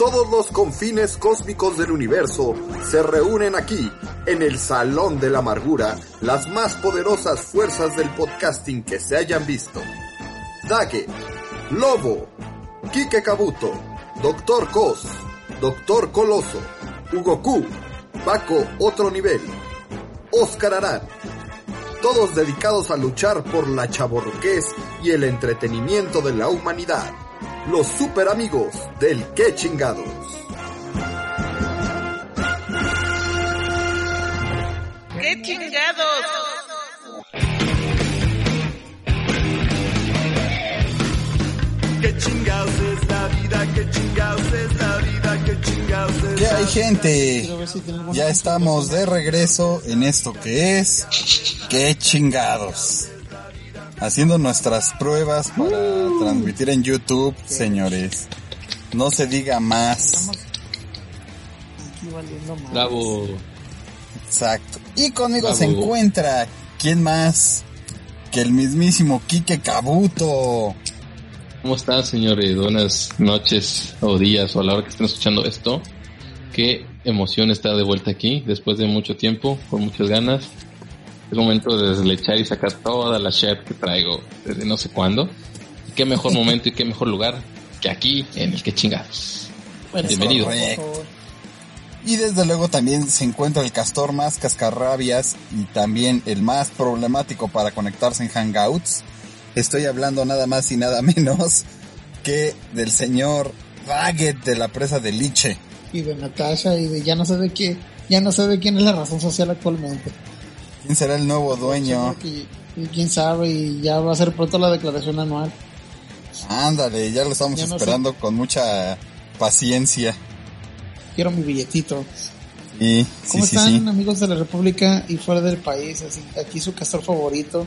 Todos los confines cósmicos del universo se reúnen aquí, en el Salón de la Amargura, las más poderosas fuerzas del podcasting que se hayan visto. Dage, Lobo, Kike Kabuto, Doctor Cos, Doctor Coloso, Hugo Q, Paco Otro Nivel, Oscar Arán. Todos dedicados a luchar por la chaborruquez y el entretenimiento de la humanidad los super amigos del Que Chingados. ¡Qué chingados! ¡Qué chingados es la vida! ¡Qué chingados es la vida! ¡Qué chingados es ¿Qué hay gente? Ya estamos de regreso en esto que es ¡Qué chingados! Haciendo nuestras pruebas para Uh. transmitir en YouTube, señores. No se diga más. Bravo. Exacto. Y conmigo se encuentra, ¿quién más? Que el mismísimo Quique Cabuto. ¿Cómo están, señores? Buenas noches o días o a la hora que estén escuchando esto. Qué emoción estar de vuelta aquí después de mucho tiempo, con muchas ganas. Es momento de deslechar y sacar toda la shit que traigo desde no sé cuándo. Y qué mejor momento y qué mejor lugar que aquí en el que chingados. Bueno, Bienvenido. Y desde luego también se encuentra el castor más cascarrabias y también el más problemático para conectarse en Hangouts. Estoy hablando nada más y nada menos que del señor Baguette de la presa de Liche. Y de Natasha y de ya no sé de qué, ya no sé de quién es la razón social actualmente. ¿Quién será el nuevo dueño? Y, y quién sabe, y ya va a ser pronto la declaración anual. Ándale, ya lo estamos Ya no esperando con mucha paciencia. Quiero mi billetito. ¿Cómo sí, sí, están sí. amigos de la República y fuera del país? Así, aquí su castor favorito,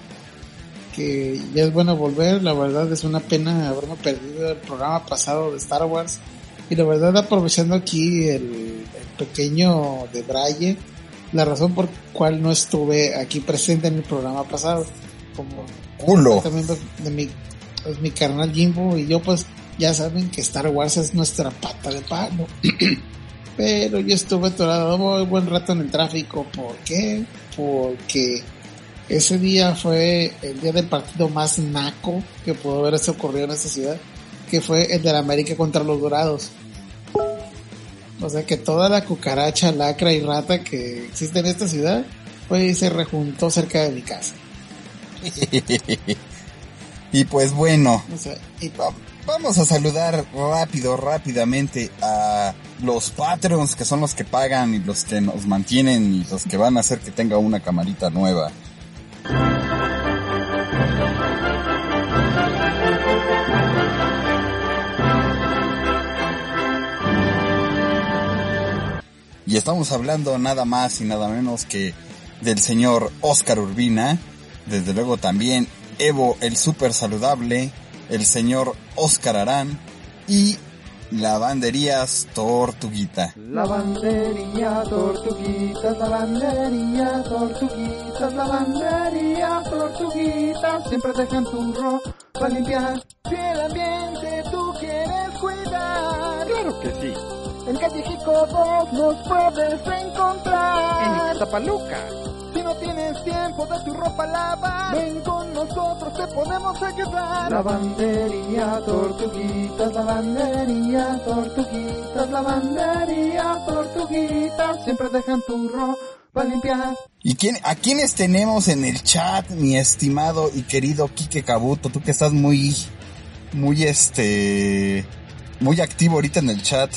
que ya es bueno volver, la verdad es una pena haberme perdido el programa pasado de Star Wars. Y la verdad aprovechando aquí el, el pequeño de Braille, la razón por cual no estuve aquí presente en el programa pasado, como Culo. también de mi, pues, mi carnal Jimbo y yo pues ya saben que Star Wars es nuestra pata de palo. Pero yo estuve atorado muy buen rato en el tráfico. ¿Por qué? Porque ese día fue el día del partido más naco que pudo haberse ocurrido en esta ciudad, que fue el de la América contra los Dorados. O sea que toda la cucaracha, lacra y rata que existe en esta ciudad, pues se rejuntó cerca de mi casa. y pues bueno, O sea, y va- vamos a saludar rápido, rápidamente a los Patreons que son los que pagan y los que nos mantienen y los que van a hacer que tenga una camarita nueva. Y estamos hablando nada más y nada menos que del señor Oscar Urbina, desde luego también Evo el super saludable, el señor Oscar Arán y Lavanderías Tortuguita. Lavandería, tortuguitas, lavandería, tortuguitas, lavandería, tortuguitas, siempre dejan tu ropa limpiar. Si el ambiente tú quieres cuidar, claro que sí. En Calle Jico 2 nos puedes encontrar. En Tapaluca. Si no tienes tiempo de tu ropa lavar, ven con nosotros, te podemos ayudar. Lavandería, tortuguitas, lavandería, tortuguitas, lavandería, tortuguitas, siempre dejan tu ropa limpiar. ¿Y quién, a quiénes tenemos en el chat, mi estimado y querido Quique Cabuto? Tú que estás muy, muy este, muy activo ahorita en el chat.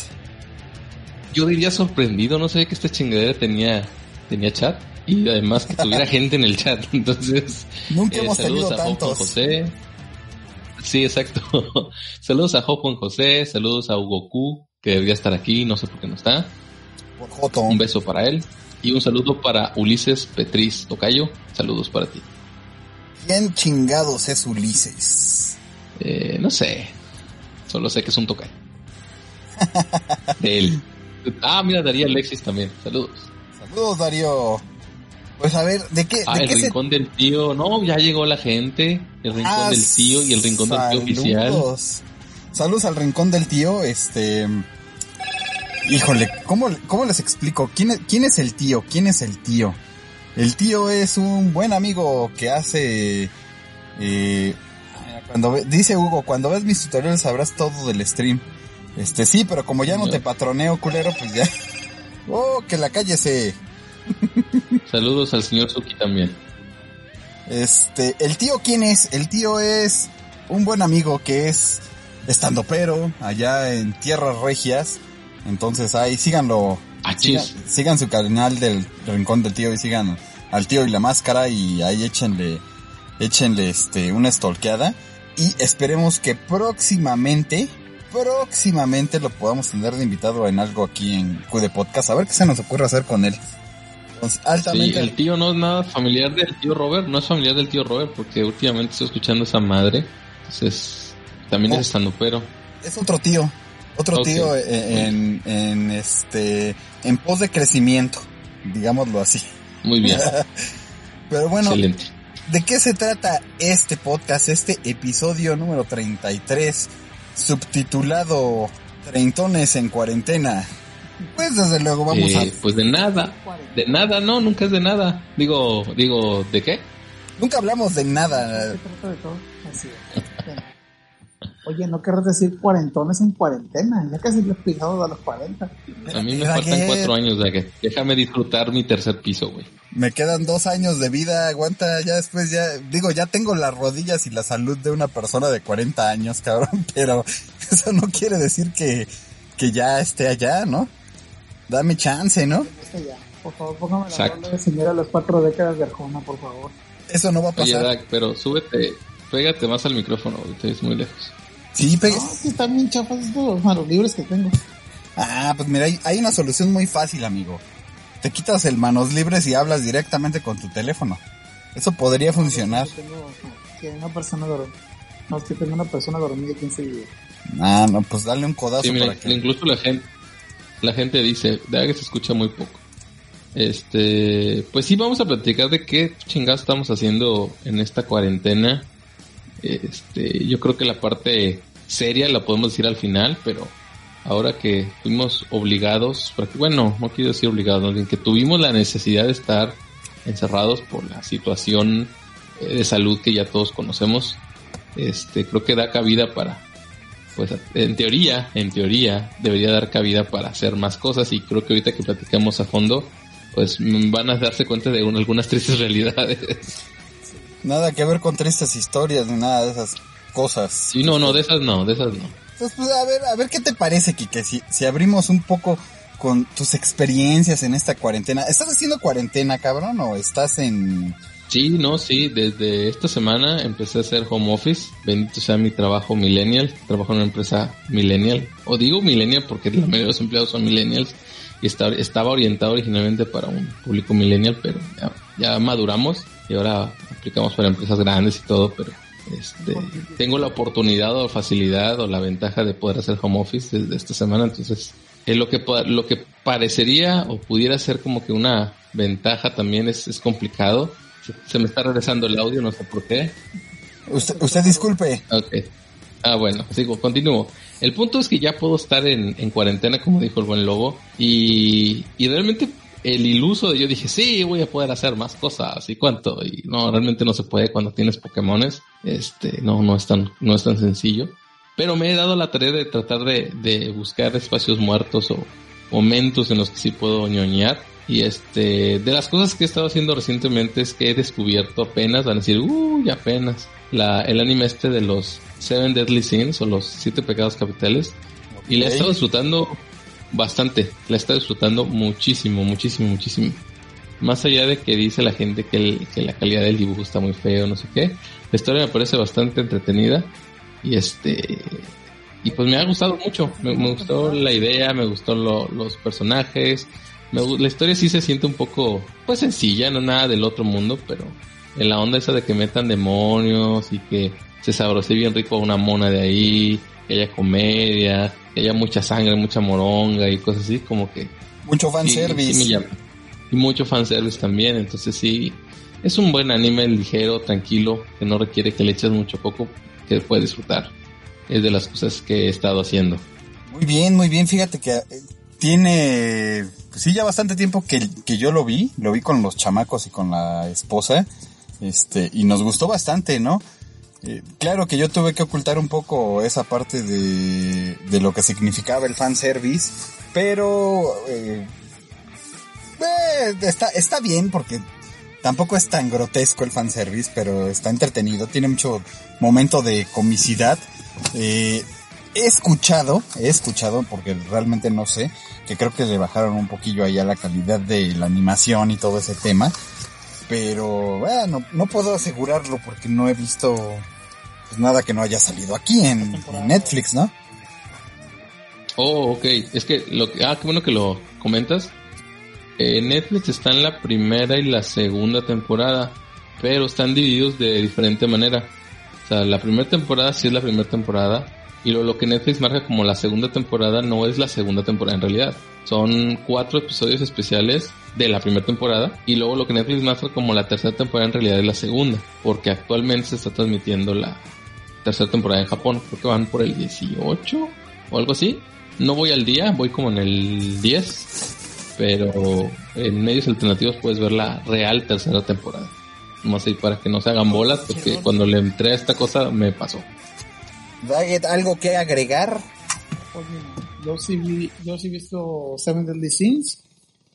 Yo diría sorprendido, no sabía que esta chingadera tenía, tenía chat y además que tuviera gente en el chat. Entonces, Nunca eh, hemos saludos a Job Juan tantos. José. Sí, exacto. saludos a Juan José, saludos a Hugo Q, que debería estar aquí, no sé por qué no está. Por Joto. Un beso para él. Y un saludo para Ulises Petriz Tocayo. Saludos para ti. ¿Quién chingados es Ulises? Eh, no sé. Solo sé que es un tocayo. De él. Ah, mira, Daría Alexis también. Saludos. Saludos, Darío. Pues a ver, ¿de qué, Ah, de el qué se rincón del tío. No, ya llegó la gente. El rincón Ah, del tío y el rincón del tío oficial. saludos. Saludos al rincón del tío, este... Híjole, ¿cómo, cómo les explico? ¿Quién es, ¿Quién es el tío? ¿Quién es el tío? El tío es un buen amigo que hace... eh, cuando ve- dice Hugo, cuando ves mis tutoriales sabrás todo del stream. Este sí, pero como ya no te patroneo, culero, pues ya... Oh, que la calle se... Saludos al señor Suki también. Este, el tío quién es? El tío es un buen amigo que es estando pero allá en tierras regias. Entonces ahí síganlo, sigan, Achis. sigan su canal del rincón del tío y sigan al tío y la máscara y ahí échenle, échenle este, una stalkeada. Y esperemos que próximamente, próximamente lo podamos tener de invitado en algo aquí en QD Podcast. A ver qué se nos ocurre hacer con él. Entonces, Sí, altamente. el tío no es nada familiar del tío Robert. No es familiar del tío Robert porque últimamente estoy escuchando esa madre. Entonces, también Oh. es estando pero. Es otro tío. Otro tío en, en este, en pos de crecimiento, digámoslo así. Muy bien. Pero bueno, Excelente. ¿de qué se trata este podcast, este episodio número 33, subtitulado Treintones en cuarentena? Pues desde luego vamos Eh, pues de nada. De nada, no, nunca es de nada. Digo, digo, ¿de qué? a... Nunca hablamos de nada. Se trata de todo. Así es. Oye, no querrás decir cuarentones en cuarentena. Ya casi los pisados a los 40. A mí me faltan que- cuatro años de que déjame disfrutar mi tercer piso, güey. Me quedan dos años de vida, aguanta, ya después ya, digo, ya tengo las rodillas y la salud de una persona de 40 años, cabrón, pero eso no quiere decir que, que ya esté allá, ¿no? Dame chance, ¿no? Esto ya. Por favor, póngame la Exacto. de señora las cuatro décadas de Arjona, por favor. Eso no va a Oye, pasar. Dak, pero súbete, pégate más al micrófono, güey, te ves muy lejos. Sí, pe- No, que están bien chafas estos manos libres que tengo. Ah, pues mira, hay, hay una solución muy fácil, amigo. Te quitas el manos libres y hablas directamente con tu teléfono. Eso podría funcionar. Que tengo que una persona dormida. No, es que tengo una persona dormida aquí enseguida. Ah, no, pues dale un codazo Sí, mira, para que... incluso la gente, la gente dice, Dak se escucha muy poco. Este, pues sí, vamos a platicar de qué chingados estamos haciendo en esta cuarentena. Este, yo creo que la parte seria la podemos decir al final, pero ahora que fuimos obligados, bueno, no quiero decir obligados, que tuvimos la necesidad de estar encerrados por la situación eh, de salud que ya todos conocemos, este, creo que da cabida para, pues en teoría, en teoría, debería dar cabida para hacer más cosas y creo que ahorita que platicamos a fondo, pues van a darse cuenta de un- algunas tristes realidades. Nada que ver con tristes historias ni nada de esas cosas. Sí, no, no, de esas no, de esas no. Entonces, pues, a ver, a ver qué te parece, Kike, si, si abrimos un poco con tus experiencias en esta cuarentena. ¿Estás haciendo cuarentena, cabrón, o estás en... Sí, no, sí, desde esta semana empecé a hacer home office, bendito sea mi trabajo millennial, trabajo en una empresa millennial, o digo millennial porque la mayoría de los empleados son millennials, y está- estaba orientado originalmente para un público millennial, pero ya, ya maduramos y ahora aplicamos para empresas grandes y todo, pero este, tengo la oportunidad o facilidad o la ventaja de poder hacer home office desde esta semana, entonces es lo que lo que parecería o pudiera ser como que una ventaja también es, es complicado. Se, me está regresando el audio, no sé por qué. Usted, usted disculpe. Ok. Ah, bueno, sigo, continúo. El punto es que ya puedo estar en, en cuarentena, como dijo el buen lobo, y, y realmente el iluso de yo dije, sí, voy a poder hacer más cosas y cuánto, y no, realmente no se puede cuando tienes Pokémones, este, no, no es tan, no es tan sencillo. Pero me he dado la tarea de tratar de, de buscar espacios muertos o momentos en los que sí puedo ñoñar. Y este, de las cosas que he estado haciendo recientemente es que he descubierto apenas, van a decir, uy, apenas, la, el anime este de los Seven Deadly Sins o los Siete Pecados Capitales. Y le he estado disfrutando bastante. La está disfrutando muchísimo, muchísimo, muchísimo. Más allá de que dice la gente que, que la calidad del dibujo está muy feo, no sé qué. La historia me parece bastante entretenida. Y este. Y pues me ha gustado mucho. Me, gustó la idea, me gustó lo- los personajes. Me la historia sí se siente un poco, pues sencilla, no nada del otro mundo, pero en la onda esa de que metan demonios y que se sabrose bien rico una mona de ahí, que haya comedia, que haya mucha sangre, mucha moronga y cosas así, como que Mucho sí, fanservice. sí llama. Y mucho fanservice también, entonces sí, es un buen anime ligero, tranquilo, que no requiere que le eches mucho poco, que puedes disfrutar. Es de las cosas que he estado haciendo. Muy bien, muy bien. Fíjate que eh, tiene, pues sí, ya bastante tiempo que, que yo lo vi. Lo vi con los chamacos y con la esposa. Este, y nos gustó bastante, ¿no? Eh, claro que yo tuve que ocultar un poco esa parte de, de lo que significaba el fanservice. Pero, eh, eh, está, está bien porque tampoco es tan grotesco el fanservice, pero está entretenido. Tiene mucho momento de comicidad. Eh, he escuchado, he escuchado, porque realmente no sé, que creo que le bajaron un poquillo ahí a la calidad de la animación y todo ese tema. Pero bueno, no puedo asegurarlo porque no he visto pues, nada que no haya salido aquí en, en Netflix, ¿no? Oh, ok. Es que lo que, ah, qué bueno que lo comentas. Eh, Netflix está en la primera y la segunda temporada, pero están divididos de diferente manera. O sea, la primera temporada sí es la primera temporada, y lo, lo que Netflix marca como la segunda temporada no es la segunda temporada en realidad. Son cuatro episodios especiales de la primera temporada, y luego lo que Netflix marca como la tercera temporada en realidad es la segunda, porque actualmente se está transmitiendo la tercera temporada en Japón. Creo que van por el 18 o algo así. No voy al día, voy como en el 10, pero en medios alternativos puedes ver la real tercera temporada. Más ahí para que no se hagan bolas, porque cuando le entré a esta cosa me pasó. Daggett, ¿algo que agregar? Oye, yo sí vi, yo sí he visto Seven Deadly Sins,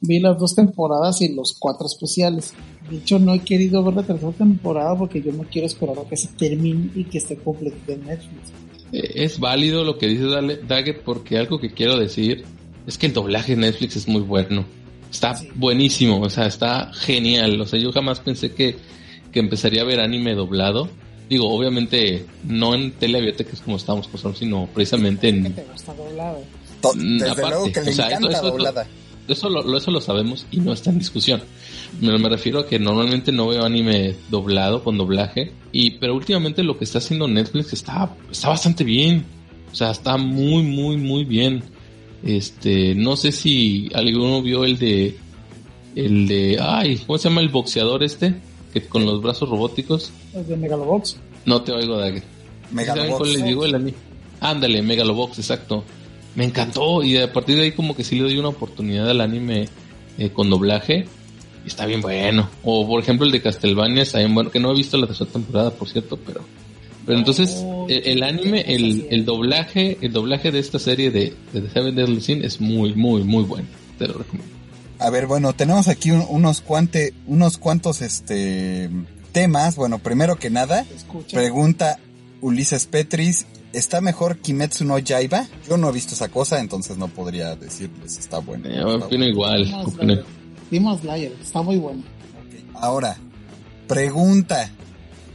vi las dos temporadas y los cuatro especiales. De hecho, no he querido ver la tercera temporada porque yo no quiero esperar a que se termine y que esté completita en Netflix. Eh, Es válido lo que dice Dale- Daggett porque algo que quiero decir es que el doblaje de Netflix es muy bueno. Está buenísimo, o sea, está genial. O sea, yo jamás pensé que, que empezaría a ver anime doblado. Digo, obviamente no en telebibliotecas como estábamos acostumbrados, sino precisamente ¿Qué en... te gusta doblado? Desde aparte, luego que le o sea, encanta eso- eso- doblada. Eso lo- eso lo sabemos y no está en discusión. Me, me refiero a que normalmente no veo anime doblado con doblaje. Y, pero últimamente lo que está haciendo Netflix está, está bastante bien. O sea, está muy, muy, muy bien. Este, no sé si alguno vio el de, el de, ay, ¿cómo se llama el boxeador este? Que con los brazos robóticos. Es de Megalobox. No te oigo, Dagger. Megalobox. ¿Saben cuál les digo? El anime. Ándale, Megalobox, exacto. Me encantó y a partir de ahí como que sí le doy una oportunidad al anime eh, con doblaje. Y está bien bueno. O por ejemplo el de Castlevania está bien bueno, que no he visto la tercera temporada, por cierto, pero... Pero entonces Oh, el, el anime, el, el doblaje, el doblaje de esta serie de, de The Seven Deadly Sin es muy, muy, muy bueno. Te lo recomiendo. A ver, bueno, tenemos aquí un- unos cuante, unos cuantos este temas. Bueno, primero que nada, Escucha. pregunta Ulises Petris, ¿está mejor Kimetsu no Yaiba? Yo no he visto esa cosa, entonces no podría decirles si está bueno. Eh, Está opino bueno. igual. Opino-. Demon Slayer, está muy bueno. Ahora, pregunta.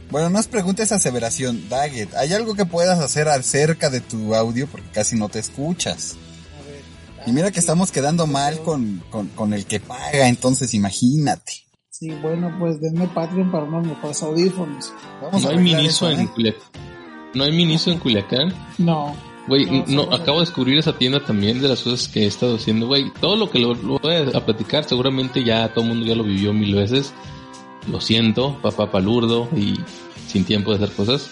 Bueno, no es pregunta, es aseveración. Daggett, ¿hay algo que puedas hacer acerca de tu audio? Porque casi no te escuchas. A ver. Y mira que estamos quedando mal con, con, con el que paga, entonces imagínate. Sí, bueno, pues denme Patreon para unos mejores audífonos. Vamos No a hay Miniso eso, en ¿eh? Culiacán. No hay Miniso en Culiacán. No. Güey, No, no, acabo de descubrir esa tienda también de las cosas que he estado haciendo, güey. Todo lo que lo, lo voy a, platicar, seguramente ya todo el mundo ya lo vivió mil veces. Lo siento, papá palurdo y sin tiempo de hacer cosas.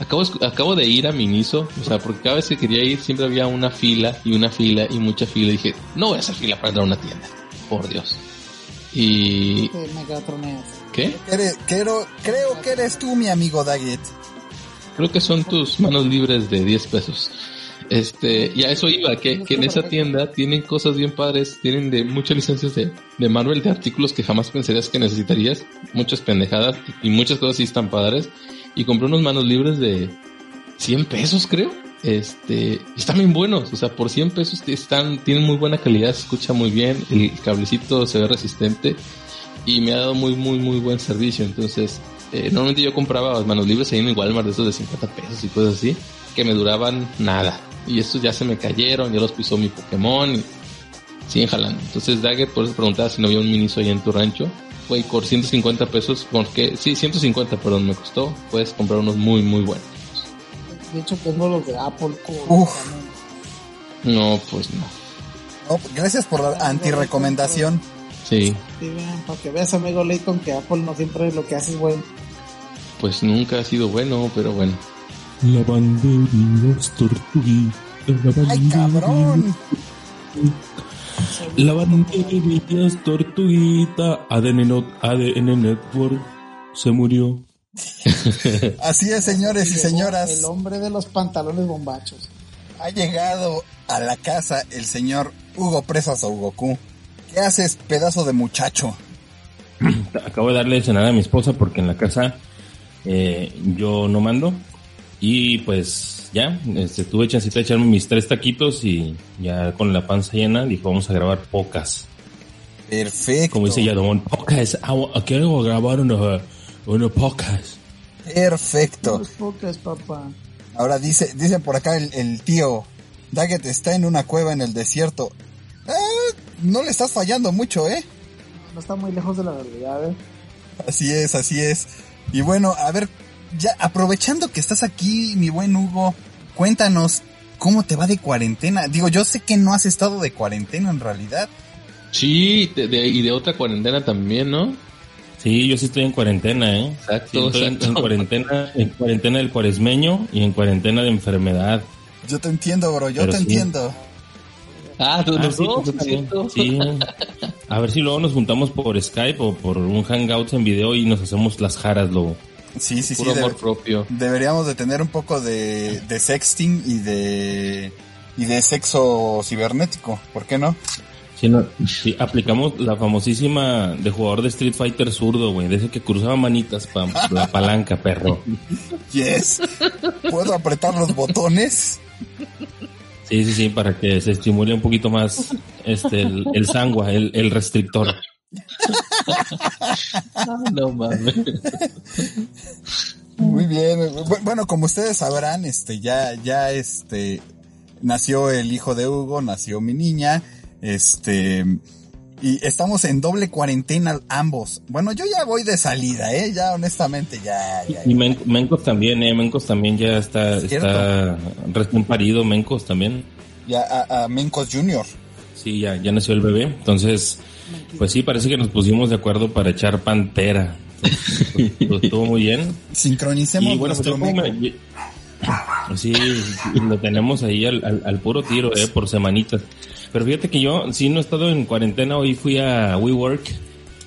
Acabo, de- acabo de ir a Miniso, o sea, porque cada vez que quería ir siempre había una fila y una fila y mucha fila. Y dije, no voy a hacer fila para entrar a una tienda, por Dios. Y... ¿Qué? Eres- creo, creo que eres tú, mi amigo Daggett. Creo que son tus manos libres de 10 pesos. Este, y a eso iba, que, que en esa tienda tienen cosas bien padres, tienen de muchas licencias de, de Marvel, de artículos que jamás pensarías que necesitarías, muchas pendejadas y muchas cosas sí están padres. Y compré unos manos libres de 100 pesos, creo. Este, están bien buenos, o sea, por 100 pesos están, tienen muy buena calidad, se escucha muy bien, el cablecito se ve resistente y me ha dado muy, muy, muy buen servicio. Entonces, eh, normalmente yo compraba manos libres ahí en el Walmart de esos de 50 pesos y cosas así, que me duraban nada. Y estos ya se me cayeron, ya los pisó mi Pokémon y siguen jalando. Entonces, Dagger, por eso preguntaba si no había un Miniso ahí en tu rancho. Güey, por 150 pesos, porque, sí, 150, perdón, me costó, puedes comprar unos muy, muy buenos. De hecho, tengo los de Apple. Uf. No, pues no. No, gracias por la antirecomendación. Sí, Sí, vean, para que veas, amigo Layton, que Apple no siempre lo que hace es bueno. Pues nunca ha sido bueno, pero bueno. Lavanderías tortuguitas, ¡Ay, cabrón! Lavanderías tortuguita, ADN, no- ADN Network se murió. Así es, señores y señoras. El hombre de los pantalones bombachos. Ha llegado a la casa el señor Hugo Presas o Hugo Q. ¿Qué haces, pedazo de muchacho? Acabo de darle cenar a mi esposa porque en la casa eh, yo no mando. Y pues ya, este, tuve chancita de echarme mis tres taquitos y ya con la panza llena dijo vamos a grabar pocas. Perfecto. Como dice Yadomón, pocas. ah, Quiero grabar una, una pocas. Perfecto. Los pocas, papá. Ahora dice, dice por acá el, el tío, Daggett está en una cueva en el desierto. Eh, no le estás fallando mucho, ¿eh? No está muy lejos de la realidad, ¿eh? Así es, así es. Y bueno, a ver, ya aprovechando que estás aquí, mi buen Hugo, cuéntanos cómo te va de cuarentena. Digo, yo sé que no has estado de cuarentena en realidad. Sí, de- de- y de otra cuarentena también, ¿no? Sí, yo sí estoy en cuarentena, ¿eh? Exacto, Sí, estoy en, cuarentena, en cuarentena del cuaresmeño y en cuarentena de enfermedad. Yo te entiendo, bro, yo Pero te sí. entiendo. Ah, tú Ah, los sí, dos. Sí. A ver si luego nos juntamos por Skype o por un Hangouts en video y nos hacemos las jaras, luego. Sí, sí, sí. Puro debe- amor propio. deberíamos de tener un poco de, de sexting y de y de sexo cibernético, ¿por qué no? Sí, no, sí, aplicamos la famosísima de jugador de Street Fighter zurdo, güey, de ese que cruzaba manitas para la palanca, perro. Yes. ¿Puedo apretar los botones? Sí, sí, sí, para que se estimule un poquito más este el, el sangua, el, el restrictor. No mames. Muy bien. Bu- Bueno, como ustedes sabrán, este ya ya este nació el hijo de Hugo, nació mi niña, este y estamos en doble cuarentena ambos. Bueno, yo ya voy de salida, eh, ya honestamente ya ya. Y Men- Mencos también, eh, Mencos también ya está, Cierto. está recién parido, Mencos también. Ya a, a Mencos Junior. Sí, ya, ya nació el bebé. Entonces, pues sí, parece que nos pusimos de acuerdo para echar pantera. Entonces, pues, estuvo muy bien. Sincronicemos Y bueno, pues nuestro me- Sí, lo tenemos ahí al, al- al puro tiro, eh, por semanitas. Pero fíjate que yo sí no he estado en cuarentena, hoy fui a WeWork,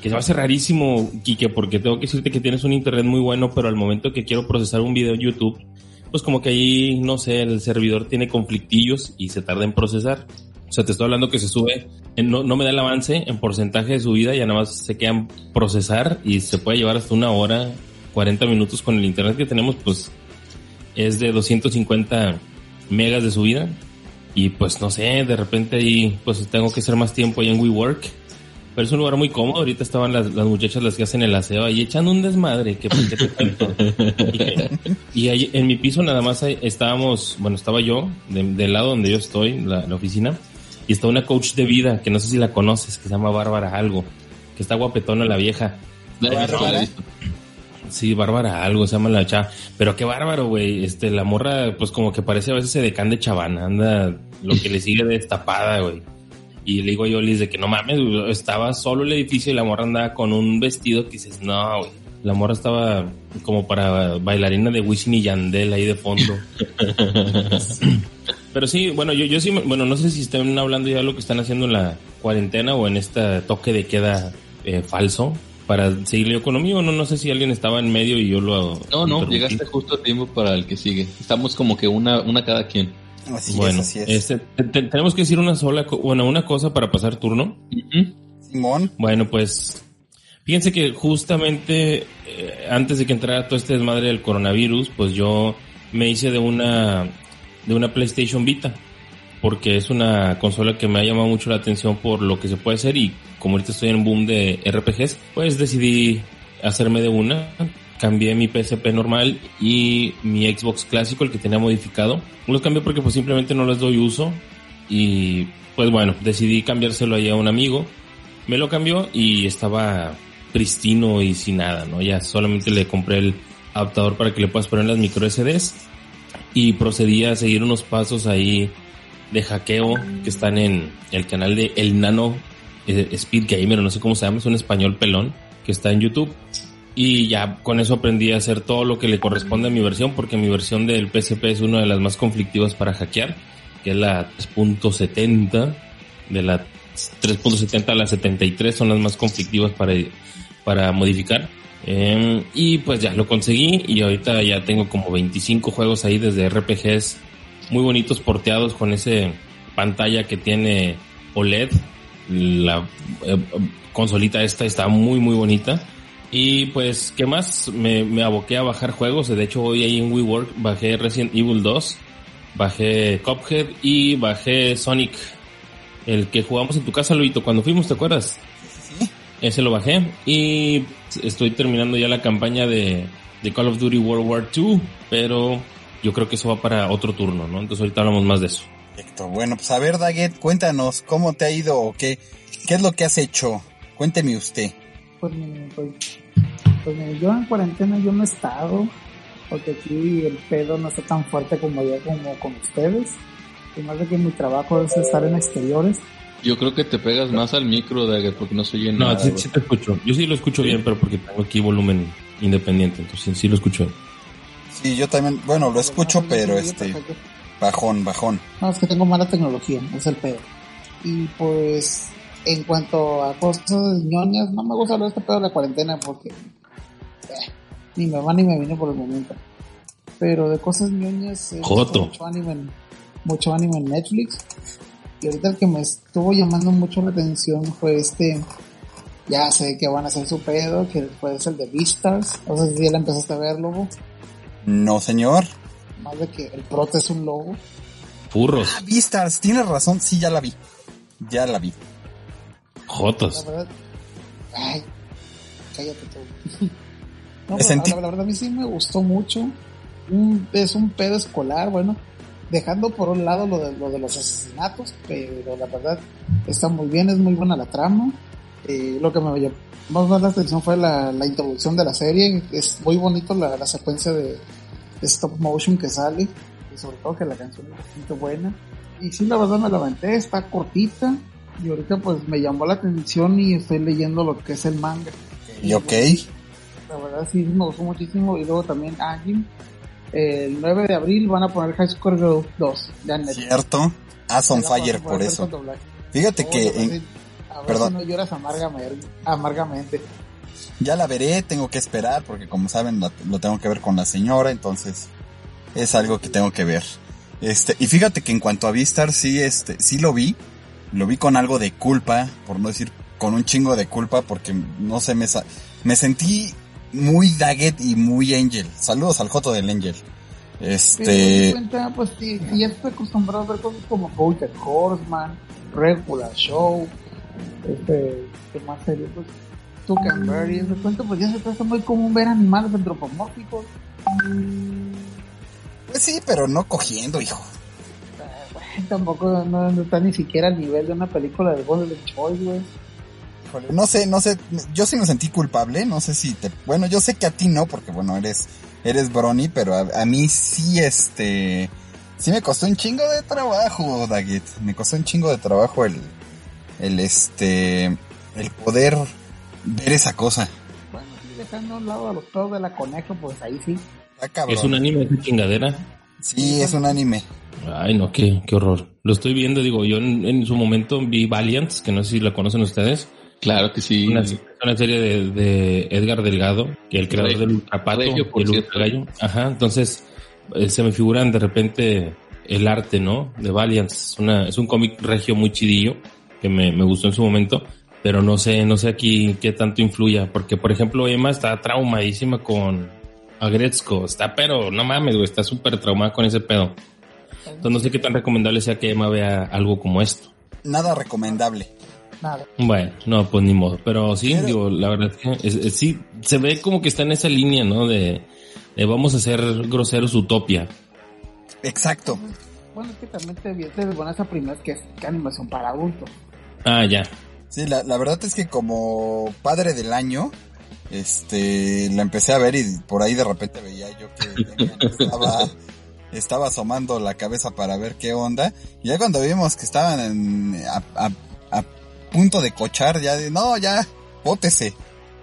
que se me hace rarísimo, Kike, porque tengo que decirte que tienes un internet muy bueno, pero al momento que quiero procesar un video en YouTube, pues como que ahí, no sé, el servidor tiene conflictillos y se tarda en procesar. O sea, te estoy hablando que se sube, no, no me da el avance en porcentaje de subida, ya nada más se quedan procesar y se puede llevar hasta una hora, 40 minutos con el internet que tenemos, pues es de 250 megas de subida. Y pues no sé, de repente ahí pues tengo que hacer más tiempo ahí en WeWork. Pero es un lugar muy cómodo. Ahorita estaban las, las muchachas las que hacen el aseo ahí echando un desmadre. Que, ¿por qué te cuento? y, y ahí en mi piso nada más ahí estábamos, bueno, estaba yo, de- del lado donde yo estoy, la, la oficina. Y está una coach de vida, que no sé si la conoces, que se llama Bárbara algo. Que está guapetona la vieja. La Sí, Bárbara, algo se llama la chava. Pero qué bárbaro, güey. Este, la morra, pues como que parece a veces se decan de chavana. Anda lo que le sigue de destapada, güey. Y le digo yo, Liz, de que no mames, estaba solo el edificio y la morra andaba con un vestido que dices, no, güey. La morra estaba como para bailarina de Wisin y Yandel ahí de fondo. Pero sí, bueno, yo, yo sí, me- bueno, no sé si están hablando ya de lo que están haciendo en la cuarentena o en este toque de queda eh, falso para seguir la economía o no, no sé si alguien estaba en medio y yo lo... No, no, interrumpí. llegaste justo a tiempo para el que sigue. Estamos como que una, una cada quien. Así bueno, es, así es. este, te- te- tenemos que decir una sola, bueno, una cosa para pasar turno. Simón, Bueno, pues fíjense que justamente eh, antes de que entrara todo este desmadre del coronavirus, pues yo me hice de una de una PlayStation Vita, porque es una consola que me ha llamado mucho la atención por lo que se puede hacer y como ahorita estoy en un boom de RPGs, pues decidí hacerme de una. Cambié mi PSP normal y mi Xbox clásico, el que tenía modificado. Los cambié porque pues simplemente no les doy uso y pues bueno, decidí cambiárselo ahí a un amigo. Me lo cambió y estaba pristino y sin nada, ¿no? Ya solamente le compré el adaptador para que le puedas poner las micro SDs y procedí a seguir unos pasos ahí de hackeo que están en el canal de El Nano eh, Speed Gamer, no sé cómo se llama, es un español pelón que está en YouTube. Y ya con eso aprendí a hacer todo lo que le corresponde a mi versión, porque mi versión del PSP es una de las más conflictivas para hackear, que es la 3.70. De la 3.70 a la 73 son las más conflictivas para, para modificar. Eh, y pues ya lo conseguí y ahorita ya tengo como 25 juegos ahí desde RPGs muy bonitos porteados con ese pantalla que tiene OLED. La eh, consolita esta está muy muy bonita. Y pues, ¿qué más? Me, me aboqué a bajar juegos. De hecho, hoy ahí en WeWork bajé Resident Evil 2, bajé Cuphead y bajé Sonic. El que jugamos en tu casa, Luito, cuando fuimos, ¿te acuerdas? Ese lo bajé. Y estoy terminando ya la campaña de, de Call of Duty World War II. Pero yo creo que eso va para otro turno, ¿no? Entonces ahorita hablamos más de eso. Perfecto. Bueno, pues a ver, Daggett, cuéntanos cómo te ha ido o qué, qué es lo que has hecho. Cuénteme usted. Pues, pues, pues mire, yo en cuarentena yo no he estado, porque aquí el pedo no está tan fuerte como allá como con ustedes. Además de que mi trabajo es estar en exteriores. Yo creo que te pegas más al micro, Daggett, porque no se oye No, nada. sí, sí te escucho. Yo sí lo escucho bien, pero porque tengo aquí volumen independiente, entonces sí lo escucho. Sí, yo también, bueno, lo escucho, pero este, bajón, bajón. No, es que tengo mala tecnología, es el pedo. Y pues, en cuanto a cosas ñoñas, no me gusta hablar de este pedo de la cuarentena porque eh, ni me va ni me viene por el momento. Pero de cosas ñoñas, Joto. mucho anime, en, mucho anime en Netflix. Y ahorita el que me estuvo llamando mucho la atención fue este, ya sé que van a hacer su pedo, que después es el de Beastars. No sé si ya la empezaste a ver, lobo. No, señor. Más de que el prota es un lobo. Furros, Ah, Beastars, tienes razón, sí, ya la vi. Ya la vi. La jotos. verdad. Ay, cállate tú. No, Me pero sentí- la, la verdad a mí sí me gustó mucho. Un- es un pedo escolar, bueno, dejando por un lado lo de, lo de los asesinatos, pero la verdad está muy bien, es muy buena la trama. Eh, lo que me llamó más la atención fue la, la introducción de la serie, es muy bonito la, la secuencia de, de stop motion que sale, y sobre todo que la canción es bastante buena. Y sí, la verdad me la aventé, está cortita, y ahorita pues me llamó la atención y estoy leyendo lo que es el manga. Y ok. La verdad sí me gustó muchísimo. Y luego también Agim. El 9 de abril van a poner High Score Girl 2. Ya en Netflix. Cierto. As on fire por eso. Fíjate Oh, que en- a ver perdón. si no lloras amargamente. amargamente. ya la veré, tengo que esperar porque como saben lo tengo que ver con la señora, entonces es algo que tengo que ver. Este, y fíjate que en cuanto a Vistar sí este, sí lo vi, lo vi con algo de culpa, por no decir con un chingo de culpa porque no sé, me me sentí muy Daggett y muy Angel. Saludos al Joto del Angel. Este, cuenta, pues si, si ya estoy acostumbrado a ver cosas como Bojack Horseman, Regular Show, este, ¿qué más serie? Pues, Tuck and Berry, de cuenta, pues ya se trata muy común ver animales antropomórficos. pues sí, pero no cogiendo, hijo. Güey, Tampoco no, no está ni siquiera al nivel de una película de Golden Choice, güey. No sé, no sé, yo sí me sentí culpable, no sé si te, bueno, yo sé que a ti no, porque bueno, eres, eres Brony, pero a, a mí sí, este, sí me costó un chingo de trabajo, Daggett, me costó un chingo de trabajo el, el, este, el poder ver esa cosa. Bueno, sí, dejando a un lado a los pedos de la coneja, pues ahí sí. Está cabrón. ¿Es un anime esa chingadera? Sí, es un anime. Ay, no, qué, qué horror. Lo estoy viendo, digo, yo en, en su momento vi Valiant, que no sé si la conocen ustedes. Claro que sí. Una, una serie de, de Edgar Delgado, que el creador Regio- del Ultrapato, el. Ultragallo. Ajá, entonces eh, se me figuran de repente el arte, ¿no? De Valiant. Es, una, es un cómic regio muy chidillo, que me, me gustó en su momento, pero no sé, no sé aquí qué tanto influya, porque por ejemplo Emma está traumadísima con Agretzko, está pero, no mames, güey, está súper traumada con ese pedo. Entonces no sé qué tan recomendable sea que Emma vea algo como esto. Nada recomendable. Nada. Bueno, no, pues ni modo. Pero sí, Pero- digo, la verdad es que es- es- sí, se ve como que está en esa línea, ¿no? De, de vamos a hacer groseros utopia. Exacto. Bueno, es que también te vierte de buena esa primera que es que animación para adultos. Ah, ya. Sí, la, la verdad es que como padre del año, este, la empecé a ver y por ahí de repente veía yo que estaba, estaba asomando la cabeza para ver qué onda. Y ya cuando vimos que estaban en- a, a- a punto de cochar, ya de, no, ya, bótese,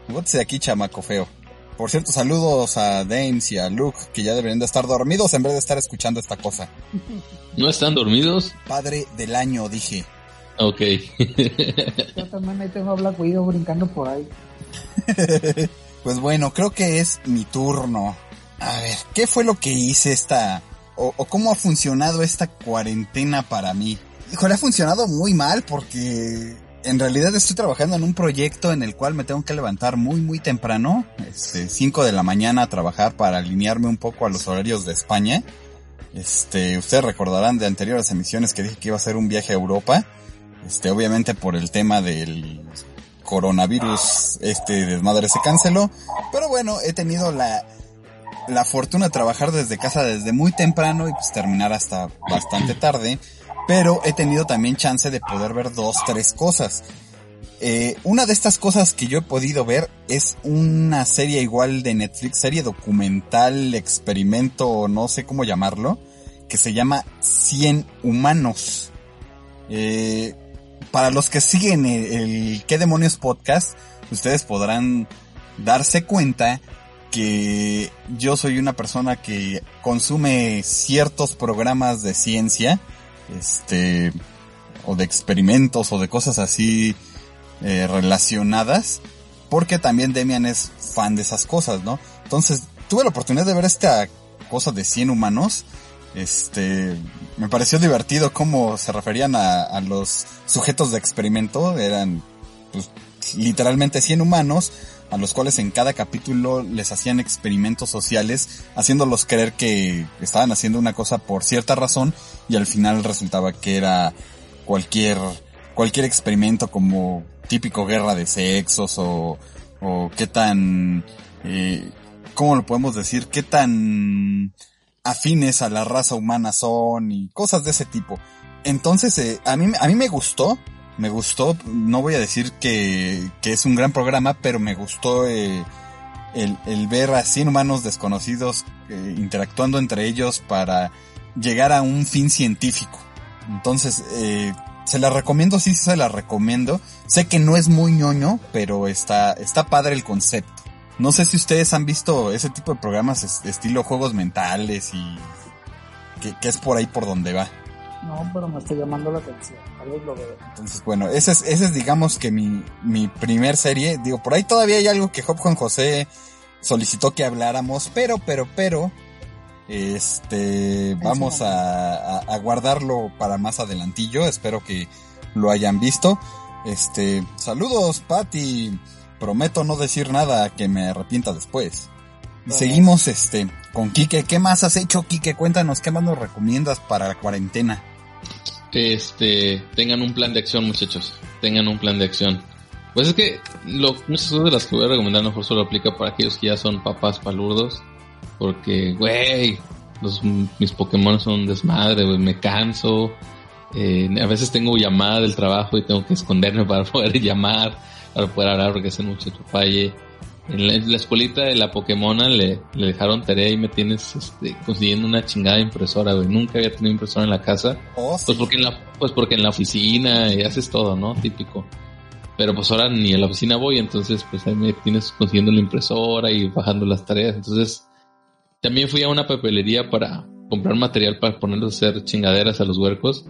bótese aquí chamaco feo. Por cierto, saludos a Dames y a Luke, que ya deberían de estar dormidos en vez de estar escuchando esta cosa. ¿No están dormidos? Padre del año, dije. Ok. Yo también ahí tengo a Black Widow brincando por ahí. Pues bueno, creo que es mi turno. A ver, ¿qué fue lo que hice esta... o, o cómo ha funcionado esta cuarentena para mí? Híjole, ha funcionado muy mal porque en realidad estoy trabajando en un proyecto en el cual me tengo que levantar muy muy temprano, este, 5 de la mañana a trabajar para alinearme un poco a los horarios de España. Este, ustedes recordarán de anteriores emisiones que dije que iba a hacer un viaje a Europa. Este, obviamente por el tema del coronavirus, este desmadre se canceló. Pero bueno, he tenido la, la fortuna de trabajar desde casa desde muy temprano y pues terminar hasta bastante tarde. Pero he tenido también chance de poder ver dos, tres cosas. Eh, una de estas cosas que yo he podido ver es una serie igual de Netflix, serie documental, experimento, no sé cómo llamarlo, que se llama 100 humanos. Eh, para los que siguen el, el ¿Qué demonios podcast? Ustedes podrán darse cuenta que yo soy una persona que consume ciertos programas de ciencia, este, o de experimentos o de cosas así eh, relacionadas, porque también Demian es fan de esas cosas, ¿no? Entonces, tuve la oportunidad de ver esta cosa de 100 humanos, este, me pareció divertido cómo se referían a, los sujetos de experimento, eran pues, literalmente 100 humanos, a los cuales en cada capítulo les hacían experimentos sociales, haciéndolos creer que estaban haciendo una cosa por cierta razón y al final resultaba que era cualquier cualquier experimento como típico guerra de sexos o, o qué tan eh, cómo lo podemos decir qué tan afines a la raza humana son y cosas de ese tipo. Entonces eh, a mí a mí me gustó me gustó, no voy a decir que, es un gran programa, pero me gustó eh, el, ver a 100 humanos desconocidos eh, interactuando entre ellos para llegar a un fin científico. Entonces, eh, se la recomiendo, sí, se la recomiendo. Sé que no es muy ñoño, pero está, está padre el concepto. No sé si ustedes han visto ese tipo de programas es- estilo juegos mentales y que es por ahí por donde va. No, pero me está llamando la atención. Tal vez lo veo. Entonces, bueno, ese es, ese es digamos que mi, mi primer serie. Digo, por ahí todavía hay algo que Hop Juan José solicitó que habláramos, pero, pero, pero, este, vamos a, a, a guardarlo para más adelantillo. Espero que lo hayan visto. Este, saludos, Patty. Prometo no decir nada que me arrepienta después. Y seguimos, este, con Quique. ¿Qué más has hecho, Quique? Cuéntanos, ¿qué más nos recomiendas para la cuarentena? Este, tengan un plan de acción, muchachos. Tengan un plan de acción. Pues es que lo, muchas de las que voy a recomendar mejor solo aplica para aquellos que ya son papás palurdos. Porque, güey, mis Pokémon son desmadre, güey, me canso. Eh, a veces tengo llamada del trabajo y tengo que esconderme para poder llamar, para poder hablar porque hace mucho falle. En la, en la escuelita de la Pokémona le, le dejaron tarea y me tienes este, consiguiendo una chingada impresora, güey. Nunca había tenido impresora en la casa. Oh, Pues porque en la, pues porque en la oficina y haces todo, ¿no? Típico. Pero pues ahora ni a la oficina voy, entonces pues ahí me tienes consiguiendo la impresora y bajando las tareas. Entonces, también fui a una papelería para comprar material para ponerlos a hacer chingaderas a los huercos.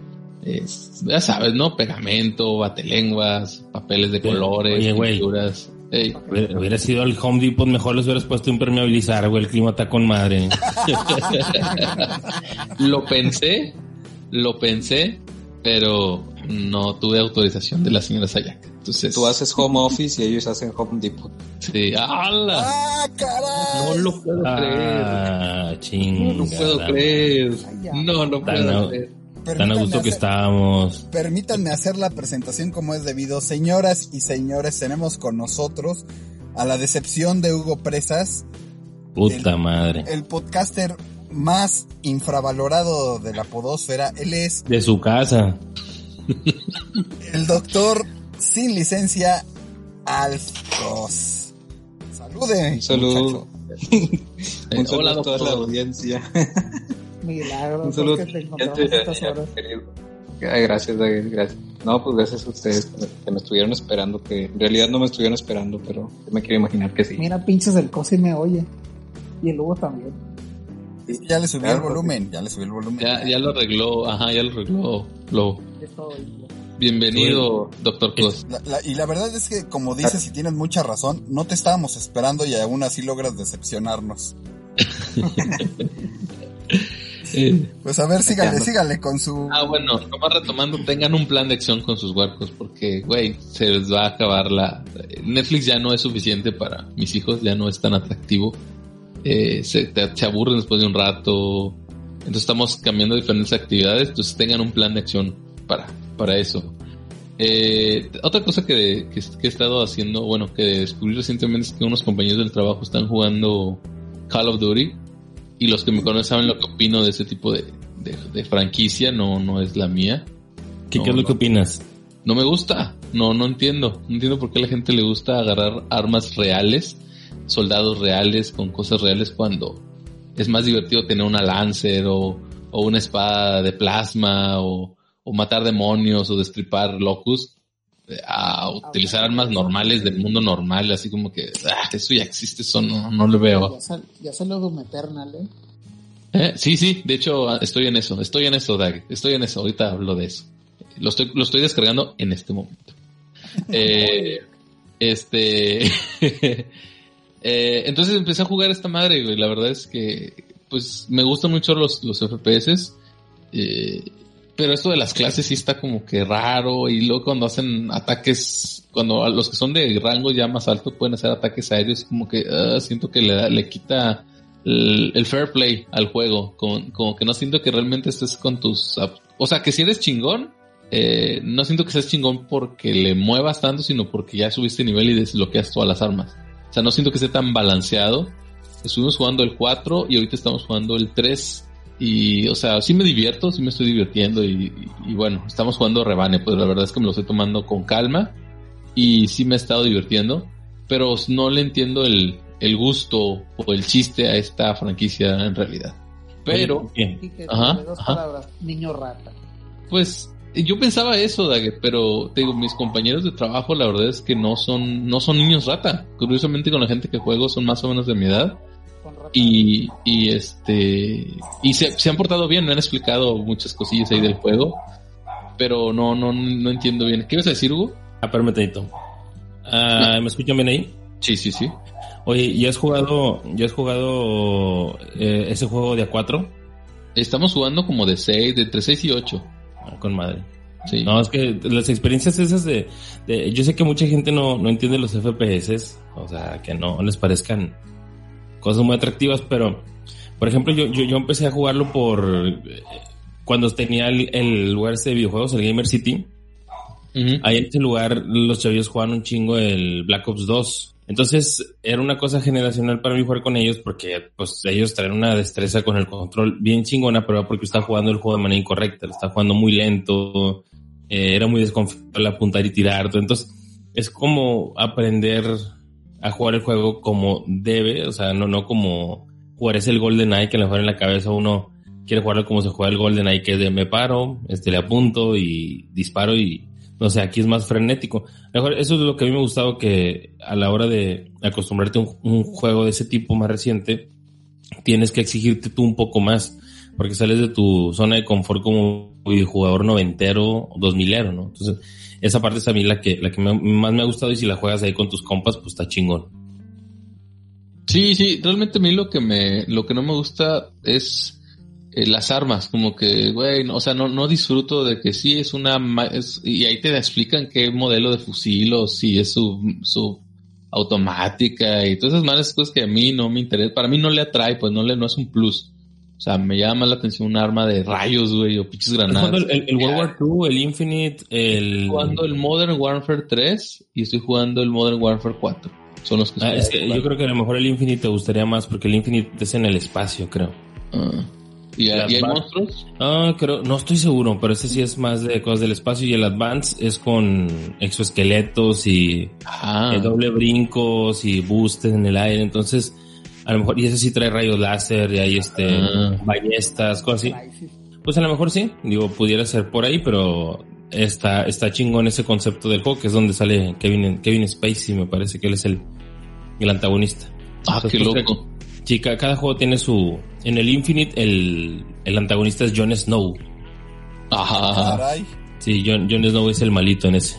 Eh, ya sabes, ¿no? Pegamento, batelenguas, papeles de colores, Oye, pinturas. Ey, Hubiera sido al Home Depot, mejor les hubieras puesto impermeabilizar, güey. El clima está con madre. lo pensé, lo pensé, pero no tuve autorización de la señora Sayaka. Entonces, Tú haces home office y ellos hacen home depot. sí, ¡ala! ¡Ah, caray! No lo puedo creer. Ah, No chingada. lo puedo creer. No, no puedo creer. Tan a Permítanme gusto que hacer- estábamos. Permítanme hacer la presentación como es debido. Señoras y señores, tenemos con nosotros a la decepción de Hugo Presas, Puta madre. el podcaster más infravalorado de la podósfera. Él es De su casa. el doctor sin licencia Alfcos. Salude. Un saludo. muchacho. Eh, Un saludo hola, a toda la doctor. audiencia. Milagros, Un saludo gracias, David, gracias. No, pues gracias a ustedes que me, estuvieron esperando, que en realidad no me estuvieron esperando, pero yo me quiero imaginar que sí. Mira, pinches, el cosi me oye. Y el Hugo también. Ya le subí Claro, el volumen, ya le subí el volumen. Ya, ya lo arregló, ajá, ya lo arregló. Lo, bienvenido, doctor Cos. La- la- y la verdad es que, como dices, y tienes mucha razón, no te estábamos esperando y aún así logras decepcionarnos. Pues a ver, sígale, ando. sígale con su... ah, bueno, nomás retomando, tengan un plan de acción con sus huercos, porque, güey, se les va a acabar la... Netflix ya no es suficiente para mis hijos, ya no es tan atractivo. Eh, se, te- se aburren después de un rato. Entonces estamos cambiando diferentes actividades, entonces tengan un plan de acción para, para eso. Eh, otra cosa que, que, que he estado haciendo, bueno, que descubrí recientemente es que unos compañeros del trabajo están jugando Call of Duty y los que me conocen saben lo que opino de ese tipo de, de, de franquicia, no, no es la mía. ¿Qué, No, qué es lo que opinas? No me gusta, no, no entiendo, no entiendo por qué a la gente le gusta agarrar armas reales, soldados reales con cosas reales cuando es más divertido tener una Lancer o, o una espada de plasma o, o matar demonios o destripar locus a utilizar armas normales del mundo normal, así como que ah, eso ya existe, eso no, no lo veo. Ya, sal- ya salió Doom Eternal, ¿eh? Eh, Sí, sí, de hecho ah, estoy en eso, estoy en eso, Dag, estoy en eso, ahorita hablo de eso. Lo estoy, lo estoy descargando en este momento. Eh, este, eh, entonces empecé a jugar esta madre, güey, la verdad es que, pues, me gustan mucho los, los FPS, eh, pero esto de las clases sí está como que raro, y luego cuando hacen ataques, cuando los que son de rango ya más alto pueden hacer ataques aéreos, como que ah, siento que le, le quita el, fair play al juego, como, como que no siento que realmente estés con tus... O sea, que si eres chingón, eh, no siento que seas chingón porque le muevas tanto, sino porque ya subiste nivel y desbloqueas todas las armas. O sea, no siento que esté tan balanceado. Estuvimos jugando el 4 y ahorita estamos jugando el 3. Y, o sea, sí me divierto, sí me estoy divirtiendo y, y- y bueno, estamos jugando Rebane, pues la verdad es que me lo estoy tomando con calma y sí me he estado divirtiendo, pero no le entiendo el, el gusto o el chiste a esta franquicia en realidad. Pero, Ajá, dos ajá. palabras, niño rata. pues yo pensaba eso, Daggett, pero te digo, mis compañeros de trabajo la verdad es que no son, no son niños rata. Curiosamente con la gente que juego son más o menos de mi edad. Y, y este, y se, se han portado bien, me han explicado muchas cosillas ahí del juego. Pero no, no, no entiendo bien. ¿Qué ibas a decir, Hugo? Ah, permítame. Ah, ¿Me escuchan bien ahí? Sí, sí, sí. Oye, ¿ya has jugado, ya has jugado eh, ese juego de A4? Estamos jugando como de 6, de entre 6 y 8. Ah, con madre. Sí. No, es que las experiencias esas de, de- yo sé que mucha gente no, no entiende los FPS, o sea, que no les parezcan cosas muy atractivas, pero, por ejemplo, yo, yo, yo empecé a jugarlo por, eh, cuando tenía el, el lugar este de videojuegos, el Gamer City, ahí en ese lugar los chavillos jugaban un chingo el Black Ops 2. Entonces era una cosa generacional para mí jugar con ellos porque pues ellos traen una destreza con el control bien chingona, pero porque está jugando el juego de manera incorrecta, lo está jugando muy lento, eh, era muy desconfiable apuntar y tirar. Entonces es como aprender a jugar el juego como debe, o sea, no, no como jugar es el Golden Eye que le mejor en la cabeza uno quiere jugarlo como se juega el Golden Eye, que de me paro, este le apunto y disparo y no sé, aquí es más frenético. Mejor, eso es lo que a mí me ha gustado que a la hora de acostumbrarte a un, un juego de ese tipo más reciente, tienes que exigirte tú un poco más, porque sales de tu zona de confort como jugador noventero o dos milero, ¿no? Entonces, esa parte es a mí la que, la que me- más me ha gustado y si la juegas ahí con tus compas, pues está chingón. Sí, sí, realmente a mí lo que me, lo que no me gusta es eh, las armas, como que, güey, no- o sea, no, no disfruto de que sí es una, es- y ahí te explican qué modelo de fusil o si es su, su automática y todas esas malas cosas que a mí no me interesa, para mí no le atrae, pues no le, no es un plus. O sea, me llama la atención un arma de rayos, güey, o pinches Estoy granadas. jugando el, el World War II, el Infinite, el... Estoy jugando el Modern Warfare 3 y estoy jugando el Modern Warfare 4. Son los que Ah, estoy es que yo creo que a lo mejor el Infinite te gustaría más porque el Infinite es en el espacio, creo. Ah. ¿Y, y hay monstruos? Ah, creo, no estoy seguro, pero ese sí es más de cosas del espacio y el Advance es con exoesqueletos y Ah. doble brincos y boostes en el aire, entonces a lo mejor, y ese sí trae rayos láser y hay este, Ah. ballestas, cosas así. Pues a lo mejor sí, digo, pudiera ser por ahí, pero está, está chingón ese concepto del juego, que es donde sale Kevin, Kevin Spacey, me parece que él es el, el antagonista. Ah, Entonces, qué pues, loco. Sí, ca- cada juego tiene su... En el Infinite, el, el antagonista es Jon Snow. Ajá. Caray. Sí, Jon, Jon Snow es el malito en ese.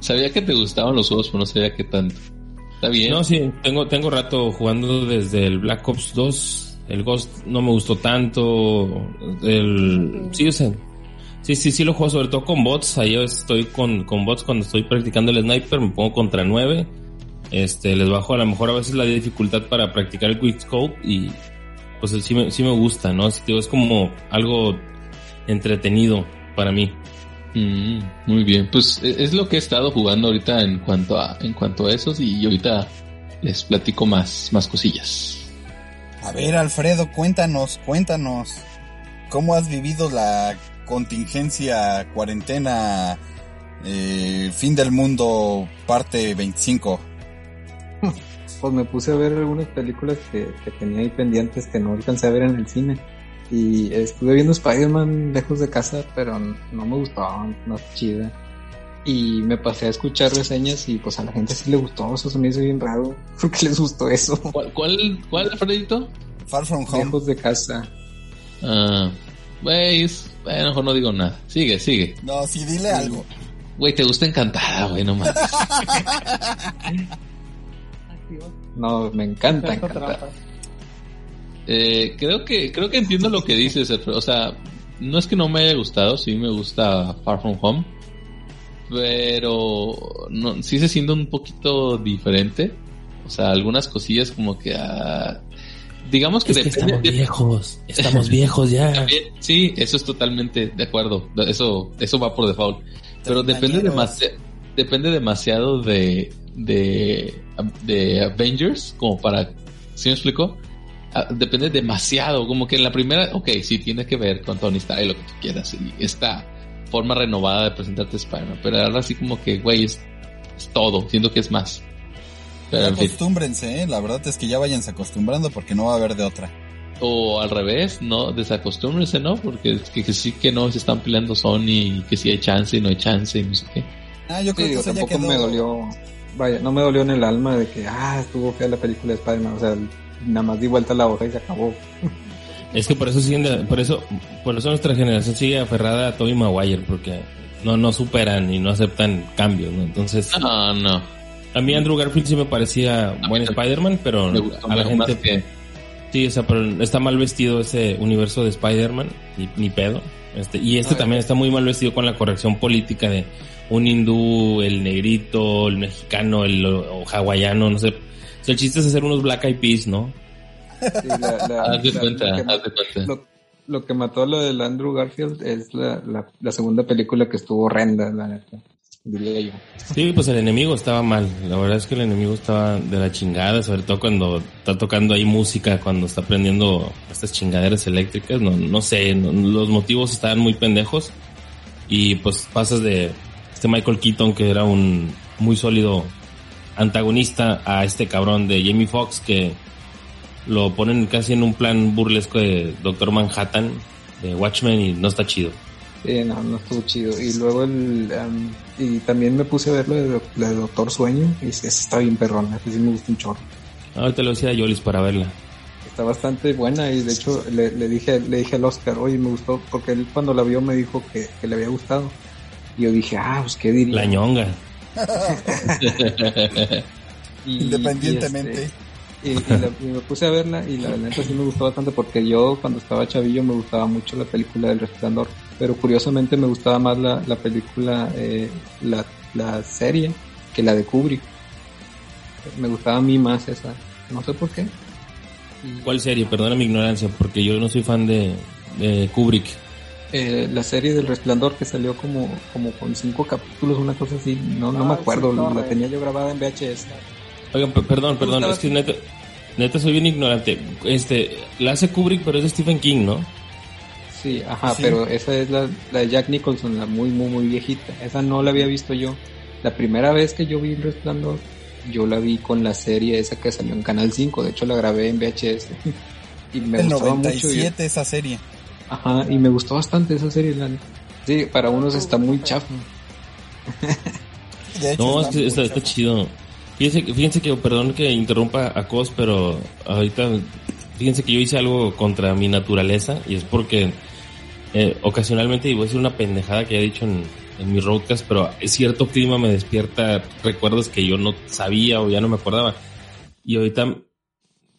Sabía que te gustaban los juegos, pero no sabía qué tanto. Está bien. No, sí, tengo, tengo rato jugando desde el Black Ops 2. El Ghost no me gustó tanto. El... Sí, o sea, sí, sí, sí lo juego sobre todo con bots. Ahí yo estoy con, con bots cuando estoy practicando el sniper. Me pongo contra 9. Este, les bajo a lo mejor a veces la dificultad para practicar el quick scope y pues sí me, sí me gusta, ¿no? Es, es como algo entretenido para mí. Mm, muy bien. Pues e- es lo que he estado jugando ahorita en cuanto a, en cuanto a esos y ahorita les platico más, más cosillas. A ver, Alfredo, cuéntanos, cuéntanos. ¿Cómo has vivido la contingencia, cuarentena, eh, fin del mundo, parte 25? Pues me puse a ver algunas películas que, que tenía ahí pendientes que no alcancé a ver en el cine. Y estuve viendo Spider-Man lejos de casa, pero no me gustaba, no es chida. Y me pasé a escuchar reseñas y pues a la gente sí le gustó, eso se me hizo bien raro. ¿Por qué les gustó eso? ¿Cuál, cuál, cuál Alfredito? Far From Home. Lejos de casa. Ah, güey, es- bueno, mejor no digo nada. Sigue, sigue. No, sí, dile algo. Güey, te gusta encantada, güey, no mames. No, me encanta, encanta. Eh, creo que creo que entiendo lo que dices. O sea, no es que no me haya gustado, sí me gusta Far From Home, pero no, sí se siente un poquito diferente. O sea, algunas cosillas como que ah, digamos que Es que estamos de- viejos, estamos viejos ya. también, sí, eso es totalmente de acuerdo. Eso eso va por default. Pero depende demasiado depende demasiado de de de Avengers como para ¿sí me explico? Depende demasiado, como que en la primera, ok, sí tiene que ver con Tony Stark y lo que tú quieras y esta forma renovada de presentarte a Spider-Man, pero ahora sí como que, güey, es, es todo, siento que es más. Pero en fin. Acostúmbrense, ¿eh? la verdad es que ya váyanse acostumbrando porque no va a haber de otra. O al revés, no desacostúmbrense, ¿no? Porque es que, que sí que no se están peleando Sony y que sí hay chance y no hay chance y no sé qué. Ah, yo Sí, creo digo, que ya tampoco quedó. me dolió. Vaya, no me dolió en el alma de que, ah, estuvo fea la película de Spider-Man. O sea, nada más di vuelta la hoja y se acabó. Es que por eso siguen, de- por eso, por eso nuestra generación sigue aferrada a Tobey Maguire, porque no, no superan y no aceptan cambios, ¿no? Entonces, No, no. a mí Andrew Garfield sí me parecía buen Spider-Man, pero Me gustó a la más gente, que... sí, o sea, pero está mal vestido ese universo de Spider-Man, ni, ni pedo. Este, y este también está muy mal vestido con la corrección política de un hindú, el negrito, el mexicano, el o hawaiano, no sé. O sea, el chiste es hacer unos Black Eyed Peas, ¿no? Sí, la- la- Haz de la- cuenta, que, haz de cuenta. lo- lo que mató a lo del Andrew Garfield es la, la, la segunda película que estuvo horrenda, la neta. Diría yo. Sí, pues el enemigo estaba mal. La verdad es que el enemigo estaba de la chingada, sobre todo cuando está tocando ahí música, cuando está prendiendo estas chingaderas eléctricas. No, no sé, no- los motivos estaban muy pendejos. Y pues pasas de este Michael Keaton, que era un muy sólido antagonista, a este cabrón de Jamie Foxx, que lo ponen casi en un plan burlesco de Doctor Manhattan, de Watchmen, y no está chido. No, no estuvo chido. Y luego el... am, y también me puse a ver la de, Doctor Sueño. Y esa está bien perrona. esa sí me gusta un chorro. Ahorita le decía a Yolis para verla. Está bastante buena y de hecho le, le dije le dije al Oscar, oye, me gustó, porque él cuando la vio me dijo que, que le había gustado. Y yo dije, ah, pues qué diría. La ñonga. Y- Independientemente. y, este, Y, y la- y me puse a verla y la neta sí me gustó bastante porque yo cuando estaba chavillo me gustaba mucho la película del resplandor, pero curiosamente me gustaba más la, la película, eh, la, la serie que la de Kubrick. Me gustaba a mí más esa, no sé por qué. ¿Cuál serie? Perdona mi ignorancia, porque yo no soy fan de, de Kubrick. Eh, la serie del resplandor que salió como, como con cinco capítulos, una cosa así, no, no me Ah, acuerdo, sí, la Torres. tenía yo grabada en VHS. Oigan, pe- perdón, perdón, es que neta, neta soy bien ignorante. Este, la hace Kubrick, pero es de Stephen King, ¿no? Sí, ajá, Sí. pero esa es la, la de Jack Nicholson, la muy, muy, muy viejita. Esa no la había visto yo. La primera vez que yo vi El Resplandor, yo la vi con la serie esa que salió en Canal 5. De hecho, la grabé en VHS. Y me El gustaba mucho. y- 97 esa serie. Ajá, y me gustó bastante esa serie. La, sí, para unos está muy chafa. No, es está que está, muy está chido. Fíjense, que- fíjense que, perdón que interrumpa a Cos, pero ahorita, fíjense que yo hice algo contra mi naturaleza y es porque eh, ocasionalmente, y voy a decir una pendejada que he dicho en, en mi roadcast, pero cierto clima me despierta recuerdos que yo no sabía o ya no me acordaba. Y ahorita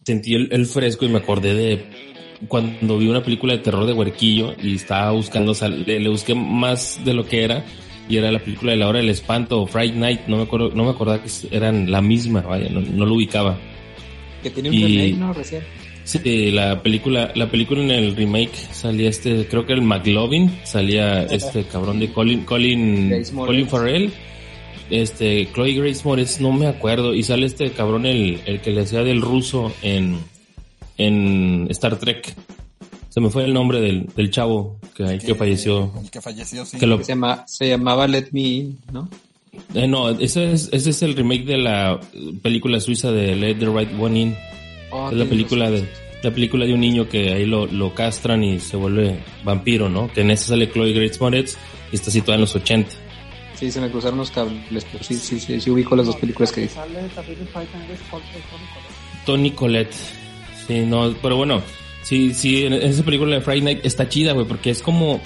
sentí el, el fresco y me acordé de cuando vi una película de terror de Huerquillo y estaba buscando, le, le busqué más de lo que era y era la película de la hora del espanto o Friday Night, no me acuerdo, no me acordaba que eran la misma, vaya, no, no lo ubicaba. Que tiene un Y- remake, ¿no? Recién. Sí, la película, la película en el remake salía este, creo que el McLovin, salía este cabrón de Colin, Colin. Colin Farrell, este, Chloe Grace Moretz, no me acuerdo, y sale este cabrón el, el que le hacía del ruso en, en Star Trek. Se me fue el nombre del, del chavo que, que falleció. El que falleció, sí. Que lo- Que se, llama, se llamaba Let Me In, ¿no? Eh, no, ese es, ese es el remake de la película suiza de Let the Right One In. Oh, es la película de la película de un niño que ahí lo, lo castran y se vuelve vampiro, ¿no? Que en esa sale Chloe Grace Moretz y está situada en los 80. Sí, se me cruzaron los cables, pero sí, sí, sí, sí ubico las dos películas que dice. Tony Collette. Sí, no, pero bueno, sí, sí, en esa película de Friday Night está chida, güey, porque es como,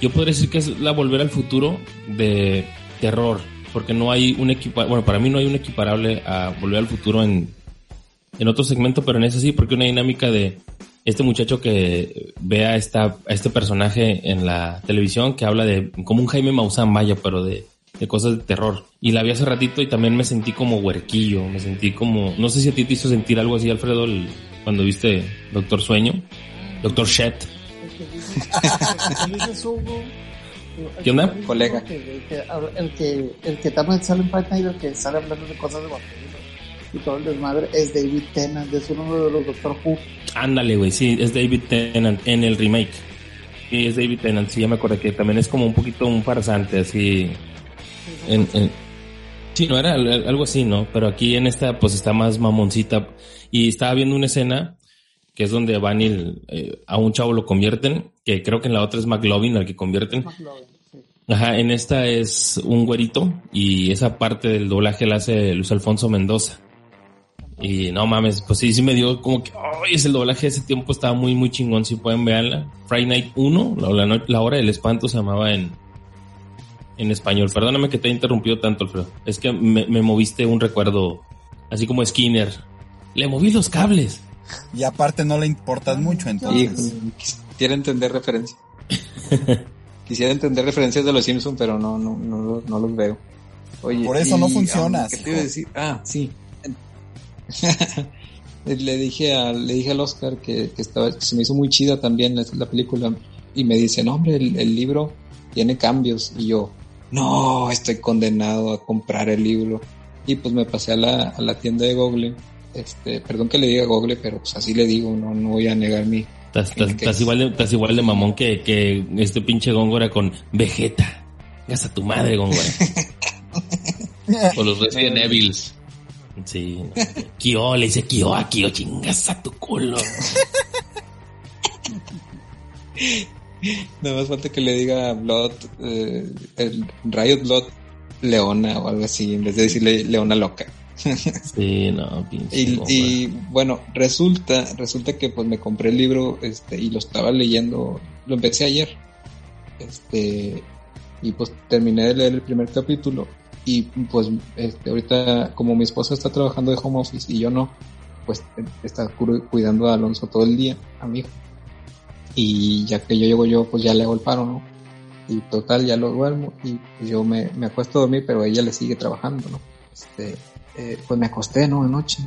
yo podría decir que es la volver al futuro de terror, porque no hay un equipa, bueno, para mí no hay un equiparable a volver al futuro en, en otro segmento, pero en ese sí, porque una dinámica de este muchacho que ve a, esta, a este personaje en la televisión que habla de, como un Jaime Maussan, vaya, pero de, de cosas de terror. Y la vi hace ratito y también me sentí como huerquillo, me sentí como, no sé si a ti te hizo sentir algo así, Alfredo, el- cuando viste Doctor Sueño, Doctor el ¿Qué onda? Colega. El que, el que, el que también sale en Fight Night, el que sale hablando de cosas de vampiros y todo el desmadre, es David Tennant, es uno de los Doctor Who. Ándale, güey, sí, es David Tennant en el remake. Sí, es David Tennant, sí, ya me acordé que también es como un poquito un farsante, así. En, en- sí, no era al- algo así, ¿no? Pero aquí en esta, pues está más mamoncita. Y estaba viendo una escena que es donde van y eh, a un chavo lo convierten, que creo que en la otra es McLovin al que convierten. McLovin, sí. Ajá, en esta es un güerito y esa parte del doblaje la hace Luis Alfonso Mendoza. Y no mames, pues sí, sí me dio como que, ay, ese doblaje de ese tiempo estaba muy, muy chingón, si pueden verla. Friday Night 1, la, la no- la hora del espanto se llamaba en, en español. Perdóname que te he interrumpido tanto, Alfredo. Es que me, me moviste un recuerdo, así como Skinner. Le moví los cables. Y aparte no le importas mucho, Y entonces. quisiera entender referencias. quisiera entender referencias de los Simpsons, pero no, no, no, no los veo. Oye, Por eso no y, funcionas, ah, ¿Qué te iba a decir? Ah, sí. le dije a, le dije al Oscar que, que estaba, que se me hizo muy chida también la, la película y me dice, no hombre, el, el libro tiene cambios y yo, no, estoy condenado a comprar el libro y pues me pasé a la, a la tienda de Google, este, perdón que le diga Google, pero pues así le digo, no, no voy a negar mi, Estás, igual, de, estás igual de mamón que, que este pinche Góngora con Vegeta. Gasta tu madre, Góngora. O los Resident Evils. Sí. no. Kyo, le dice Kyo a Kyo, chingas a tu culo. Nada más falta que le diga Blood, eh, el Riot Blood Leona o algo así, en vez de decirle Leona Loca. Sí, no, pinche Y, y, bueno, resulta, resulta que pues me compré el libro, este, y lo estaba leyendo, lo empecé ayer. Este, y pues terminé de leer el primer capítulo. Y pues este, ahorita, como mi esposa está trabajando de home office y yo no, pues está cu- cuidando a Alonso todo el día, a mi hijo. Y ya que yo llego yo, pues ya le hago el paro, ¿no? Y total, ya lo duermo y pues yo me, me acuesto a dormir, pero ella le sigue trabajando, ¿no? Este, eh, pues me acosté, ¿no? Anoche.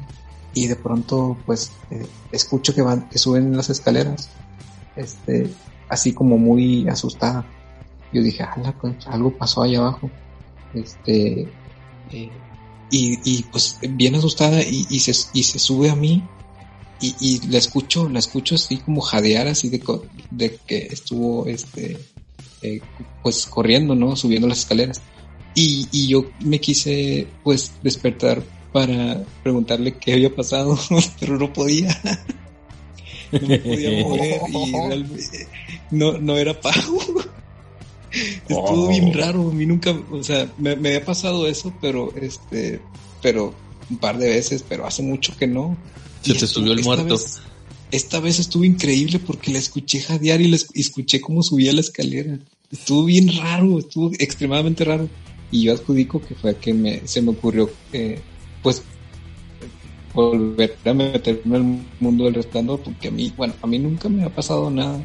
Y de pronto, pues, eh, escucho que van, que suben las escaleras. Este, así como muy asustada. Yo dije, ala, algo pasó allá abajo. Este, eh, y, y pues bien asustada y, y se, y se sube a mí y, y la escucho, la escucho así como jadear así de, de que estuvo este eh, pues corriendo, ¿no? Subiendo las escaleras. Y, y yo me quise pues despertar para preguntarle qué había pasado, pero no podía. No me podía mover y realmente no, no era pago. Estuvo Oh. bien raro, a mí nunca, o sea, me, me había pasado eso, pero este, pero un par de veces, pero hace mucho que no. Se Y te estuvo- subió el esta muerto. vez- esta vez estuvo increíble porque la escuché jadear y, la escuché cómo subía la escalera. Estuvo bien raro, estuvo extremadamente raro. Y yo adjudico que fue que me, se me ocurrió, eh, pues, volver a meterme al mundo del resplandor porque a mí, bueno, a mí nunca me ha pasado nada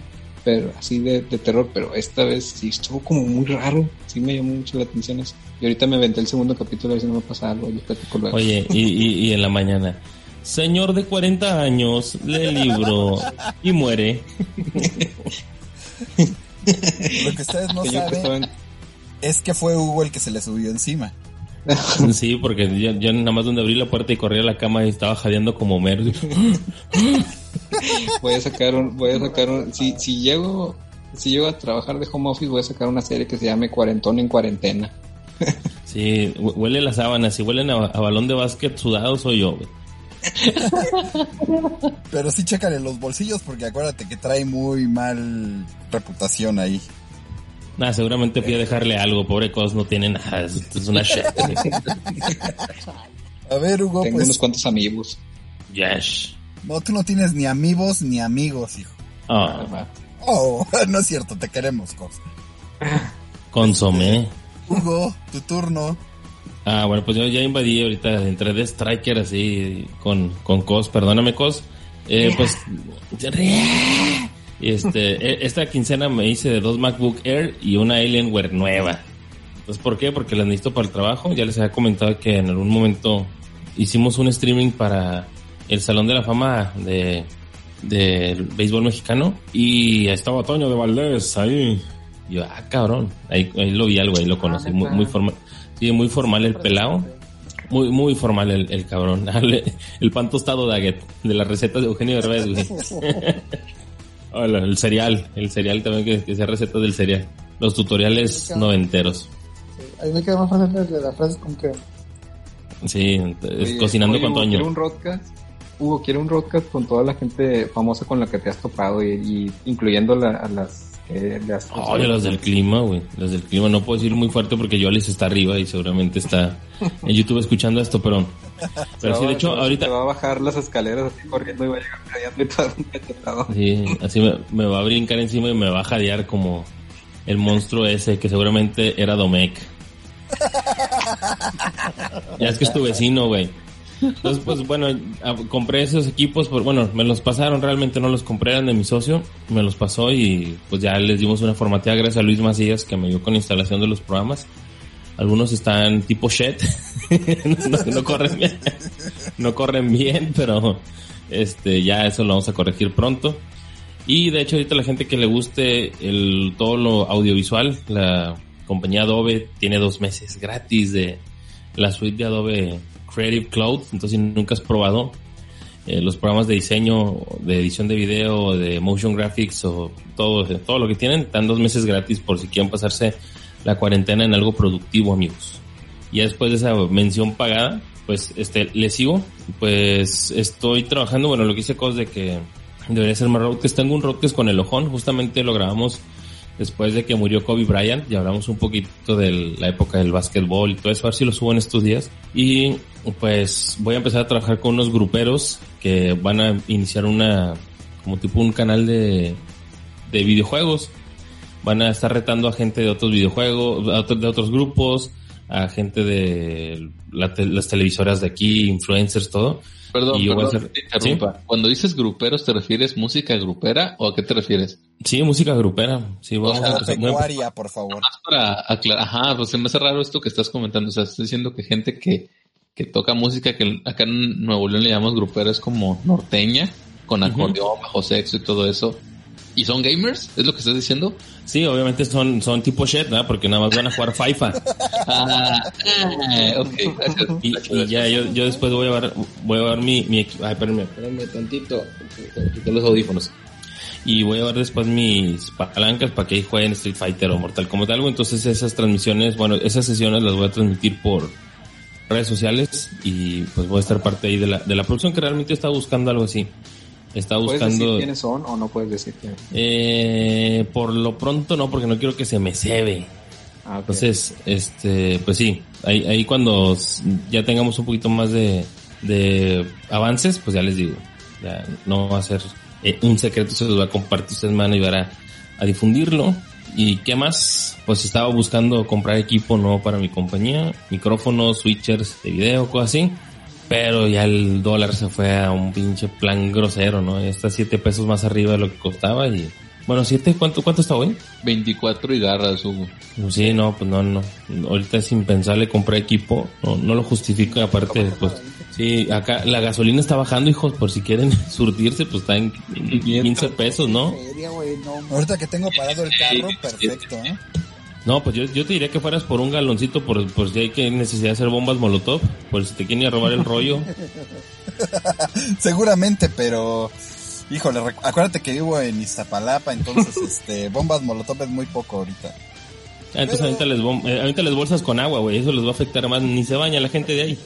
pero así de, de terror, pero esta vez sí estuvo como muy raro, sí me llamó mucho la atención eso. Y ahorita me aventé el segundo capítulo a ver si no me pasa algo, yo platico luego. Oye, y, y, y en la mañana. Señor de 40 años, lee el libro y muere. Lo que ustedes no saben es que fue Hugo el que se le subió encima. Sí, porque yo, yo nada más donde abrí la puerta y corrí a la cama y estaba jadeando como Mer. voy a sacar un, voy a sacar un, si, si llego, si llego a trabajar de home office voy a sacar una serie que se llame Cuarentón en Cuarentena. Sí, hu- huele las sábanas. Si huelen a, a balón de básquet sudado, soy yo. güey. Pero sí chécale los bolsillos porque acuérdate que trae muy mal reputación ahí. Nah, seguramente fui a dejarle algo. Pobre Cos no tiene nada. Es, es una shit. A ver, Hugo, Tengo unos pues cuantos amigos. Yes. no, tú no tienes ni amigos ni amigos, hijo. Ah, Oh, no es cierto, te queremos, Cos. consomé. Hugo, tu turno. Ah, bueno, pues yo ya invadí ahorita, entré de Striker así con, con Cos, perdóname Cos. Eh, pues, y este, e- esta quincena me hice de dos MacBook Air y una Alienware nueva. Entonces, ¿por qué? Porque las necesito para el trabajo. Ya les había comentado que en algún momento hicimos un streaming para el Salón de la Fama de del béisbol mexicano y estaba Toño de Valdés ahí. Y yo, ah, cabrón. Ahí, ahí lo vi algo, ahí lo conocí. Muy, muy formal. Sí, muy formal el pelado. Muy, muy formal el, el cabrón. el pan tostado Daggett, de las recetas de Eugenio Derbez, güey. Hola, el cereal. El cereal también, que, que sea receta del cereal. Los tutoriales noventeros. A mí me queda más fácil de la frase con que Sí, Oye, cocinando oye, con Hugo, Toño. ¿quiere un podcast? Hugo, quiero un podcast con toda la gente famosa con la que te has topado y, y incluyendo la- a las Oye, los del clima, güey. Los del clima. No puedo decir muy fuerte porque Yolis está arriba y seguramente está en YouTube escuchando esto, pero... Pero sí, de hecho, ahorita... va a bajar las escaleras así corriendo y va a llegar callando y todo. Sí, así me, me va a brincar encima y me va a jadear como el monstruo ese que seguramente era Domecq. ya es que es tu vecino, güey. Entonces, pues bueno, compré esos equipos, por, bueno, me los pasaron, realmente no los compré, eran de mi socio, me los pasó y pues ya les dimos una formateada gracias a Luis Macías que me ayudó con la instalación de los programas. Algunos están tipo no, no corren bien, no corren bien, pero este ya eso lo vamos a corregir pronto. Y de hecho ahorita la gente que le guste el todo lo audiovisual, la compañía Adobe tiene dos meses gratis de la suite de Adobe Creative Cloud. Entonces nunca has probado eh, los programas de diseño, de edición de video, de motion graphics o todo, todo lo que tienen, están dos meses gratis por si quieren pasarse la cuarentena en algo productivo, amigos. Y después de esa mención pagada, pues este, le sigo. Pues estoy trabajando, bueno, lo que hice cosas de que debería ser más roadcast. Tengo un roadcast con el ojón, justamente lo grabamos después de que murió Kobe Bryant. Ya hablamos un poquito de la época del básquetbol y todo eso, a ver si lo subo en estos días. Y pues voy a empezar a trabajar con unos gruperos que van a iniciar una, como tipo un canal de, de videojuegos van a estar retando a gente de otros videojuegos, a de otros grupos, a gente de la te- las televisoras de aquí, influencers, todo. Perdón, Y perdón, hacer-. Cuando dices gruperos, ¿te refieres música grupera o a qué te refieres? Sí, música grupera. Sí, vamos a empezar. voy a- Agropecuaria, por favor. Más para aclarar, ajá, pues se me hace raro esto que estás comentando. O sea, estás diciendo que gente que, que toca música que acá en Nuevo León le llamamos grupera es como norteña, con acordeón, bajo sexo y todo eso. ¿Y son gamers? ¿Es lo que estás diciendo? Sí, obviamente son, son tipo shit, ¿verdad? Porque nada más van a jugar FIFA. Ah, eh, ok, gracias. Y, y ya yo, yo después voy a ver, voy a ver mi, mi ay, espérame, espérame tantito, quité los audífonos. Y voy a ver después mis palancas para que ahí jueguen Street Fighter o Mortal Kombat algo. Entonces esas transmisiones, bueno, esas sesiones las voy a transmitir por redes sociales y pues voy a estar parte ahí de la, de la producción que realmente está buscando algo así. Está ¿Puedes decir buscando, quiénes son o no puedes decir quiénes? eh, por lo pronto no, porque no quiero que se me cebe. Ah, ok. Entonces, este, pues sí, ahí, ahí cuando ya tengamos un poquito más de, de avances, pues ya les digo, ya no va a ser eh, un secreto, se los va a compartir, ustedes me van a ayudar a, a difundirlo. ¿Y qué más? Pues estaba buscando comprar equipo nuevo para mi compañía, micrófonos, switchers de video, cosas así. Pero ya el dólar se fue a un pinche plan grosero, ¿no? Ya está siete pesos más arriba de lo que costaba y... Bueno, siete, ¿cuánto, cuánto está hoy? 24 y garras, Hugo. Pues Sí, no, pues no, no. Ahorita es impensable comprar equipo. No, no lo justifica. Aparte, pues, sí, acá la gasolina está bajando, hijos. Por si quieren surtirse, pues está en 15 pesos, ¿no? Feria, güey, no, Ahorita que tengo parado el carro, perfecto, ¿eh? No, pues yo, yo te diría que fueras por un galoncito por, por si hay que necesidad de hacer bombas molotov. Por si te quieren ir a robar el rollo. Seguramente, pero... Híjole, acuérdate que vivo en Iztapalapa, entonces, este, bombas molotov es muy poco ahorita. Ah, entonces ahorita les, bom- eh, ahorita les bolsas con agua, güey. Eso les va a afectar más. Ni se baña la gente de ahí.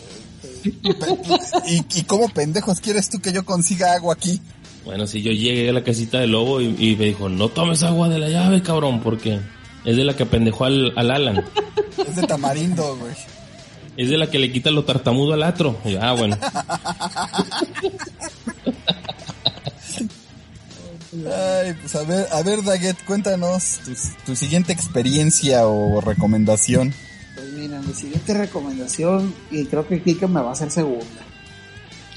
¿Y, y cómo pendejos quieres tú que yo consiga agua aquí? Bueno, si yo llegué a la casita del lobo y, y me dijo, no tomes agua de la llave, cabrón, porque es de la que pendejó al, al Alan. Es de tamarindo, güey. Es de la que le quita lo tartamudo al atro. Y ah, bueno. Ay, pues a ver, a ver, Daggett, cuéntanos tu, tu siguiente experiencia o recomendación. Mira, mi siguiente recomendación, y creo que Kika me va a hacer segunda.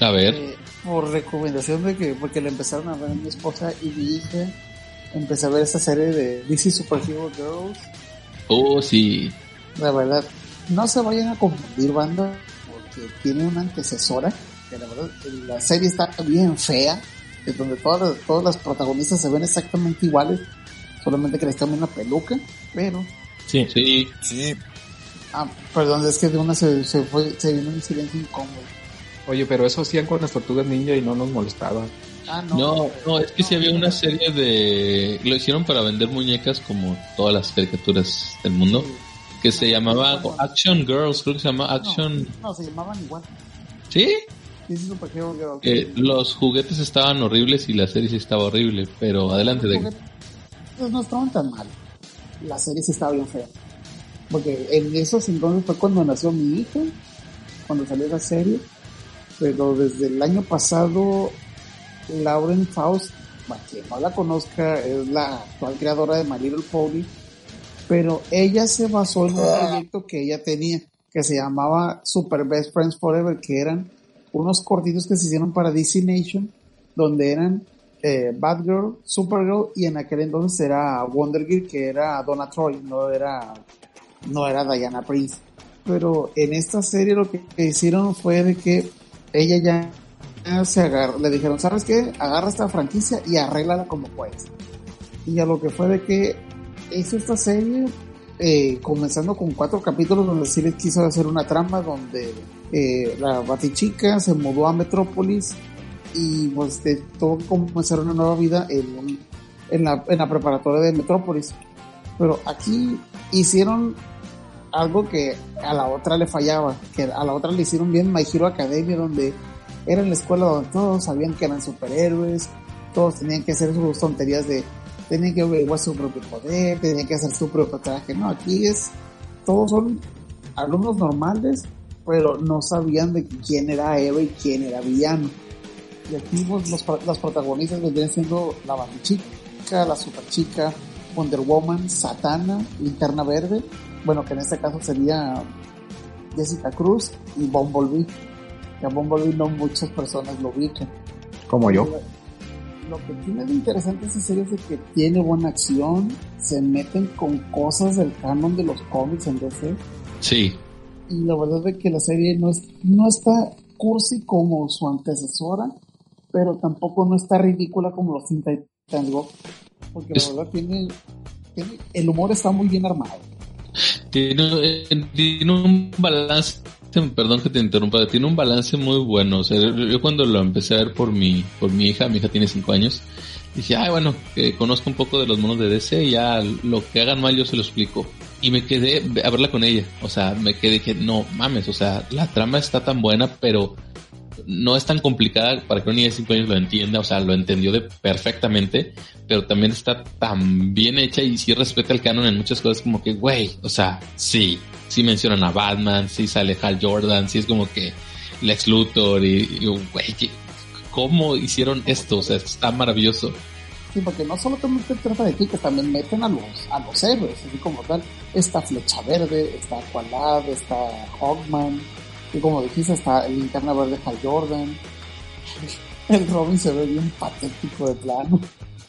A ver. Eh, por recomendación de que, porque le empezaron a ver a mi esposa y mi hija, empecé a ver esta serie de DC Superhero Girls. Oh, sí. La verdad, no se vayan a confundir, banda, porque tiene una antecesora, que la verdad, la serie está bien fea, es donde todas las, todas las protagonistas se ven exactamente iguales, solamente que les cambia una peluca, pero, Sí. Sí. Sí, ah, perdón, es que de una se, se fue, se vino un silencio incómodo. Oye, pero eso hacían con las tortugas ninja y no nos molestaba. Ah, no. No, no, es que sí había una serie de... Lo hicieron para vender muñecas como todas las caricaturas del mundo. Que se llamaba Action Girls, creo que se llama Action... No, no, se llamaban igual. ¿Sí? Superhero Girls. Eh, los juguetes estaban horribles y la serie sí estaba horrible, pero adelante de... Pues no estaban tan mal. La serie sí estaba bien fea. Porque en esos entonces fue cuando nació mi hija, cuando salió la serie. Pero desde el año pasado, Lauren Faust, para quien no la conozca, es la actual creadora de My Little. Pero ella se basó en un proyecto que ella tenía, que se llamaba Super Best Friends Forever, que eran unos cortitos que se hicieron para DC Nation, donde eran eh, Batgirl, Supergirl y en aquel entonces era Wonder Girl que era Donna Troy, no era, no era Diana Prince. Pero en esta serie lo que, hicieron fue de que ella ya se agarró, le dijeron, ¿sabes qué? Agarra esta franquicia y arréglala como puedes. Y a lo que fue de que hizo esta serie, eh, comenzando con cuatro capítulos donde sí le quiso hacer una trama donde eh, la Batichica se mudó a Metrópolis y pues de, tuvo que comenzar una nueva vida en la preparatoria de Metrópolis. Pero aquí hicieron algo que a la otra le fallaba, que a la otra le hicieron bien My Hero Academia, donde era en la escuela donde todos sabían que eran superhéroes, todos tenían que hacer sus tonterías de, tenían que averiguar su propio poder, tenían que hacer su propio traje. No, aquí es, todos son alumnos normales, pero no sabían de quién era héroe y quién era villano. Y aquí pues, los, los protagonistas vendrían siendo la Batichica, la Superchica, Wonder Woman, Satana, Linterna Verde, bueno, que en este caso sería Jessica Cruz y Bumblebee. Que a Bumblebee no muchas personas lo ubican. Como yo. Lo que tiene de interesante esa serie es de que tiene buena acción, se meten con cosas del canon de los cómics en DC. Sí. Y la verdad es que la serie no, es, no está cursi como su antecesora, pero tampoco no está ridícula como los Teen Titans Go. Porque la Es- verdad tiene, tiene- el humor está muy bien armado. Tiene, eh, tiene un balance, perdón que te interrumpa, tiene un balance muy bueno. O sea, yo, cuando lo empecé a ver por mi, por mi hija, mi hija tiene 5 años, dije, ay, bueno, que conozco un poco de los monos de DC y ya lo que hagan mal yo se lo explico. Y me quedé a verla con ella. O sea, me quedé que no mames, o sea, la trama está tan buena, pero no es tan complicada para que una niña de 5 años lo entienda, o sea, lo entendió de perfectamente, pero también está tan bien hecha y sí respeta el canon en muchas cosas como que, güey, o sea, sí, sí mencionan a Batman, sí sale Hal Jordan, sí es como que Lex Luthor y, güey, ¿qué- ¿cómo hicieron esto? O sea, está maravilloso. Sí, porque no solo te trata de chicas, también meten a los, a los héroes, así como tal. Está Flecha Verde, está Aqualad, está Hawkman, y como dijiste, está el Linterna Verde Hal Jordan. El Robin se ve bien patético de plano.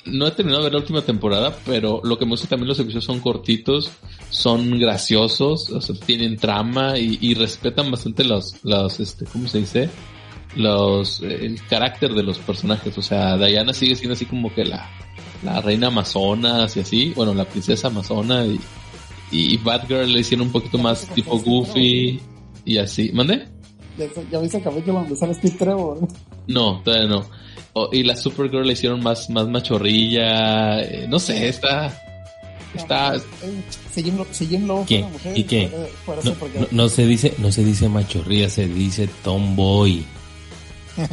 No he terminado de ver la última temporada, pero lo que me gusta también los episodios son cortitos, son graciosos, o sea, tienen trama y, y respetan bastante los, los, este, ¿cómo se dice? Los, eh, el carácter de los personajes. O sea, Diana sigue siendo así como que la, la reina amazonas y así, bueno, la princesa amazona y, y Batgirl le hicieron un poquito más tipo goofy y así. ¿Mande? Ya, ya viste el capítulo donde sale Steve Trevor. No, todavía no. Y la Supergirl le hicieron más, más machorrilla. eh, no sé, está. Está. Lobo ¿Qué? ¿Y qué? fuera- fuera No, Supergirl. no- no se dice, no se dice machorría, se dice tomboy.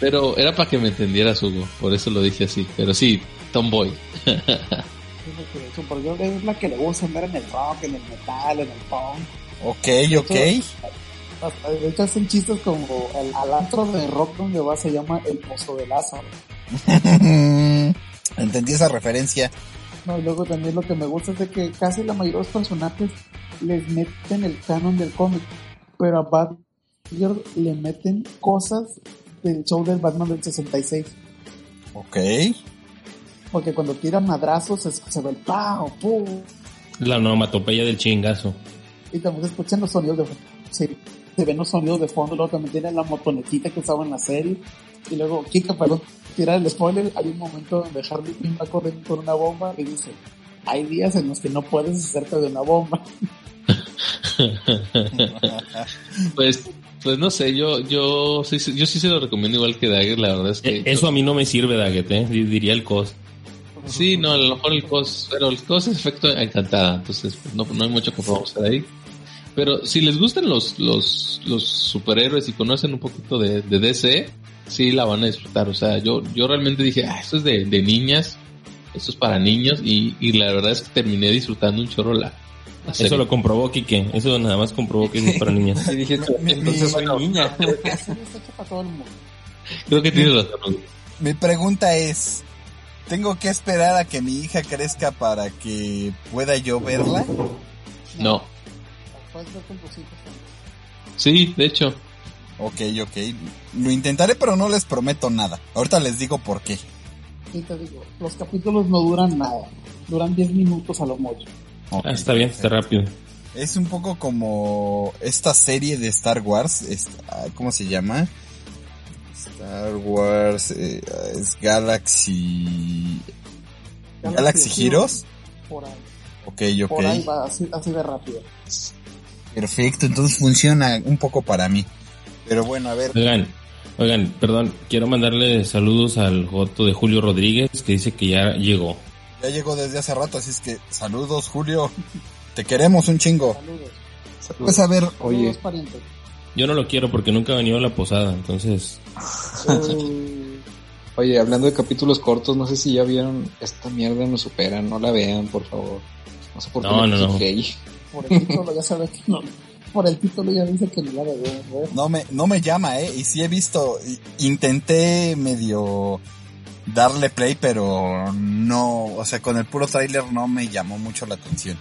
Pero era para que me entendieras, Hugo. Por eso lo dije así. Pero sí, Tomboy. Supergirl es la que le gusta andar en el rock, en el metal, en el punk. Ok, ok. Hasta, De hecho, hacen chistes como el, al antro de rock donde va se llama El Pozo de Lázaro. Entendí esa referencia. No, y luego también lo que me gusta es de que casi la mayoría de los personajes les meten el canon del cómic, pero a Batgirl le meten cosas del show del Batman del 66. Ok. Porque cuando tiran madrazos se, se ve el pao, pum, La onomatopeya del chingazo. Y también se escuchan los sonidos de sí, se ven los sonidos de fondo, luego también tienen la motonetita que usaba en la serie, y luego, Kika, perdón, tirar el spoiler, hay un momento donde Harley Quinn va corriendo con una bomba y dice, hay días en los que no puedes hacerte de una bomba. pues, pues no sé, yo, yo, sí, yo sí se lo recomiendo igual que Dagger, la verdad es que. Eh, Eso a mí no me sirve, Daggett, ¿eh? Di- diría el cos. Sí, no, a lo mejor el cos, pero el cos es efecto encantada, entonces pues, no, no hay mucho que podamos hacer ahí. Pero si les gustan los, los, los superhéroes y conocen un poquito de, de DC, sí la van a disfrutar. O sea, yo, yo realmente dije, ah, esto es de, de niñas, esto es para niños, y, y la verdad es que terminé disfrutando un chorro la. Eso lo comprobó Kike. Eso nada más comprobó que es para niñas. Y entonces soy mi- niña. Creo que tienes razón. Mi pregunta es, ¿tengo que esperar a que mi hija crezca para que pueda yo verla? No, Puedes ver con tus hijos también. sí, de hecho. Ok, ok. Lo intentaré, pero no les prometo nada. Ahorita les digo por qué. Y te digo, los capítulos no duran nada, duran 10 minutos a lo mucho. Ok. Ah, está bien, está rápido. Es un poco como esta serie de Star Wars. esta- ¿Cómo se llama? Star Wars. eh, es Galaxy. Galaxy Heroes. Por ahí, Ok, por ahí ok. va, así, así de rápido. Perfecto, entonces funciona un poco para mí. Pero bueno, a ver. Oigan, oigan, perdón, quiero mandarle saludos al Joto de Julio Rodríguez que dice que ya llegó. Ya llegó desde hace rato, así es que saludos, Julio. Te queremos un chingo. Saludos. Pues a ver, Oye. Yo no lo quiero porque nunca ha venido a la posada, entonces oye, hablando de capítulos cortos, no sé si ya vieron esta mierda nos supera, no la vean, por favor. No sé por qué No, no. Por el título ya sabes que no. Por el título ya dice que no la debe ver. no me, no me llama, eh. Y sí he visto, intenté medio darle play, pero no, o sea, con el puro tráiler no me llamó mucho la atención.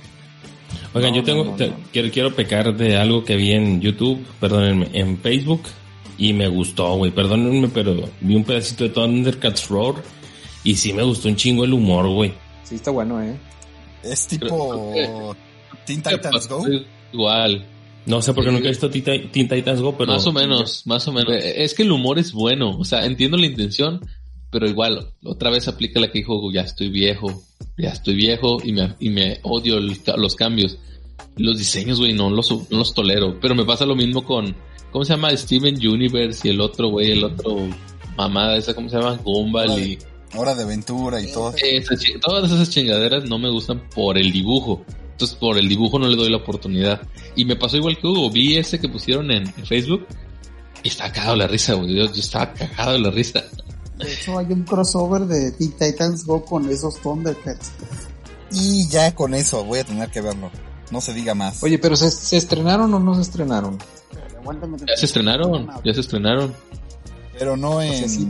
Oigan, No, yo tengo, no, no, te- no. Quiero, quiero pecar de algo que vi en YouTube, perdónenme, en Facebook, y me gustó, güey, perdónenme, pero vi un pedacito de Thundercats Roar, y sí me gustó un chingo el humor, güey. Sí, está bueno, ¿eh? Es tipo Teen Titans Go. Igual. No sé por qué Sí. nunca he visto Teen Titans Go, pero... Más o menos, más o menos. Eh, Es que el humor es bueno. O sea, entiendo la intención, pero igual, otra vez aplica la que dijo, ya estoy viejo, ya estoy viejo y me, y me odio el- los cambios. Los diseños, güey, no los, no los tolero. Pero me pasa lo mismo con, ¿cómo se llama? Steven Universe y el otro, güey, el otro mamada esa, ¿cómo se llama? Gumball y... Hora de aventura y todo. Chi- todas esas chingaderas no me gustan por el dibujo. Entonces por el dibujo no le doy la oportunidad. Y me pasó igual que Hugo. Vi ese que pusieron en, en Facebook. Y estaba cagado la risa, güey. Yo, yo estaba cagado de la risa. De hecho, hay un crossover de Teen Titans Go con esos Thundercats. Y ya con eso voy a tener que verlo. No se diga más. Oye, pero ¿se, se estrenaron o no se estrenaron? Ya se estrenaron. Ya se estrenaron. Pero no sea, en sí.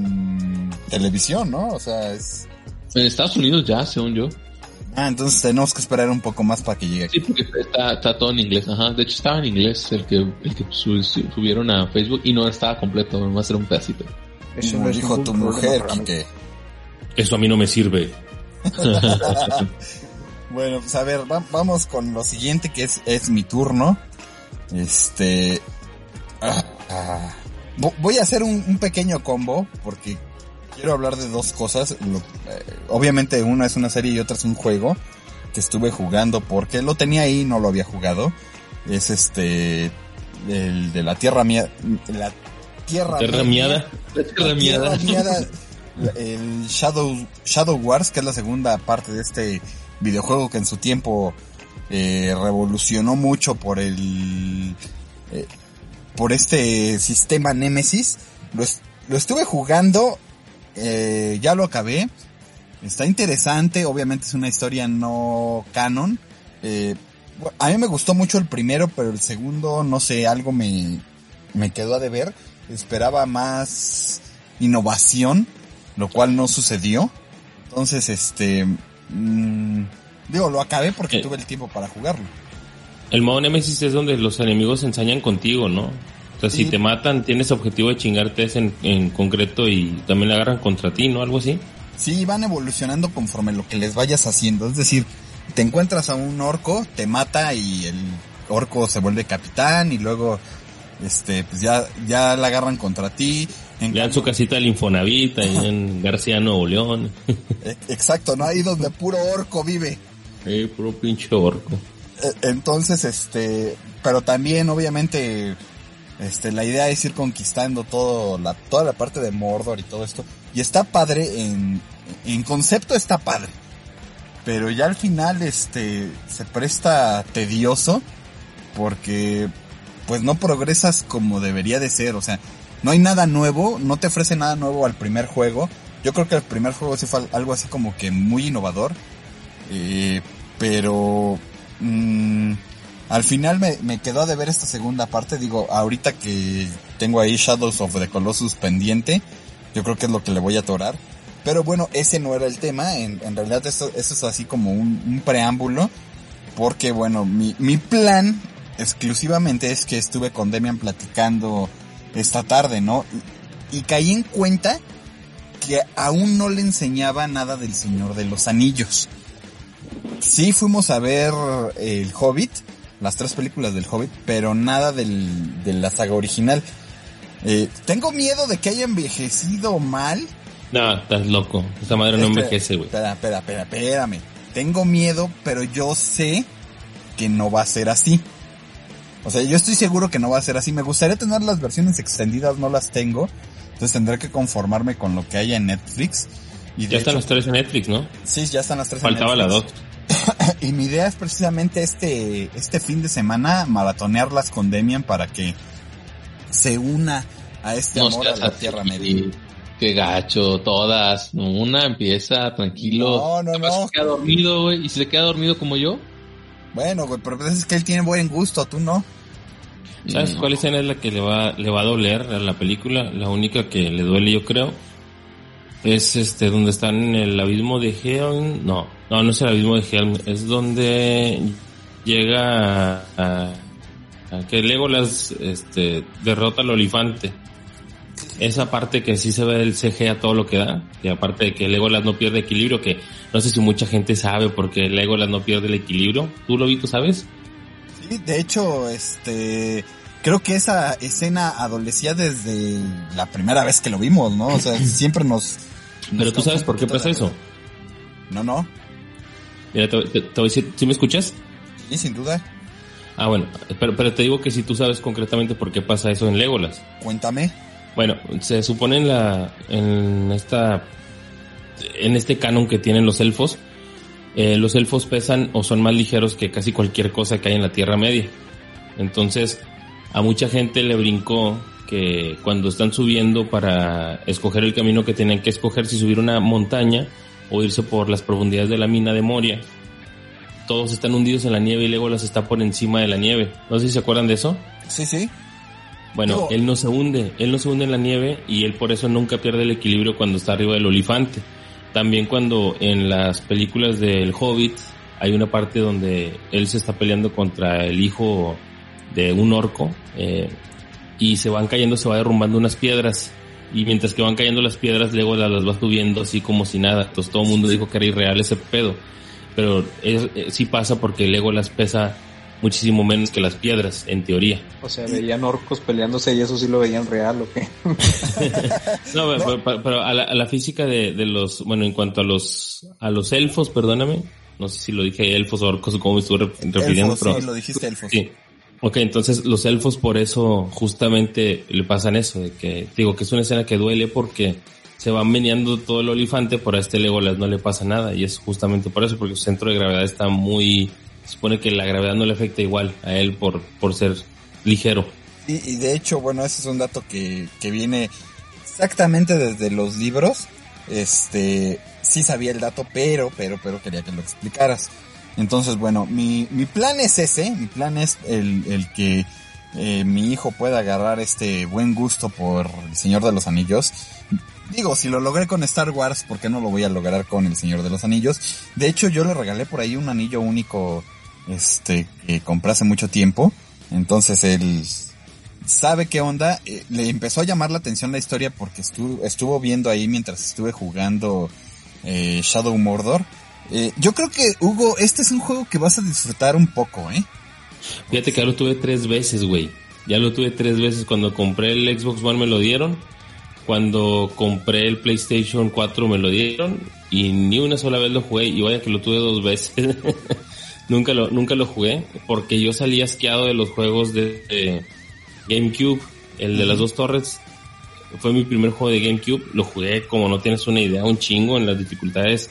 televisión, ¿no? O sea, es... En Estados Unidos ya, según yo. Ah, entonces tenemos que esperar un poco más para que llegue aquí. Sí, porque está, está todo en inglés. Ajá. De hecho estaba en inglés el que, el que su- su- subieron a Facebook y no estaba completo. Nomás era un pedacito. Eso no dijo tu mujer. Quique. Eso a mí no me sirve. Bueno, pues a ver, va- vamos con lo siguiente que es, es mi turno. Este... ah, ah. Vo- voy a hacer un, un pequeño combo porque quiero hablar de dos cosas. Lo- eh, obviamente una es una serie y otra es un juego que estuve jugando porque lo tenía ahí y no lo había jugado. Es este... El de la Tierra Mía... La Tierra, Media. miada. La tierra miada. Tierra Miada, el Shadow, Shadow Wars, que es la segunda parte de este videojuego que en su tiempo eh, revolucionó mucho por el eh, por este sistema Nemesis. Lo, lo estuve jugando, eh, ya lo acabé. Está interesante, obviamente es una historia no canon. Eh, a mí me gustó mucho el primero, pero el segundo, no sé, algo me, me quedó a deber. Esperaba más innovación, lo cual no sucedió. Entonces, este, mm, digo, lo acabé porque Eh. tuve el tiempo para jugarlo. El modo Nemesis es donde los enemigos se ensañan contigo, ¿no? Sea, si te matan, tienes objetivo de chingarte ese en, en concreto y también la agarran contra ti, ¿no? Algo así. Sí, van evolucionando conforme lo que les vayas haciendo. Es decir, te encuentras a un orco, te mata y el orco se vuelve capitán y luego, este, pues ya, ya la agarran contra ti. En Ya en su casita del Infonavit, en García Nuevo León. E- Exacto, ¿no? Ahí donde puro orco vive. Eh, puro pinche orco. Eh, Entonces, este, pero también obviamente, este, la idea es ir conquistando todo la, toda la parte de Mordor y todo esto. Y está padre en, en concepto está padre. Pero ya al final, este, se presta tedioso porque, pues no progresas como debería de ser. O sea, no hay nada nuevo, no te ofrece nada nuevo al primer juego. Yo creo que el primer juego sí fue algo así como que muy innovador. Eh, pero mm, al final me, me quedó a deber esta segunda parte. Digo, ahorita que tengo ahí Shadows of the Colossus pendiente, yo creo que es lo que le voy a atorar. Pero bueno, ese no era el tema. En, en realidad eso, eso es así como un, preámbulo. Porque bueno, mi, mi plan exclusivamente es que estuve con Demian platicando esta tarde, ¿no? Y, y caí en cuenta que aún no le enseñaba nada del Señor de los Anillos. Sí fuimos a ver El Hobbit, las tres películas del Hobbit, pero nada del, de la saga original. Eh, tengo miedo de que haya envejecido mal. No, estás loco. Esta madre no Espera, envejece, güey. Espera, espera, espera, espérame. Tengo miedo, pero yo sé que no va a ser así. O sea, yo estoy seguro que no va a ser así. Me gustaría tener las versiones extendidas, no las tengo. Entonces tendré que conformarme con lo que haya en Netflix. Y Ya están las tres en Netflix, ¿no? Sí, ya están las tres. en Faltaba la Netflix. dos. Y mi idea es precisamente este, este fin de semana maratonearlas con Demian para que se una a este No amor a la Tierra Media. Qué gacho, todas. Una empieza tranquilo. No, no, no. Se queda dormido, güey. ¿Y si se queda dormido como yo? Bueno, güey, pero pues es que él tiene buen gusto, tú no. ¿Sabes cuál escena es la que le va, le va a doler a la película? La única que le duele, yo creo. Es este, donde están en el abismo de Helm. No, no, no es el abismo de Helm. Es donde llega a, a- a que Legolas este, derrota al olifante. Esa parte que sí se ve del CG a todo lo que da, y aparte de que Legolas no pierde equilibrio, que no sé si mucha gente sabe porque Legolas no pierde el equilibrio. ¿Tú lo vi, tú sabes? Sí, de hecho, este, creo que esa escena adolecía desde la primera vez que lo vimos, ¿no? O sea, siempre nos... Pero tú sabes por qué pasa eso. No, no, Mira, te, te- te voy a decir, ¿sí me escuchas? y sin duda, Ah, bueno, pero, pero te digo que si tú sabes concretamente por qué pasa eso en Legolas. cuéntame. Bueno, se supone en la, en esta, en este canon que tienen los elfos, eh, los elfos pesan o son más ligeros que casi cualquier cosa que hay en la Tierra Media. Entonces, a mucha gente le brincó que cuando están subiendo para escoger el camino que tenían que escoger, si subir una montaña o irse por las profundidades de la mina de Moria, todos están hundidos en la nieve y Legolas está por encima de la nieve. No sé si se acuerdan de eso. Sí, sí. Bueno, Digo- él no se hunde, él no se hunde en la nieve y él por eso nunca pierde el equilibrio cuando está arriba del olifante. También cuando en las películas del Hobbit hay una parte donde él se está peleando contra el hijo de un orco eh, y se van cayendo, se va derrumbando unas piedras y mientras que van cayendo las piedras luego las, las va subiendo así como si nada. Entonces todo el mundo dijo que era irreal ese pedo. Pero es, eh, sí pasa porque Legolas pesa muchísimo menos que las piedras, en teoría. O sea, veían orcos peleándose y eso sí lo veían real, ¿o qué? No, pero, pero- pero a, la, a la física de, de los, bueno, en cuanto a los, a los elfos, perdóname, no sé si lo dije elfos o orcos o cómo me estuve re- refiriendo, Elfos, pero sí, lo dijiste elfos. sí. Ok, entonces los elfos por eso justamente le pasan eso, de que digo que es una escena que duele porque se van meneando todo el olifante, pero a este Legolas no le pasa nada y es justamente por eso, porque su centro de gravedad está muy, se supone que la gravedad no le afecta igual a él por, por ser ligero. Y, y de hecho, bueno, ese es un dato que, que viene exactamente desde los libros. Este, sí sabía el dato, pero, pero, pero quería que lo explicaras. Entonces, bueno, mi, mi plan es ese, mi plan es el, el que eh, mi hijo pueda agarrar este buen gusto por el Señor de los Anillos. Digo, si lo logré con Star Wars, ¿por qué no lo voy a lograr con el Señor de los Anillos? De hecho, yo le regalé por ahí un anillo único, este, que compré hace mucho tiempo. Entonces él sabe qué onda. Eh, le empezó a llamar la atención la historia porque estuvo, estuvo viendo ahí mientras estuve jugando eh, Shadow Mordor. Eh, yo creo que, Hugo, este es un juego que vas a disfrutar un poco, ¿eh? Fíjate que ya lo tuve tres veces, güey. Ya lo tuve tres veces. Cuando compré el Xbox One me lo dieron. Cuando compré el PlayStation 4 me lo dieron. Y ni una sola vez lo jugué. Y vaya que lo tuve dos veces. nunca, lo, nunca lo jugué. Porque yo salí asqueado de los juegos de, de GameCube. El de las dos torres. Fue mi primer juego de GameCube. Lo jugué como no tienes una idea. Un chingo en las dificultades.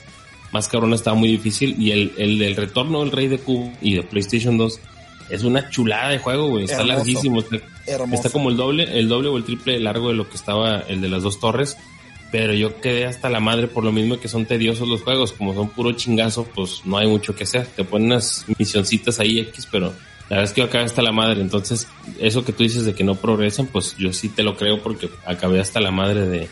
Más cabrón estaba muy difícil. Y el, el del retorno del Rey de Cubo y de PlayStation 2 es una chulada de juego, güey. Está Hermoso. larguísimo. Está, como el doble, el doble o el triple largo de lo que estaba el de las dos torres. Pero yo quedé hasta la madre por lo mismo que son tediosos los juegos. Como son puro chingazo, pues no hay mucho que hacer. Te ponen unas misioncitas ahí X, pero la verdad es que yo acabé hasta la madre. Entonces, eso que tú dices de que no progresan, pues yo sí te lo creo porque acabé hasta la madre de,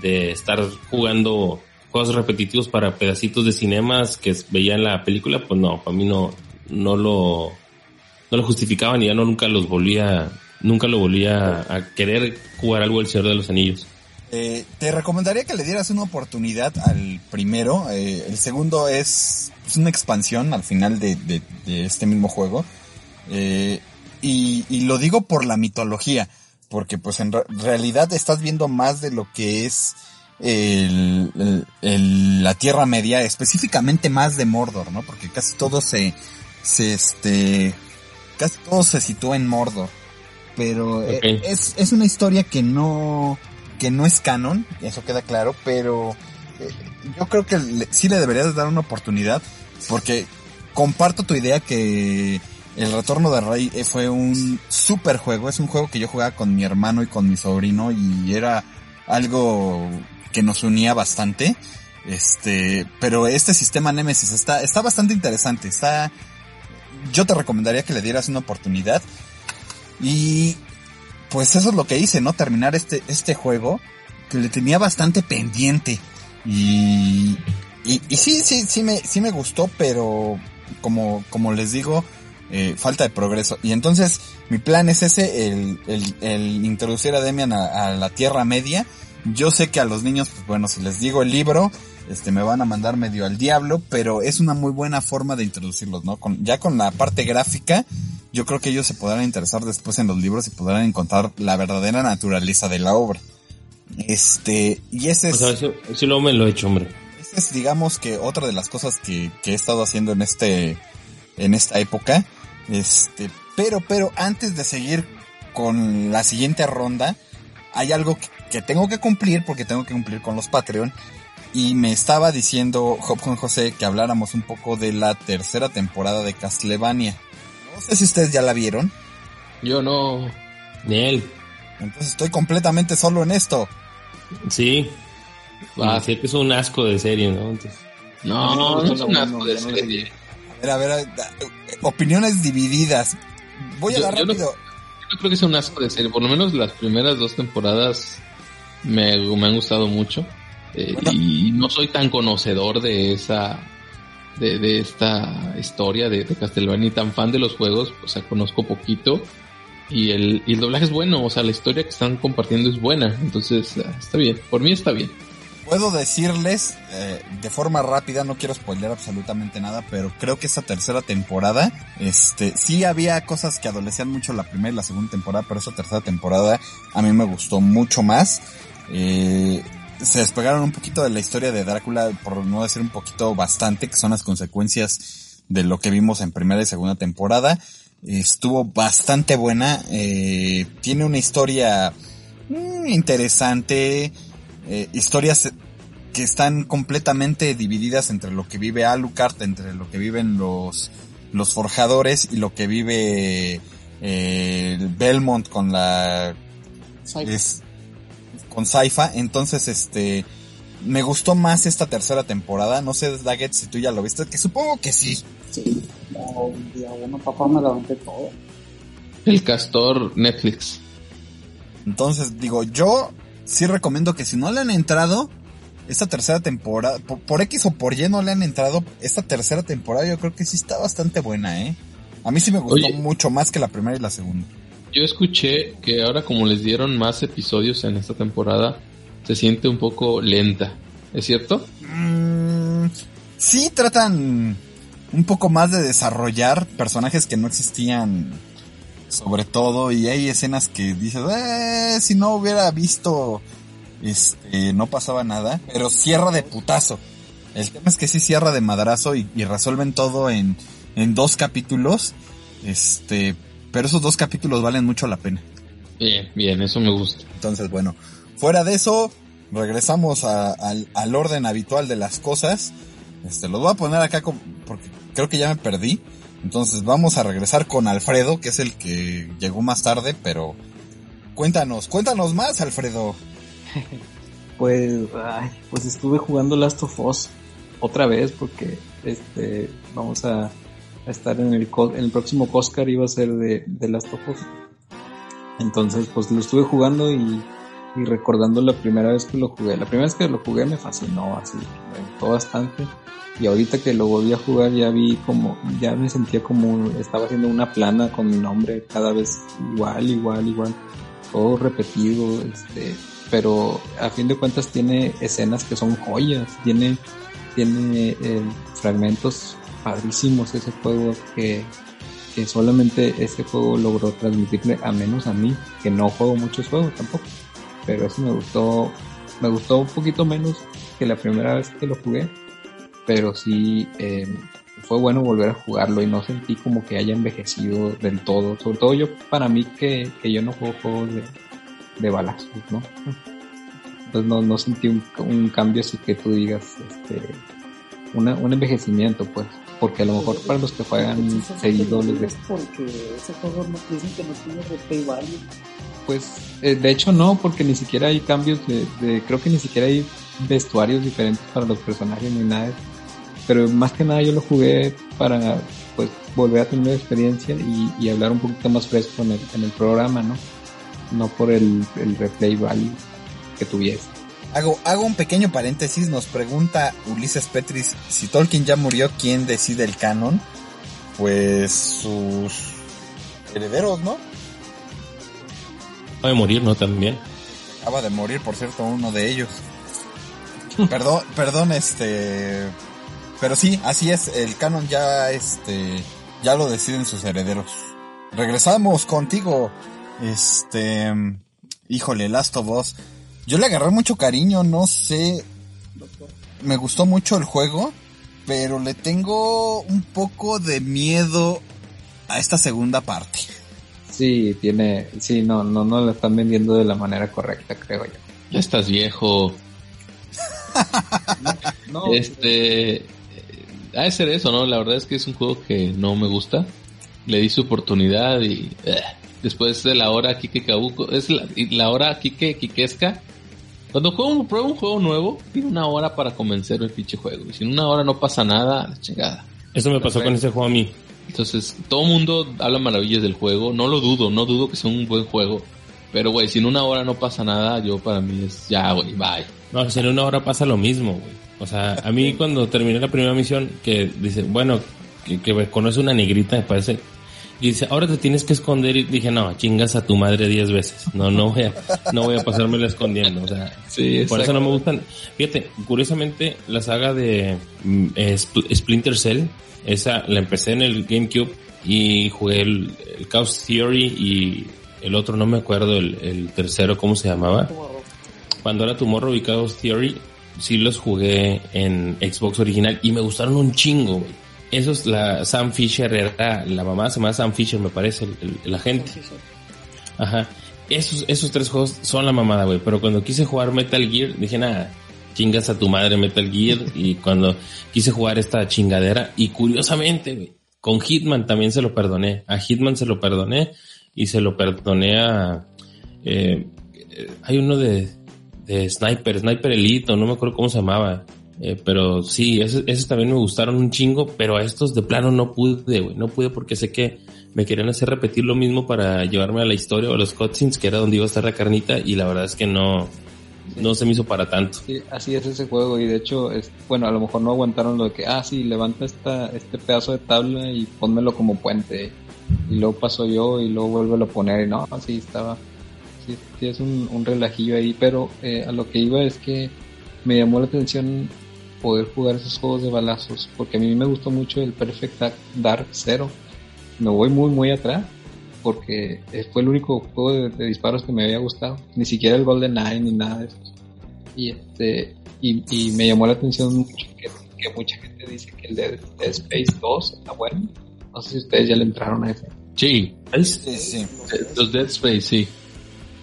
de estar jugando juegos repetitivos para pedacitos de cinemas que veía en la película, pues no, para mí no, no lo, no lo justificaban y ya no nunca los volvía, nunca lo volvía a querer jugar algo del Señor de los Anillos. Eh, te recomendaría que le dieras una oportunidad al primero. Eh, el segundo es, una expansión al final de, de- este mismo juego. Eh, y, lo digo por la mitología, porque pues en re- realidad estás viendo más de lo que es el, el- el- la Tierra Media, específicamente más de Mordor, ¿no? Porque casi todo se, se este, casi todo se sitúa en Mordor. Pero eh, es, es una historia que no, que no es canon, eso queda claro, pero eh, yo creo que le- sí le deberías dar una oportunidad, porque comparto tu idea que el Retorno de Rey eh, fue un super juego, es un juego que yo jugaba con mi hermano y con mi sobrino y era algo que nos unía bastante. Este, pero este sistema Nemesis está, está bastante interesante, está, yo te recomendaría que le dieras una oportunidad. Y pues eso es lo que hice, ¿no? Terminar este, este juego que le tenía bastante pendiente. Y, y, y sí, sí, sí me, sí me gustó, pero como, como les digo, eh, falta de progreso. Y entonces mi plan es ese, el, el, el introducir a Demian a, a, la Tierra Media. Yo sé que a los niños, pues bueno, si les digo el libro, este me van a mandar medio al diablo, pero es una muy buena forma de introducirlos, ¿no? Con, ya con la parte gráfica, yo creo que ellos se podrán interesar después en los libros y podrán encontrar la verdadera naturaleza de la obra. Este, y ese es... O sea, eso, eso luego me lo he hecho, hombre. Esa es, digamos que otra de las cosas que, que he estado haciendo en este, en esta época. Este, pero, pero antes de seguir con la siguiente ronda, hay algo que, que tengo que cumplir porque tengo que cumplir con los Patreon. Y me estaba diciendo Job Juan José que habláramos un poco de la tercera temporada de Castlevania. No sé si ustedes ya la vieron. Yo no. Ni él. Entonces estoy completamente solo en esto. Sí. Ah, sí, que es un asco de serie, ¿no? Entonces... No, no, no, es un asco de serie. A ver, a ver, a ver, opiniones divididas. Voy a Yo- dar yo no- rápido. Yo no creo que sea un asco de serie. Por lo menos las primeras dos temporadas me, me han gustado mucho. Eh, Y no soy tan conocedor de esa. De, de esta historia de, de Castlevania y tan fan de los juegos. O sea, conozco poquito. Y el, y el doblaje es bueno. O sea, la historia que están compartiendo es buena. Entonces, ah, está bien. Por mí está bien. Puedo decirles eh, de forma rápida, no quiero spoiler absolutamente nada, pero creo que esta tercera temporada, este, sí había cosas que adolecían mucho la primera y la segunda temporada, pero esta tercera temporada a mí me gustó mucho más. Eh, se despegaron un poquito de la historia de Drácula, por no decir un poquito bastante, que son las consecuencias de lo que vimos en primera y segunda temporada. Estuvo bastante buena, eh, tiene una historia mm, interesante, eh, historias que están completamente divididas entre lo que vive Alucard, entre lo que viven los, los forjadores y lo que vive eh, el Belmont con la es, con Saifa. Entonces, este, me gustó más esta tercera temporada. No sé, Daggett, si tú ya lo viste, que supongo que sí. Sí, no, un día uno, papá, me levanté todo. El Castor Netflix. Entonces, digo, yo sí recomiendo que si no le han entrado, esta tercera temporada, por, por X o por Y no le han entrado, esta tercera temporada yo creo que sí está bastante buena, ¿eh? A mí sí me gustó Oye. mucho más que la primera y la segunda. Yo escuché que ahora como les dieron más episodios en esta temporada, se siente un poco lenta. ¿Es cierto? Mm, sí tratan un poco más de desarrollar personajes que no existían sobre todo y hay escenas que dices, eh, si no hubiera visto, este, no pasaba nada, pero cierra de putazo. El tema es que sí cierra de madrazo y, y resuelven todo en, en dos capítulos, este, pero esos dos capítulos valen mucho la pena. Bien, bien, eso me gusta. Entonces, bueno, fuera de eso, regresamos a- al, al orden habitual de las cosas. Este, los voy a poner acá con- porque creo que ya me perdí. Entonces vamos a regresar con Alfredo, que es el que llegó más tarde, pero cuéntanos, cuéntanos más, Alfredo. Pues, ay, pues estuve jugando Last of Us otra vez porque este vamos a, a estar en el, próximo Oscar iba a ser de, de Last of. Entonces, pues lo estuve jugando y, y recordando la primera vez que lo jugué. La primera vez que lo jugué me fascinó, así, me gustó bastante. Y ahorita que lo volví a jugar ya vi como, ya me sentía como estaba haciendo una plana con mi nombre cada vez igual, igual, igual. Todo repetido, este, pero a fin de cuentas tiene escenas que son joyas, tiene, tiene eh, fragmentos padrísimos ese juego que, que solamente ese juego logró transmitirme, a menos a mí, que no juego muchos juegos tampoco, pero eso me gustó, me gustó un poquito menos que la primera vez que lo jugué, pero sí eh, fue bueno volver a jugarlo y no sentí como que haya envejecido del todo, sobre todo yo, para mí que, que yo no juego juegos de, de balazos, ¿no? Entonces no, no sentí un, un cambio así que tú digas, este, una, un envejecimiento, pues, porque a lo mejor para los que juegan seguido les ves Porque ese juego no dicen que no tiene replay value. Pues eh, de hecho no, porque ni siquiera hay cambios de, de- creo que ni siquiera hay vestuarios diferentes para los personajes ni nada. Pero más que nada yo lo jugué para pues volver a tener experiencia y, y hablar un poquito más fresco en el, en el programa, ¿no? No por el, el replay value que tuviese. Hago, hago un pequeño paréntesis, nos pregunta Ulises Petris si Tolkien ya murió, ¿quién decide el canon? pues sus herederos, ¿no? Acaba de morir, ¿no? También. Acaba de morir, por cierto, uno de ellos. perdón, perdón, este... Pero sí, así es, el canon ya, este, ya lo deciden sus herederos. Regresamos contigo, este, híjole, Last of Us. Yo le agarré mucho cariño, no sé, me gustó mucho el juego, pero le tengo un poco de miedo a esta segunda parte. Sí, tiene, sí, no, no, no lo están vendiendo de la manera correcta, creo yo. Ya estás viejo. No, Este. eh, Ha de ser eso, ¿no? La verdad es que es un juego que no me gusta. Le di su oportunidad y. eh, después de la hora Kike Kabuko. Es la, y la hora Kike Kikesca. Cuando juego un, pruebo un juego nuevo, tiene una hora para convencer el pinche juego. Y si en una hora no pasa nada, chingada. Eso me pasó con ese juego a mí. Entonces, todo el mundo habla maravillas del juego. No lo dudo, no dudo que sea un buen juego. Pero, güey, si en una hora no pasa nada, yo para mí es ya, güey, bye. No, si en una hora pasa lo mismo, güey. O sea, a mí cuando terminé la primera misión, que dice, bueno, que, conoce una negrita, me parece, y dice, ahora te tienes que esconder, y dije, no, chingas a tu madre diez veces. No, no voy a, no voy a pasármela escondiendo, o sea, Sí, por eso no me gustan. Fíjate, curiosamente, la saga de mm, eh, Spl- Splinter Cell, esa la empecé en el GameCube y jugué el, el Chaos Theory y el otro no me acuerdo, el, el tercero, ¿cómo se llamaba? Cuando era Tomorrow y Chaos Theory, sí los jugué en Xbox original y me gustaron un chingo, güey. Esos, la Sam Fisher era, la mamá se llama Sam Fisher, me parece, el, el- el agente. Ajá. Esos, esos tres juegos son la mamada, güey. Pero cuando quise jugar Metal Gear, dije, nada, chingas a tu madre Metal Gear. y cuando quise jugar esta chingadera, y curiosamente, güey, con Hitman también se lo perdoné. A Hitman se lo perdoné y se lo perdoné a... eh, eh, hay uno de, de Sniper, Sniper Elite, no me acuerdo cómo se llamaba. Eh, pero sí, esos, también me gustaron un chingo, pero a estos de plano no pude, güey. No pude porque sé que me querían hacer repetir lo mismo para llevarme a la historia o a los cutscenes, que era donde iba a estar la carnita, y la verdad es que no, no se me hizo para tanto. Sí, así es ese juego y de hecho, bueno, a lo mejor no aguantaron lo de que, ah, sí, levanta esta, este pedazo de tabla y pónmelo como puente. Y luego paso yo y luego vuelvo a poner y no, así estaba. Sí, sí es un, un relajillo ahí, pero eh, a lo que iba es que me llamó la atención poder jugar esos juegos de balazos, porque a mí me gustó mucho el Perfect Dark Zero. Me voy muy, muy atrás, porque fue el único juego de, de disparos que me había gustado. Ni siquiera el Golden Eye ni nada de eso. Y este, y, y me llamó la atención mucho que, que mucha gente dice que el de Dead Space 2 está bueno. No sé si ustedes ya le entraron a ese. Sí, Sí, sí. los Dead Space, sí.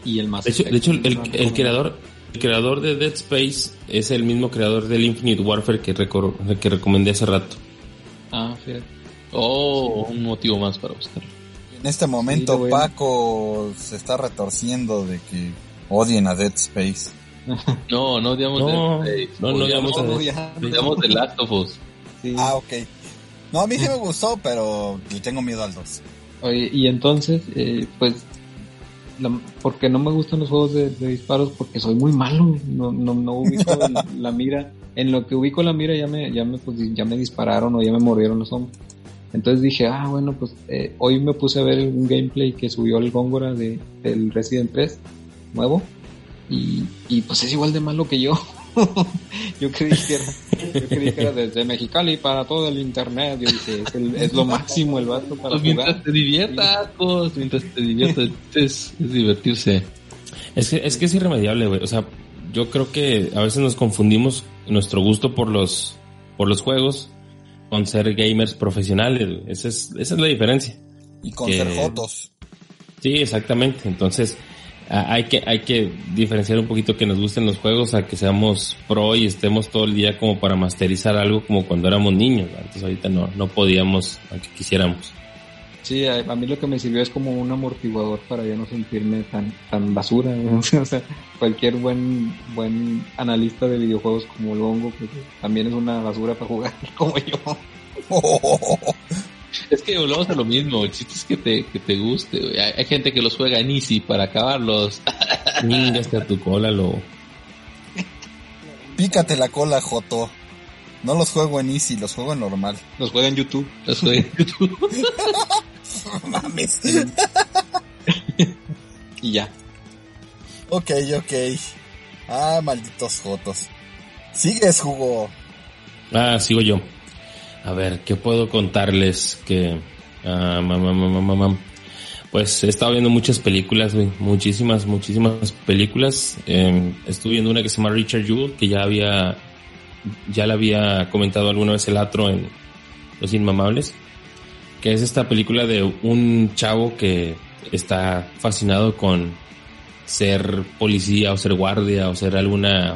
Y el más De hecho, de hecho el, el creador, el creador de Dead Space es el mismo creador del Infinite Warfare que, que recomendé hace rato. Ah, fíjate. Oh, un motivo más para buscarlo. En este momento Sí, Paco se está retorciendo de que odien a Dead Space. No, no odiamos No, Dead Space. no, no odiamos No. Odiamos The Last of Us. Sí. Ah, ok. No, a mí sí me gustó, pero tengo miedo al 2. Oye, y entonces, eh, pues, la- porque no me gustan los juegos de, de disparos porque soy muy malo, no, no, no ubico la mira. En lo que ubico la mira ya me, ya me, pues, ya me dispararon o ya me mordieron los hombros. Entonces dije, ah, bueno, pues eh, hoy me puse a ver un gameplay que subió el Góngora de, del Resident 3 nuevo y, y pues es igual de malo que yo. yo creí que era, yo creí que era desde Mexicali para todo el internet. Yo dije, es, el- es lo máximo el vato para Pues jugar. mientras te diviertas, pues, mientras te diviertas, es, es divertirse. Es que, es que es irremediable, güey. O sea, yo creo que a veces nos confundimos nuestro gusto por los, por los juegos con ser gamers profesionales. güey. Esa es, esa es la diferencia. Y con Que- ser jotos. Sí, exactamente. Entonces, hay que, hay que diferenciar un poquito que nos gusten los juegos a que seamos pro y estemos todo el día como para masterizar algo como cuando éramos niños. Entonces ahorita no, no podíamos, aunque quisiéramos. Sí, a, a mí lo que me sirvió es como un amortiguador para ya no sentirme tan tan basura. ¿no? o sea, cualquier buen buen analista de videojuegos como Longo, pues, también es una basura para jugar como yo. Es que volvemos a lo mismo, el chiste es que te, que te guste. güey. Hay, hay gente que los juega en easy para acabarlos. Ningaste a tu cola, lo. Pícate la cola, Joto. No los juego en Easy, los juego en normal. Los juega en YouTube. Los juega en YouTube. Mames. y ya. Ok, ok. Ah, malditos jotos. Sigues, Hugo. Ah, sigo yo. A ver, ¿qué puedo contarles? Que. ah, mamá, mamá, mamá. Pues he estado viendo muchas películas, güey. Muchísimas, muchísimas películas. Eh, estuve viendo una que se llama Richard Jewell, que ya había. Ya la había comentado alguna vez el atro en Los Inmamables. Que es esta película de un chavo que está fascinado con ser policía o ser guardia o ser alguna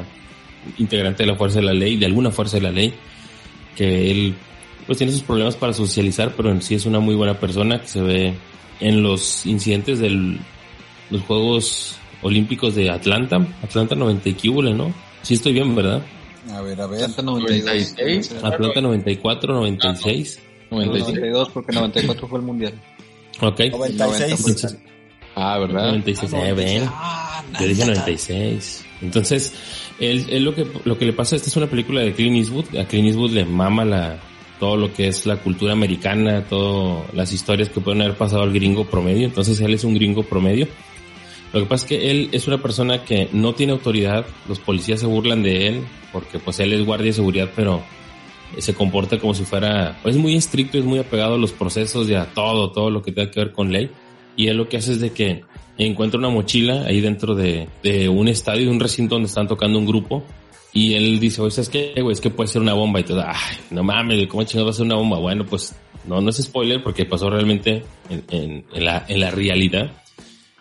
integrante de la fuerza de la ley, de alguna fuerza de la ley, que él pues tiene sus problemas para socializar, pero en sí es una muy buena persona que se ve en los incidentes de los Juegos Olímpicos de Atlanta, Atlanta 90 y ¿no? Sí estoy bien, ¿verdad? A ver, a ver. Atlanta 92. Atlanta 94, 96. 92 porque 94 fue el mundial. Ok. 96. Entonces, Ah, ¿verdad? 96, eh, ven. Yo dije 96. Entonces, él, él lo que lo que le pasa, esta es una película de Clint Eastwood. A Clint Eastwood le mama la todo lo que es la cultura americana, todas las historias que pueden haber pasado al gringo promedio. Entonces, él es un gringo promedio. Lo que pasa es que él es una persona que no tiene autoridad. Los policías se burlan de él porque pues él es guardia de seguridad, pero se comporta como si fuera, pues, es muy estricto, es muy apegado a los procesos y a todo, todo lo que tenga que ver con ley. Y él lo que hace es de que encuentra una mochila ahí dentro de, de un estadio, de un recinto donde están tocando un grupo. Y él dice, oye, ¿sabes qué, güey? Es que puede ser una bomba. Y todo, ay, no mames, ¿cómo chingados va a ser una bomba? Bueno, pues no, no es spoiler porque pasó realmente en, en, en la, en la realidad.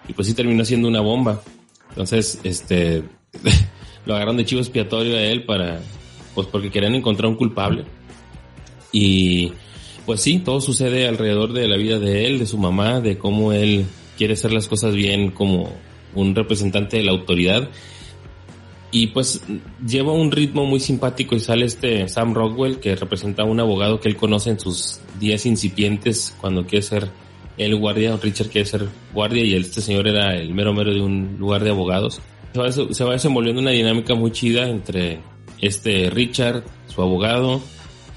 Y pues sí terminó siendo una bomba. Entonces, este, lo agarraron de chivo expiatorio a él para, pues porque querían encontrar un culpable. Y pues sí, todo sucede alrededor de la vida de él, de su mamá, de cómo él quiere hacer las cosas bien como un representante de la autoridad. Y pues lleva un ritmo muy simpático y sale este Sam Rockwell que representa a un abogado que él conoce en sus días incipientes cuando quiere ser el guardia, Richard quiere ser guardia y este señor era el mero mero de un lugar de abogados. Se va, se va desenvolviendo una dinámica muy chida entre este Richard, su abogado,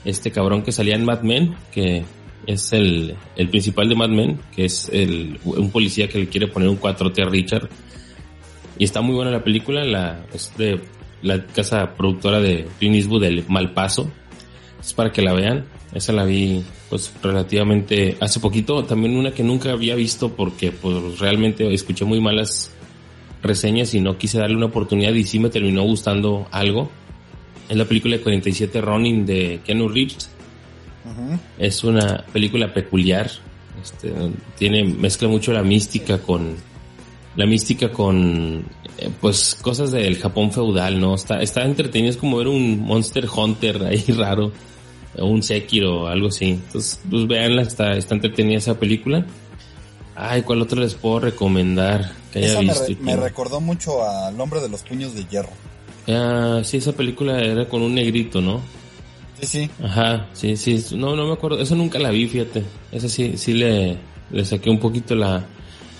este cabrón que salía en Mad Men, que es el, el principal de Mad Men, que es el, un policía que le quiere poner un 4T a Richard. Y está muy buena la película, la, es de la casa productora de Clint Eastwood, del Malpaso. Es para que la vean. Esa la vi pues relativamente hace poquito. También una que nunca había visto porque pues realmente escuché muy malas reseñas y no quise darle una oportunidad y sí me terminó gustando algo. Es la película de 47 Ronin de Keanu Reeves. Es una película peculiar. Este, tiene, mezcla mucho la mística con, la mística con, eh, pues, cosas del Japón feudal, ¿no? Está, está entretenido, es como ver un Monster Hunter ahí raro, o un Sekiro, algo así. Entonces, pues veanla, está, está entretenida esa película. Ay, ¿cuál otro les puedo recomendar que haya Esa me, visto? re- me recordó mucho al hombre de los puños de hierro. Ah, sí, esa película era con un negrito, ¿no? Sí, sí. Ajá, sí, sí. No, no me acuerdo. Eso nunca la vi, fíjate. Esa sí, sí le, le saqué un poquito la,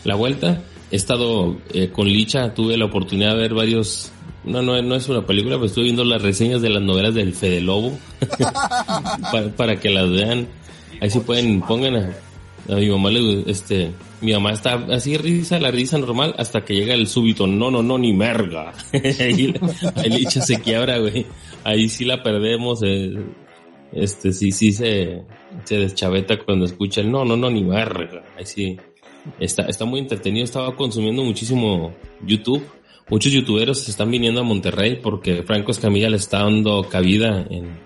la vuelta. He estado eh, con Licha, tuve la oportunidad de ver varios... No, no, no es una película, pero estuve viendo las reseñas de las novelas del Fede Lobo. para, que las vean. Ahí sí pueden, pongan a, mi mamá este, mi mamá está así risa, la risa normal, hasta que llega el súbito, no, no, no, ni merga. ahí Licha se quiebra, güey. Ahí sí la perdemos, eh, este, sí, sí se, se deschaveta cuando escucha el no, no, no, ni merga. Ahí sí, está, está muy entretenido, estaba consumiendo muchísimo YouTube. Muchos youtuberos están viniendo a Monterrey porque Franco Escamilla le está dando cabida en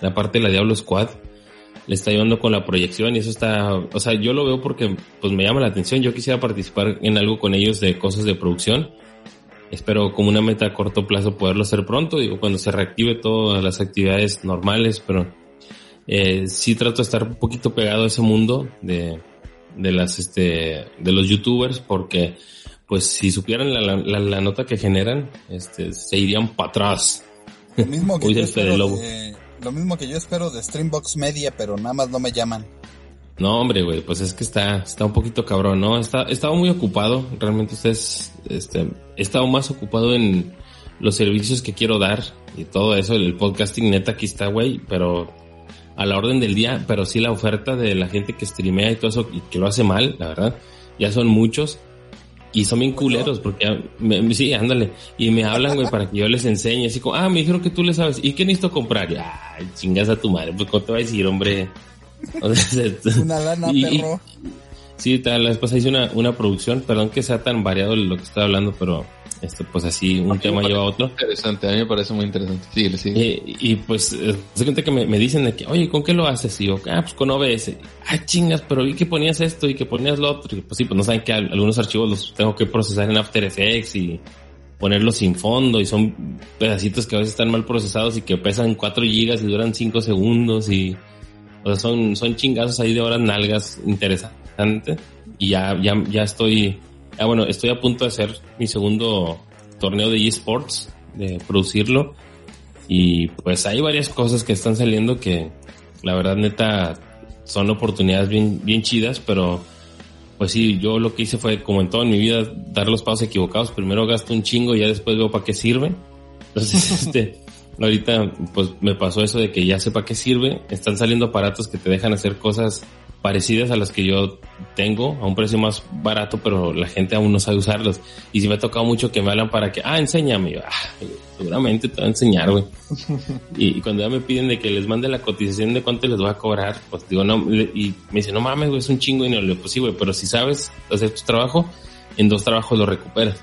la parte de la Diablo Squad. Le está ayudando con la proyección y eso está, o sea, yo lo veo porque pues me llama la atención. Yo quisiera participar en algo con ellos de cosas de producción. Espero como una meta a corto plazo poderlo hacer pronto, digo, cuando se reactive todas las actividades normales, pero eh, sí trato de estar un poquito pegado a ese mundo de, de las, este, de los youtubers porque pues si supieran la, la, la nota que generan, este, se irían para atrás. Lo mismo que yo Fede espero Lobo. de, lo mismo que yo espero de Streambox Media, pero nada más no me llaman. No, hombre, güey, pues es que está, está un poquito cabrón, ¿no? Está, he estado muy ocupado, realmente ustedes, este, he estado más ocupado en los servicios que quiero dar y todo eso, el podcasting neta aquí está, güey, pero a la orden del día, pero sí la oferta de la gente que streamea y todo eso y que lo hace mal, la verdad, ya son muchos y son bien culeros porque ya me- sí, ándale, y me hablan, güey, para que yo les enseñe, así como, ah, me dijeron que tú le sabes, ¿y qué necesito comprar? Y, Ay, chingas a tu madre, pues ¿cómo te va a decir, hombre? O sea, Una lana, y- y- perro. Sí, tal, la vez pasada hice una, una producción, perdón que sea tan variado lo que estoy hablando, pero esto pues así un tema lleva a otro. Interesante, a mí me parece muy interesante. Sí, sí. Y, y, pues eh, se cuenta que me, me dicen de que, oye, ¿con qué lo haces? Y yo, ah, pues con OBS. Ah, chingas, pero vi que ponías esto y que ponías lo otro. Y pues sí, pues no saben que al- algunos archivos los tengo que procesar en After Effects y ponerlos sin fondo y son pedacitos que a veces están mal procesados y que pesan 4 gigas y duran 5 segundos y o sea, son, son chingazos ahí de horas nalgas interesantes y ya, ya, ya estoy, ah bueno, estoy a punto de hacer mi segundo torneo de eSports, de producirlo y pues hay varias cosas que están saliendo que la verdad neta son oportunidades bien, bien chidas, pero pues sí, yo lo que hice fue como en todo en mi vida dar los pasos equivocados, primero gasto un chingo y ya después veo para qué sirve. Entonces, este, ahorita pues me pasó eso de que ya sé para qué sirve, están saliendo aparatos que te dejan hacer cosas parecidas a las que yo tengo a un precio más barato, pero la gente aún no sabe usarlos. Y si me ha tocado mucho que me hablan para que, ah, enséñame, yo, ah, seguramente te voy a enseñar, güey. Y, cuando ya me piden de que les mande la cotización de cuánto les voy a cobrar, pues digo, no, y me dice, no mames, güey, es un chingo y no le digo, pues sí, güey, pero si sabes hacer tu trabajo, en dos trabajos lo recuperas.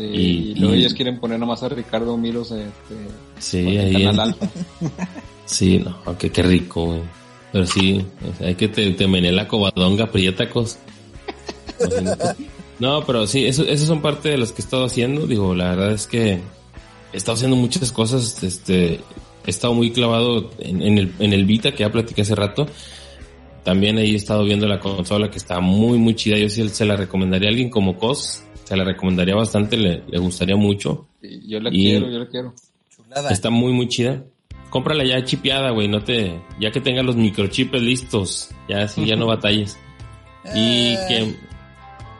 Sí, Y- y, luego y- ellos quieren poner nomás a Ricardo Miros este, Sí, ahí. canal alfa. Sí, no, que qué rico, güey. Pero sí, o sea, hay que te, te mené la cobadonga, prietacos. No, pero sí, eso, esos son parte de los que he estado haciendo. Digo, la verdad es que he estado haciendo muchas cosas. Este, he estado muy clavado en, en el, en el Vita que ya platiqué hace rato. También ahí he estado viendo la consola que está muy, muy chida. Yo sí se la recomendaría a alguien como Cos. Se la recomendaría bastante, le, le gustaría mucho. Sí, Yo la Y- quiero, yo la quiero. Está muy, muy chida. Cómprala ya chipeada, güey. No te, ya que tengas los microchips listos. Ya así, ya no batalles. Y que,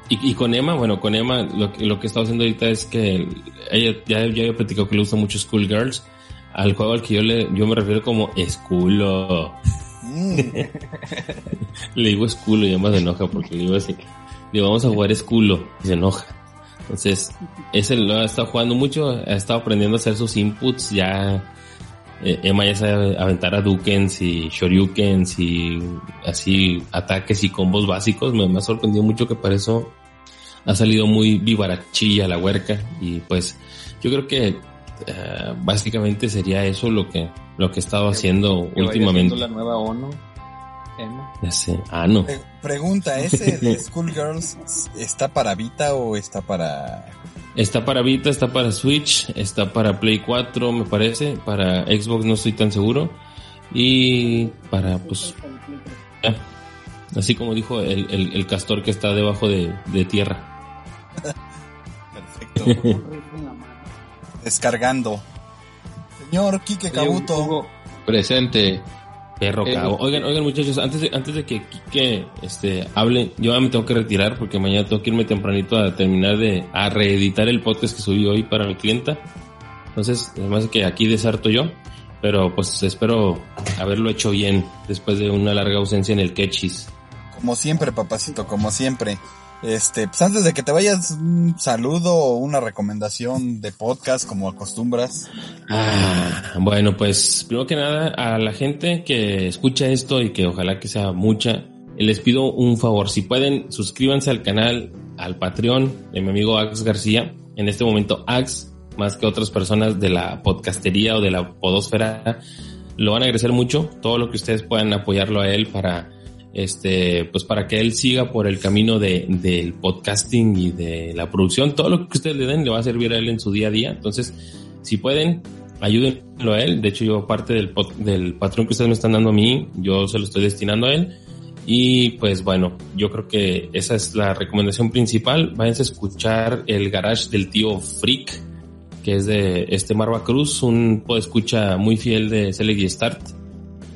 y, y con Emma, bueno, con Emma, lo, que- lo que está haciendo ahorita es que ella ya, ya había platicado que le gusta mucho Schoolgirls. Al juego al que yo le, yo me refiero como Schoolo. le digo Schoolo y Emma se enoja porque le digo así. Le digo, vamos a jugar Schoolo. Y se enoja. Entonces, ese lo ha estado jugando mucho, ha estado aprendiendo a hacer sus inputs, ya eh, Emma ya sabe aventar a Dukens y Shoryukens y así ataques y combos básicos, me, me ha sorprendido mucho que para eso ha salido muy vivarachilla la huerca y pues yo creo que eh, básicamente sería eso lo que lo que he estado haciendo últimamente. la nueva ONU. Emma. Ya sé. Ah, no. Pre- pregunta, ¿ese de Schoolgirls está para Vita o está para... Está para Vita, está para Switch, está para Play 4, me parece. Para Xbox no estoy tan seguro. Y para, pues. Así como dijo el, el- el castor que está debajo de, de tierra. Perfecto. Descargando. Señor Quique Cabuto. Presente. Perro Eh, cabo. Oigan, oigan muchachos, antes de, antes de que Kike este, hable, yo ya me tengo que retirar porque mañana tengo que irme tempranito a terminar de, a reeditar el podcast que subí hoy para mi clienta. Entonces, además que aquí desarto yo, pero pues espero haberlo hecho bien después de una larga ausencia en el Quechis. Como siempre, papacito, como siempre. Este, pues antes de que te vayas, un saludo o una recomendación de podcast como acostumbras. Ah, bueno, pues primero que nada a la gente que escucha esto y que ojalá que sea mucha, les pido un favor, si pueden suscríbanse al canal, al Patreon de mi amigo Ax García, en este momento Ax, más que otras personas de la podcastería o de la podosfera, lo van a agradecer mucho, todo lo que ustedes puedan apoyarlo a él para este, pues para que él siga por el camino de, del podcasting y de la producción, todo lo que ustedes le den le va a servir a él en su día a día, entonces si pueden, ayúdenlo a él. De hecho, yo parte del, del patrón que ustedes me están dando a mí, yo se lo estoy destinando a él. Y pues bueno, yo creo que esa es la recomendación principal. Váyanse a escuchar el garage del tío Freak, que es de este Marva Cruz, un escucha muy fiel de Select y Start.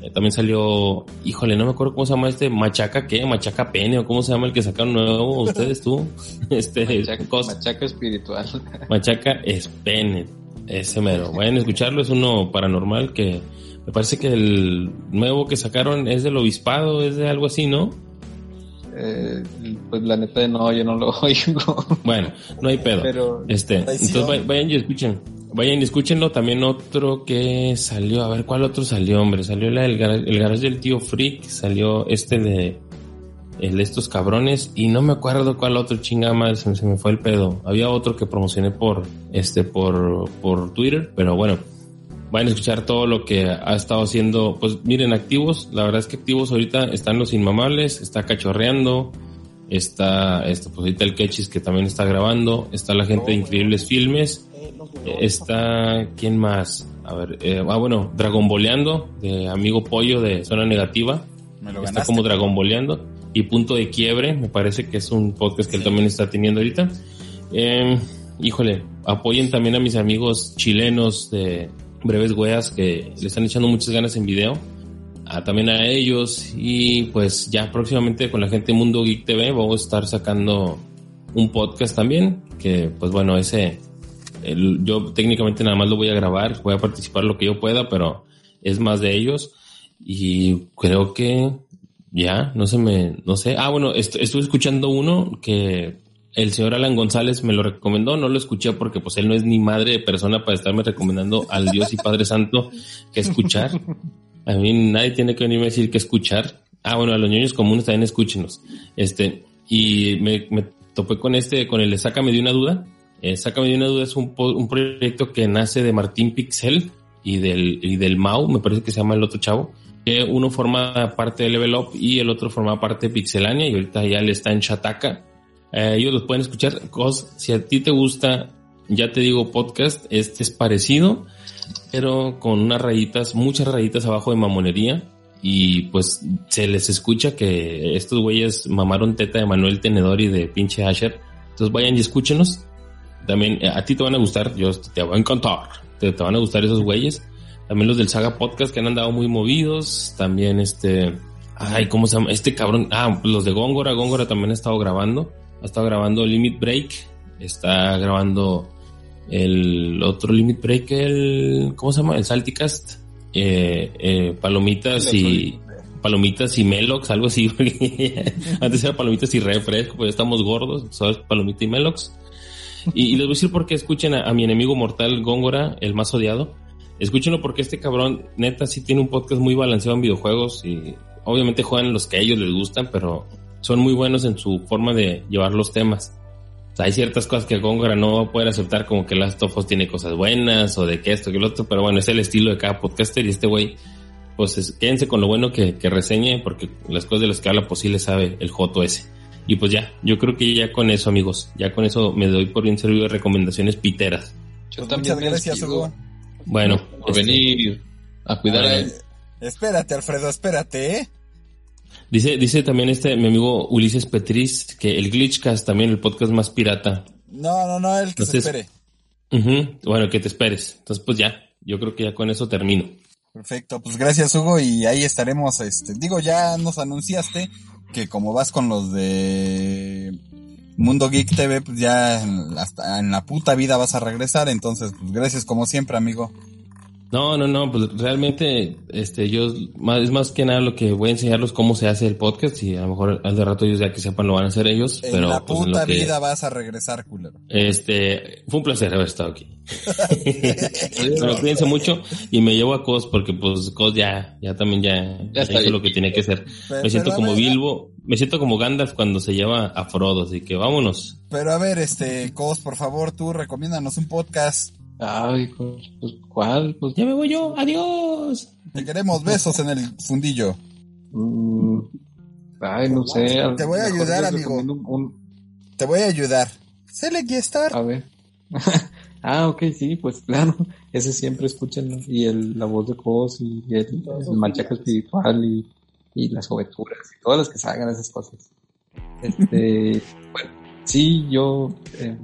Eh, También salió, híjole, no me acuerdo cómo se llama este, Machaca, ¿qué? Machaca Pene, o cómo se llama el que sacaron nuevo, ustedes tú. Este, Machaca, espiritual. Machaca es pene. Ese mero. Vayan a escucharlo, es uno paranormal que me parece que el nuevo que sacaron es del obispado, es de algo así, ¿no? Eh, pues la neta no, yo no lo oigo. Bueno, no hay pedo. Pero- este, Traición. entonces vay- vayan y escuchen. Vayan y escúchenlo. También otro que salió, a ver cuál otro salió, hombre. Salió la gar- el garage del tío Freak, salió este de el de estos cabrones y no me acuerdo cuál otro chingada madre, se, me- se me fue el pedo. Había otro que promocioné por este por por Twitter, pero bueno, vayan a escuchar todo lo que ha estado haciendo. Pues miren, activos, la verdad es que activos ahorita están los inmamables, está cachorreando, está este, pues ahorita el Quechis que también está grabando, está la gente de Increíbles Filmes, está, ¿quién más? A ver, eh, ah bueno, Dragonboleando, de Amigo Pollo de Zona Negativa, Me lo está como Dragonboleando, y Punto de Quiebre, me parece que es un podcast que él también está teniendo ahorita. Eh, híjole, apoyen también a mis amigos chilenos de Breves Weas que le están echando muchas ganas en video. A, también a ellos y pues ya próximamente con la gente de Mundo Geek TV vamos a estar sacando un podcast también que pues bueno ese yo técnicamente nada más lo voy a grabar voy a participar lo que yo pueda pero es más de ellos y creo que ya no se me no sé ah bueno est- estuve escuchando uno que el señor Alan González me lo recomendó no lo escuché porque pues él no es ni madre de persona para estarme recomendando al Dios y Padre Santo que escuchar a mí nadie tiene que venirme a decir que escuchar. Ah, bueno, a los niños comunes también escúchenos. Este, y me, me topé con este, con el de Sácame de una duda. Eh, Sácame de una duda es un, un proyecto que nace de Martín Pixel y del, y del Mau, me parece que se llama el otro chavo. Que uno forma parte de Level Up y el otro forma parte de Pixelania y ahorita ya le está en Chataca. Eh, ellos los pueden escuchar. Cos, si a ti te gusta, ya te digo, podcast, este es parecido pero con unas rayitas, muchas rayitas abajo de mamonería. Y pues se les escucha que estos güeyes mamaron teta de Manuel Tenedor y de pinche Asher. Entonces vayan y escúchenos. También eh, a ti te van a gustar, yo te va a encantar. Te, te van a gustar esos güeyes. También los del Saga Podcast que han andado muy movidos. También este, ay, ¿cómo se llama? Este cabrón, ah, los de Góngora. Góngora también ha estado grabando. Ha estado grabando Limit Break. Está grabando el otro Limit Break, el, ¿cómo se llama? El Salticast, eh, eh, Palomitas y, Palomitas y Melox, algo así, antes era Palomitas y Refresco, pues ya estamos gordos, ¿sabes? Palomita y Melox. Y, les voy a decir por qué escuchen a, mi enemigo mortal Góngora, el más odiado. Escúchenlo porque este cabrón, neta, sí tiene un podcast muy balanceado en videojuegos y obviamente juegan los que a ellos les gustan, pero son muy buenos en su forma de llevar los temas. O sea, hay ciertas cosas que Góngora no va a poder aceptar, como que Last of tiene cosas buenas, o de que esto, que lo otro, pero bueno, es el estilo de cada podcaster y este güey, pues es- quédense con lo bueno que, que reseñe, porque las cosas de las que habla, pues sabe el Joto ese. Y pues ya, yo creo que ya con eso, amigos, ya con eso me doy por bien servido de recomendaciones piteras. Yo Pues muchas gracias, Hugo. Bueno, Por este, venir a cuidar a él. Espérate, Alfredo, espérate, ¿eh? dice, dice también este, mi amigo Ulises Petriz, que el Glitchcast también, el podcast más pirata, No, no, no, el que se Entonces- espere. Ujú, Bueno, que te esperes. Entonces, pues ya, yo creo que ya con eso termino. Perfecto, pues gracias Hugo y ahí estaremos, este, digo, ya nos anunciaste que como vas con los de Mundo Geek TV, pues ya en- hasta en la puta vida vas a regresar, entonces, pues gracias como siempre, amigo. No, no, no, pues realmente, este, yo, más, es más que nada lo que voy a enseñarlos cómo se hace el podcast y a lo mejor al de rato ellos ya que sepan lo van a hacer ellos, En pero la pues en puta lo que, vida vas a regresar, culero. este, fue un placer haber estado aquí. bueno, cuídense mucho y me llevo a Cos porque pues Cos ya, ya también ya, Ya está hizo bien. lo que tiene que hacer. Pero- Me siento como ver, Bilbo, me siento como Gandalf cuando se lleva a Frodo, así que vámonos. Pero a ver, este, Cos, por favor, tú recomiéndanos un podcast. Ay, pues, pues, ¿cuál? Pues, Ya me voy yo, adiós. Te queremos besos en el fundillo. mm, ay, no sé. Te voy a ayudar, amigo. recomiendo un- un- Te voy a ayudar. Select y Star. a ver. ah, ok, sí, pues claro. Ese siempre escúchenlo. Y el, la voz de Cos y el, el machaca espiritual y, y las coberturas y todas las que salgan esas cosas. Este, bueno, sí, yo eh,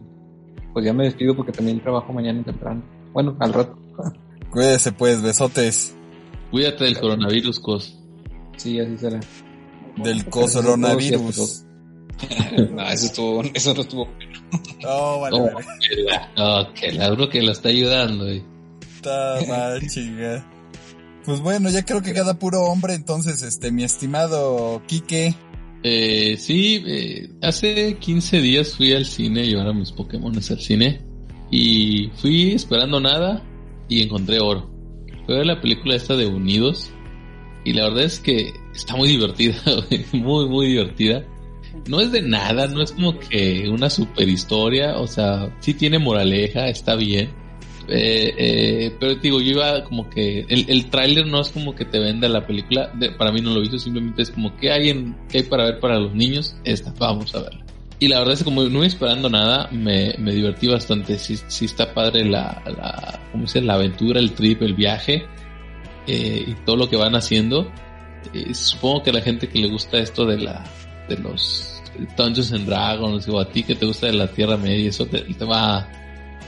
pues ya me despido porque también trabajo mañana temprano. Bueno, al rato. Cuídese pues, besotes Cuídate del coronavirus, Cos. Sí, así será. del hasta coronavirus. luego. no, eso estuvo, eso no estuvo. Oh, vale, oh, Que la, oh, que la que lo está ayudando, güey. Está mal, chinga. Pues bueno, ya creo que cada puro hombre, entonces, este, mi estimado Quique. Eh, sí, eh, hace 15 días fui al cine, llevar a mis Pokémon al cine. Y fui esperando nada y encontré oro. Fue ver la película esta de Unidos. Y la verdad es que está muy divertida, muy, muy divertida. No es de nada, no es como que una super historia, o sea, sí tiene moraleja, está bien eh, eh, pero digo, yo iba como que el, el tráiler no es como que te venda la película, para mí no lo hizo, simplemente es como que hay en que hay para ver para los niños, esta, vamos a verla. Y la verdad es que como no esperando nada, me, me divertí bastante, sí, sí está padre la, la, ¿cómo la aventura, el trip, el viaje eh, y todo lo que van haciendo. Supongo que la gente que le gusta esto de la de los Dungeons and Dragons o a ti que te gusta de la Tierra Media, eso te, te va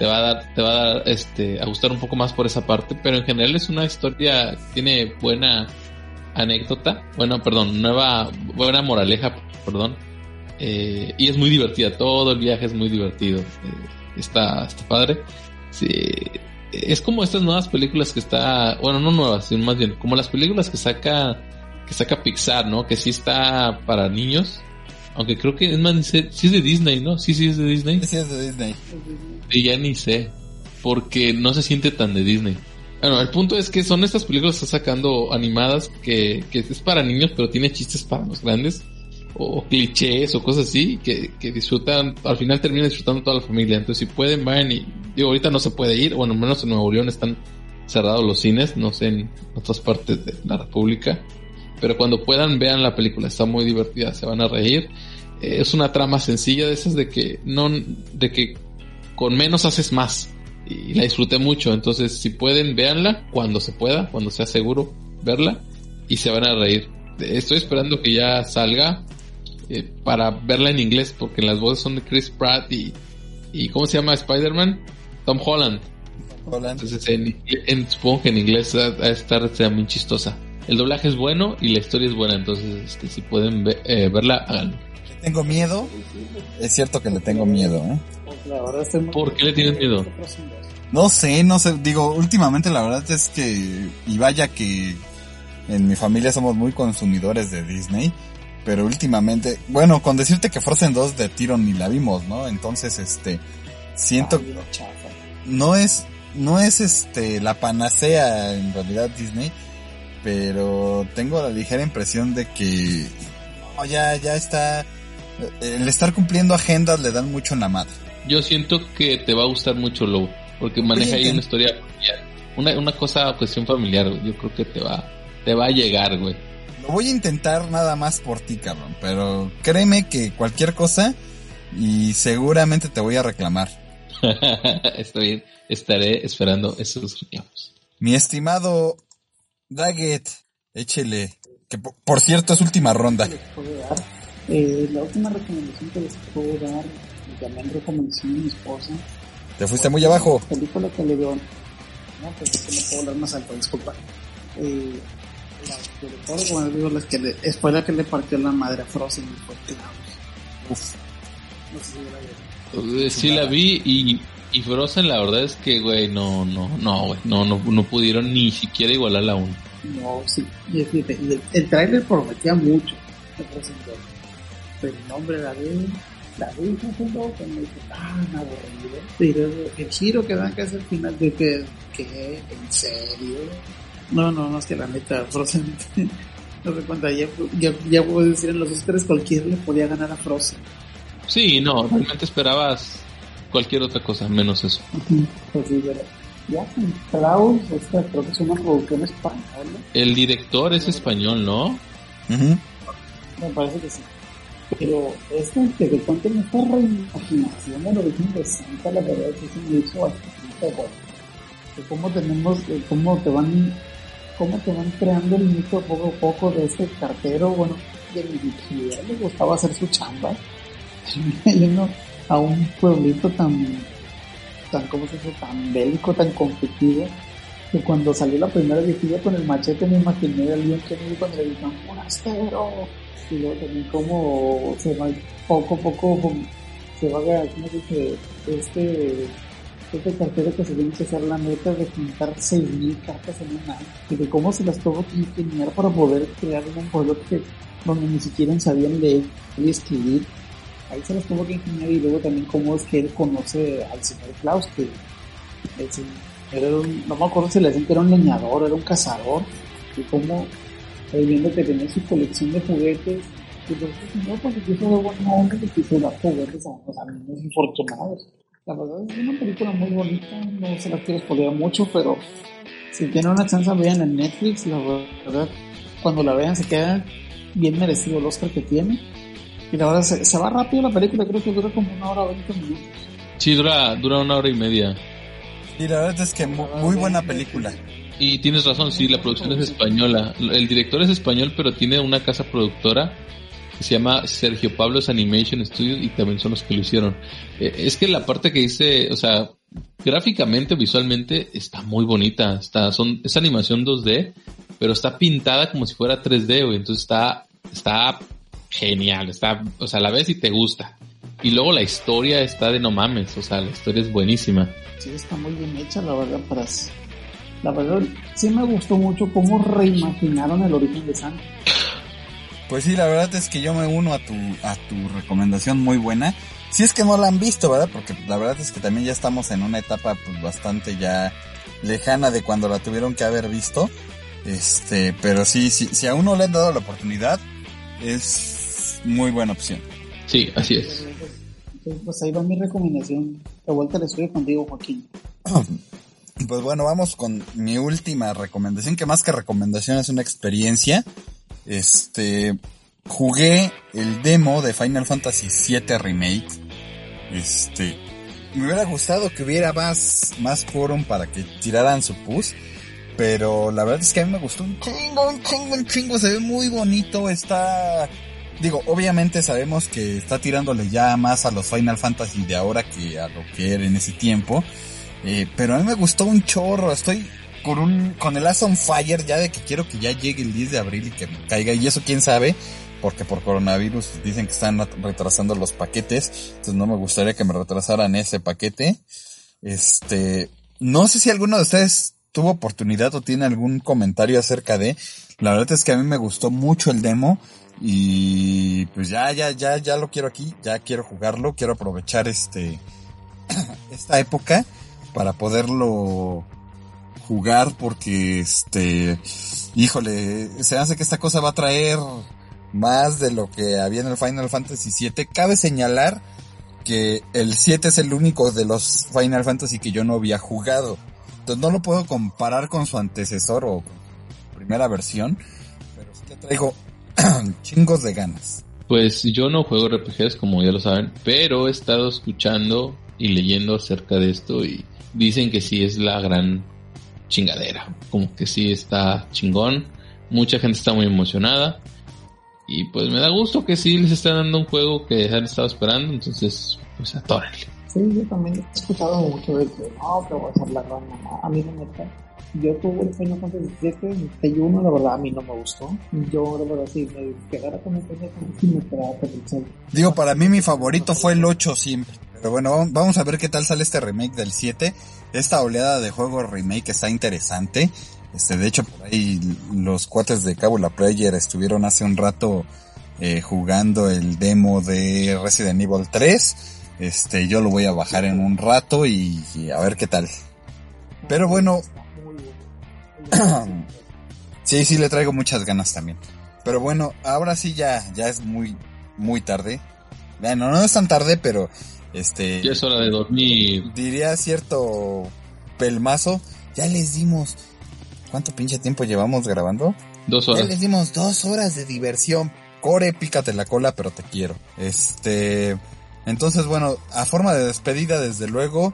te va a dar, te va a dar, este, a gustar un poco más por esa parte, pero en general es una historia, tiene buena anécdota, bueno, perdón, nueva, buena moraleja, perdón, eh, y es muy divertida, todo el viaje es muy divertido, eh, está, está padre, sí, es como estas nuevas películas que está, bueno, no nuevas, sino más bien, como las películas que saca, que saca Pixar, ¿no? Que sí está para niños, aunque creo que es más, sí es de Disney, ¿no? Sí, sí es de Disney. Sí es de Disney. Y ya ni sé. Porque no se siente tan de Disney. Bueno, el punto es que son estas películas que está sacando animadas que, que es para niños, pero tiene chistes para los grandes. O, clichés o cosas así que, que disfrutan, al final termina disfrutando toda la familia. Entonces si pueden, vayan y, digo, ahorita no se puede ir, bueno, menos en Nuevo León están cerrados los cines, no sé en otras partes de la República pero cuando puedan vean la película, está muy divertida, se van a reír. Eh, es una trama sencilla de esas de que no, de que con menos haces más. Y la disfruté mucho, entonces si pueden, véanla cuando se pueda, cuando sea seguro verla y se van a reír. Estoy esperando que ya salga eh, para verla en inglés porque las voces son de Chris Pratt y, y ¿cómo se llama Spider-Man? Tom Holland. Holland. Entonces en, en, supongo que en inglés va a estar sea muy chistosa. El doblaje es bueno y la historia es buena, entonces este, si pueden eh, verla, háganlo. Tengo miedo. Es cierto que le tengo miedo, ¿eh? ¿Por qué le tienes miedo? No sé, no sé. Digo, últimamente la verdad es que, y vaya que en mi familia somos muy consumidores de Disney, pero últimamente, bueno, con decirte que Frozen 2 de tiro ni la vimos, ¿no? Entonces, este, siento que no es, no es este, la panacea en realidad Disney, pero tengo la ligera impresión de que ya, ya está, el estar cumpliendo agendas le dan mucho en la madre. Yo siento que te va a gustar mucho Lobo, porque maneja ahí una historia una, una cosa, cuestión familiar, yo creo que te va, te va a llegar, güey. Lo voy a intentar nada más por ti, cabrón, pero créeme que cualquier cosa y seguramente te voy a reclamar. Está bien, estaré esperando esos reclamos. Mi estimado Daggett, échele. Que por, cierto es última ronda. Eh, la última recomendación que les puedo dar, y también recomendación de mi esposa. Te fuiste muy abajo. La película que le dio. No, pues es que no puedo hablar más alto, disculpa. Eh, la que le puedo digo, la que le, fue la que le partió la madre a Frozen y fue Klaus. Uf. No sé si la vi. Sí la vi y y Frozen, la verdad es que, güey, no, no, no, güey, no, no, no pudieron ni siquiera igualar la 1. No, sí, y el, el trailer prometía mucho de Frozen 2. Pero no, hombre, la vi, la vi Frozen 2, me dije, ah, me aburrido. Pero el giro que dan que es el final, de que, que, en serio. No, no, no, es que la neta, Frozen, no sé cuánta, ya, ya, ya puedo decir en los Oscars cualquiera le podía ganar a Frozen. Sí, no, realmente esperabas cualquier otra cosa, menos eso. Pues ya, Klaus, esta creo que es una producción española. El director es español, ¿no? Me parece que sí. Pero este que te cuenten esta reimaginación de lo que Santa, la verdad es que se me hizo bastante bueno. De cómo tenemos, cómo te van, cómo te van creando el mito poco a poco de este cartero, bueno, de mi le gustaba hacer su chamba. a un pueblito tan, tan, ¿cómo se dice? Tan bélico, tan competitivo. que cuando salió la primera viejilla con el machete me imaginé al Leon Kennedy cuando le dijeron forastero y luego también como se va poco a poco se va a ¿cómo se este este cartero que se le hizo hacer la meta de juntar 6.000 cartas en un año y de cómo se las tuvo que ingeniar para poder crear un juego que donde ni siquiera sabían leer y escribir ahí se las tuvo que ingeniar y luego también cómo es que él conoce al señor Klaus que era no me acuerdo si le decían que era un leñador, era un cazador, y como ahí viendo que tenía su colección de juguetes, y pues este señor pues quiso de buena onda y quiso dar juguetes a unos amigos infortunados. La verdad es una película muy bonita, no se la quiero spoilear mucho, pero si tienen una chance vean en Netflix, la verdad, cuando la vean se queda bien merecido el Oscar que tiene. Y la verdad se, se va rápido la película, creo que dura como una hora 20 minutos. Sí, dura, dura una hora y media. Y la verdad es que mu- muy buena película. Y tienes razón, sí, la producción es española. El director es español, pero tiene una casa productora que se llama Sergio Pablos Animation Studios y también son los que lo hicieron. Eh, es que la parte que dice, o sea, gráficamente, visualmente, está muy bonita. Está, son, es animación 2D, pero está pintada como si fuera 3D, güey. Entonces está, está genial. Está, o sea, la ves y te gusta. Y luego la historia está de no mames, o sea, la historia es buenísima. Sí, está muy bien hecha, la verdad, para... La verdad, sí me gustó mucho cómo reimaginaron el origen de Santa. Pues sí, la verdad es que yo me uno a tu, a tu recomendación muy buena. Si es que no la han visto, ¿verdad? Porque la verdad es que también ya estamos en una etapa pues bastante ya lejana de cuando la tuvieron que haber visto. Este, pero sí, sí, si aún no le han dado la oportunidad, es muy buena opción. Sí, así es. Entonces, pues ahí va mi recomendación. De vuelta le estoy contigo, Joaquín. Pues bueno, vamos con mi última recomendación, que más que recomendación es una experiencia. Este, jugué el demo de Final Fantasy VII Remake. Este, me hubiera gustado que hubiera más, más forum para que tiraran su push. Pero la verdad es que a mí me gustó un chingo, un chingo, un chingo. Se ve muy bonito. Está, digo, obviamente sabemos que está tirándole ya más a los Final Fantasy de ahora que a lo que era en ese tiempo. Eh, pero a mí me gustó un chorro. Estoy con un, con el Ass on Fire ya de que quiero que ya llegue el 10 de abril y que me caiga. Y eso quién sabe. Porque por coronavirus dicen que están retrasando los paquetes. Entonces no me gustaría que me retrasaran ese paquete. Este, no sé si alguno de ustedes tuvo oportunidad o tiene algún comentario acerca de. La verdad es que a mí me gustó mucho el demo. Y pues ya, ya, ya, ya lo quiero aquí. Ya quiero jugarlo. Quiero aprovechar este, esta época para poderlo jugar porque este híjole se hace que esta cosa va a traer más de lo que había en el Final Fantasy VII cabe señalar que el 7 es el único de los Final Fantasy que yo no había jugado entonces no lo puedo comparar con su antecesor o primera versión pero sí que traigo chingos de ganas Pues yo no juego RPGs como ya lo saben, pero he estado escuchando y leyendo acerca de esto y dicen que sí es la gran chingadera, como que sí está chingón, mucha gente está muy emocionada y pues me da gusto que sí les están dando un juego que han estado esperando, entonces pues atórenle. Sí, yo también he escuchado mucho de que no, que voy a hacer la gran mamá. A mí no me está. Yo tuve el Final Fantasy VII, el Play 1, la verdad a mí no me gustó. Yo, la verdad, sí, me quedara con el Final Fantasy me quedaba con el 6. Digo, para mí mi favorito fue el 8 siempre. Pero bueno, vamos a ver qué tal sale este remake del 7. Esta oleada de juego remake está interesante. Este, de hecho, por ahí los cuates de Cabula Player estuvieron hace un rato eh, jugando el demo de Resident Evil 3. Este, yo lo voy a bajar en un rato y, y a ver qué tal. Pero bueno, sí, sí le traigo muchas ganas también. Pero bueno, ahora sí ya, ya es muy, muy tarde. Bueno, no es tan tarde, pero este. Ya es hora de dormir. Diría cierto pelmazo. Ya les dimos. ¿Cuánto pinche tiempo llevamos grabando? Dos Ya horas. les dimos dos horas de diversión. Core, pícate la cola, pero te quiero. Este. Entonces, bueno, a forma de despedida, desde luego.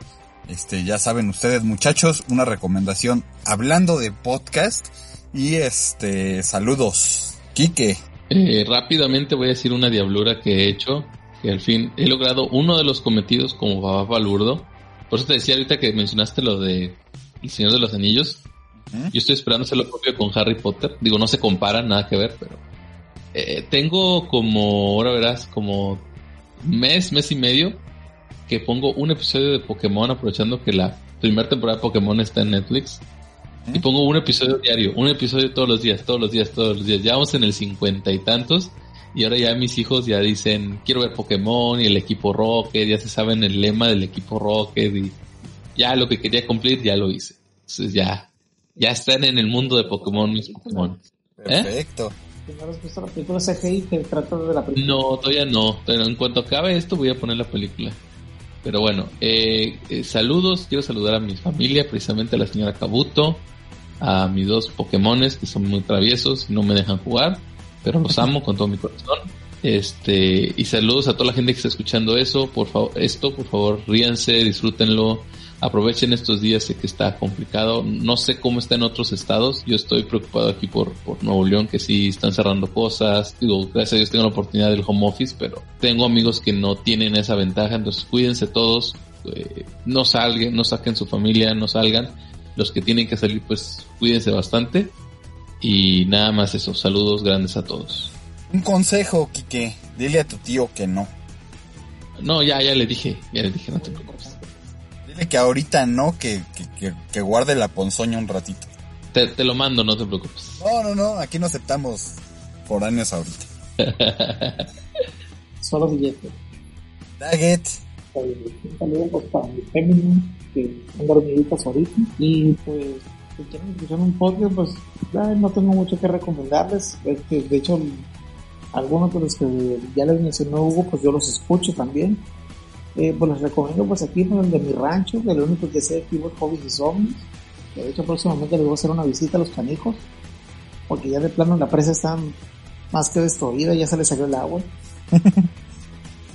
Este, ya saben ustedes, muchachos, una recomendación hablando de podcast. Y este, saludos. Quique. Eh, rápidamente voy a decir una diablura que he hecho, que al fin he logrado uno de los cometidos como papá palurdo. Por eso te decía ahorita que mencionaste lo de El Señor de los Anillos. Yo estoy esperando hacer lo propio con Harry Potter. Digo, no se compara, nada que ver, pero eh, tengo como, ahora verás, como mes, mes y medio que pongo un episodio de Pokémon aprovechando que la primera temporada de Pokémon está en Netflix. Y pongo un episodio diario, un episodio todos los días, todos los días, todos los días. Ya vamos en el cincuenta y tantos. Y ahora ya mis hijos ya dicen, quiero ver Pokémon y el equipo Rocket, ya se saben el lema del equipo Rocket y ya lo que quería cumplir ya lo hice. Entonces ya, ya están en el mundo de Pokémon mis Pokémon. ¿Eh? Perfecto. ¿No has visto la película CGI que trata de la película? No, todavía no. Pero en cuanto acabe esto voy a poner la película. Pero bueno, eh, eh, saludos. Quiero saludar a mi familia, precisamente a la señora Kabuto, a mis dos Pokémones que son muy traviesos no me dejan jugar, pero los amo con todo mi corazón. Este, y saludos a toda la gente que está escuchando eso. Por favor, esto, por favor, ríanse, disfrútenlo. Aprovechen estos días, sé que está complicado. No sé cómo está en otros estados. Yo estoy preocupado aquí por, por Nuevo León, que sí están cerrando cosas. Digo, gracias a Dios tengo la oportunidad del home office, pero tengo amigos que no tienen esa ventaja. Entonces, cuídense todos. Eh, no salgan, no saquen su familia, no salgan. Los que tienen que salir, pues cuídense bastante. Y nada más eso. Saludos grandes a todos. Un consejo, Quique. Dile a tu tío que no. No, ya, ya le dije. Ya le dije, no te preocupes. Que ahorita no, que, que, que, que guarde la ponzoña un ratito. Te, te lo mando, no te preocupes. No, no, no. Aquí no aceptamos foráneos ahorita. Solo billetes. Daggett. Un saludo pues, para mi fémina, que son dormiditas ahorita. Y pues, si quieren escuchar un podcast, pues ya no tengo mucho que recomendarles. Es que, de hecho, algunos de los que ya les mencionó Hugo, pues yo los escucho también. Eh, pues les recomiendo pues aquí en el de mi rancho, que lo único que sé es hobbies y zombies. De hecho próximamente les voy a hacer una visita a los canijos. Porque ya de plano la presa está más que destruida, ya se le salió el agua.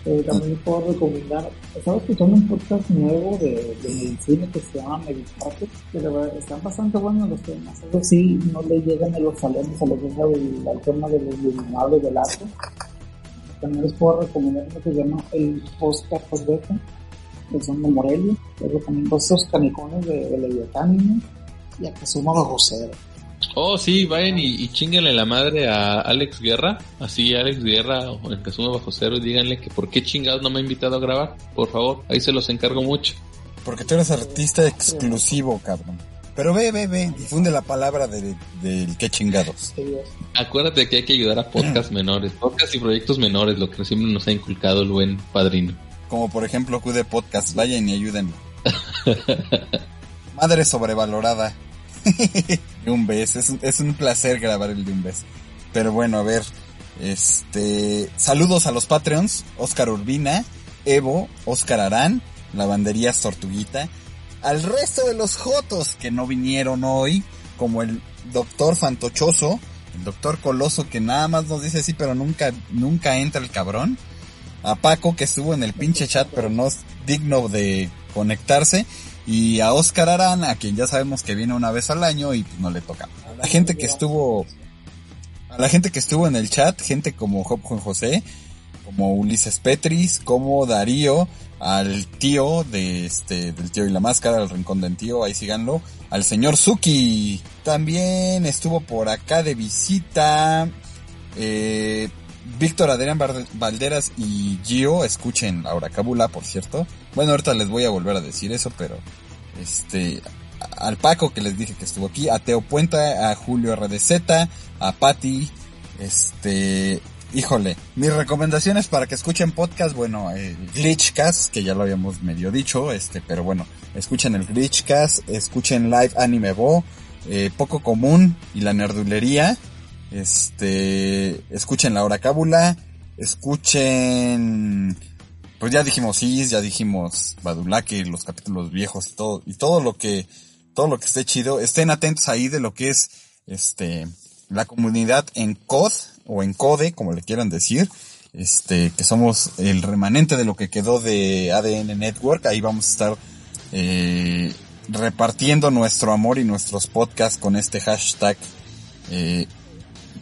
Eh, también puedo recomendar, estaba escuchando un podcast nuevo de, de medicina que se llama Medicate, verdad están bastante buenos los temas. Eso sí, no le llegan a los salones a lo que es el, tema de los iluminables del arte. También les puedo recomendar uno que se llama el Oscar Posbeta, que son de Morelia. Luego también dos esos canicones de, de Leviatán y a Kazuma Bajo Cero. Oh, sí, vayan y, y chinguenle la madre a Alex Guerra. Así, Alex Guerra o el Kazuma Bajo Cero y díganle que por qué chingados no me ha invitado a grabar. Por favor, ahí se los encargo mucho. Porque tú eres artista exclusivo, cabrón. Pero ve, ve, ve, difunde la palabra del de, de qué chingados. Acuérdate que hay que ayudar a podcasts menores, podcasts y proyectos menores, lo que siempre nos ha inculcado el buen padrino. Como por ejemplo Q Podcast, vayan y ayúdenlo. Madre sobrevalorada. de un beso, es, es un placer grabar el de un beso. Pero bueno, a ver, este, saludos a los Patreons, Oscar Urbina, Evo, Oscar Arán, Lavanderías Tortuguita, al resto de los Jotos que no vinieron hoy, como el Doctor Fantochoso, el Doctor Coloso que nada más nos dice sí, pero nunca, nunca entra el cabrón, a Paco que estuvo en el pinche chat pero no es digno de conectarse, y a Oscar Arán, a quien ya sabemos que viene una vez al año y no le toca. A la gente que estuvo, a la gente que estuvo en el chat, gente como Juan José, como Ulises Petris, como Darío, al tío de este, del tío y la máscara, al rincón del tío, ahí síganlo, al señor Suki, también estuvo por acá de visita, eh, Víctor Adrián Valderas y Gio, escuchen Laura Cábula, por cierto. Bueno, ahorita les voy a volver a decir eso, pero este al Paco que les dije que estuvo aquí, a Teo Puenta, a Julio RDZ, a Patti, este, híjole, mis recomendaciones para que escuchen podcast, bueno, el Glitchcast, que ya lo habíamos medio dicho, este, pero bueno, escuchen el Glitchcast, escuchen Live Anime Bo, eh, Poco Común y la Nerdulería, este, escuchen la hora cábula, escuchen, pues ya dijimos Is, ya dijimos Badulaque, los capítulos viejos y todo, y todo lo que, todo lo que esté chido, estén atentos ahí de lo que es, este, la comunidad en COD, o en CODE, como le quieran decir, este, que somos el remanente de lo que quedó de ADN Network, ahí vamos a estar, eh, repartiendo nuestro amor y nuestros podcasts con este hashtag, eh,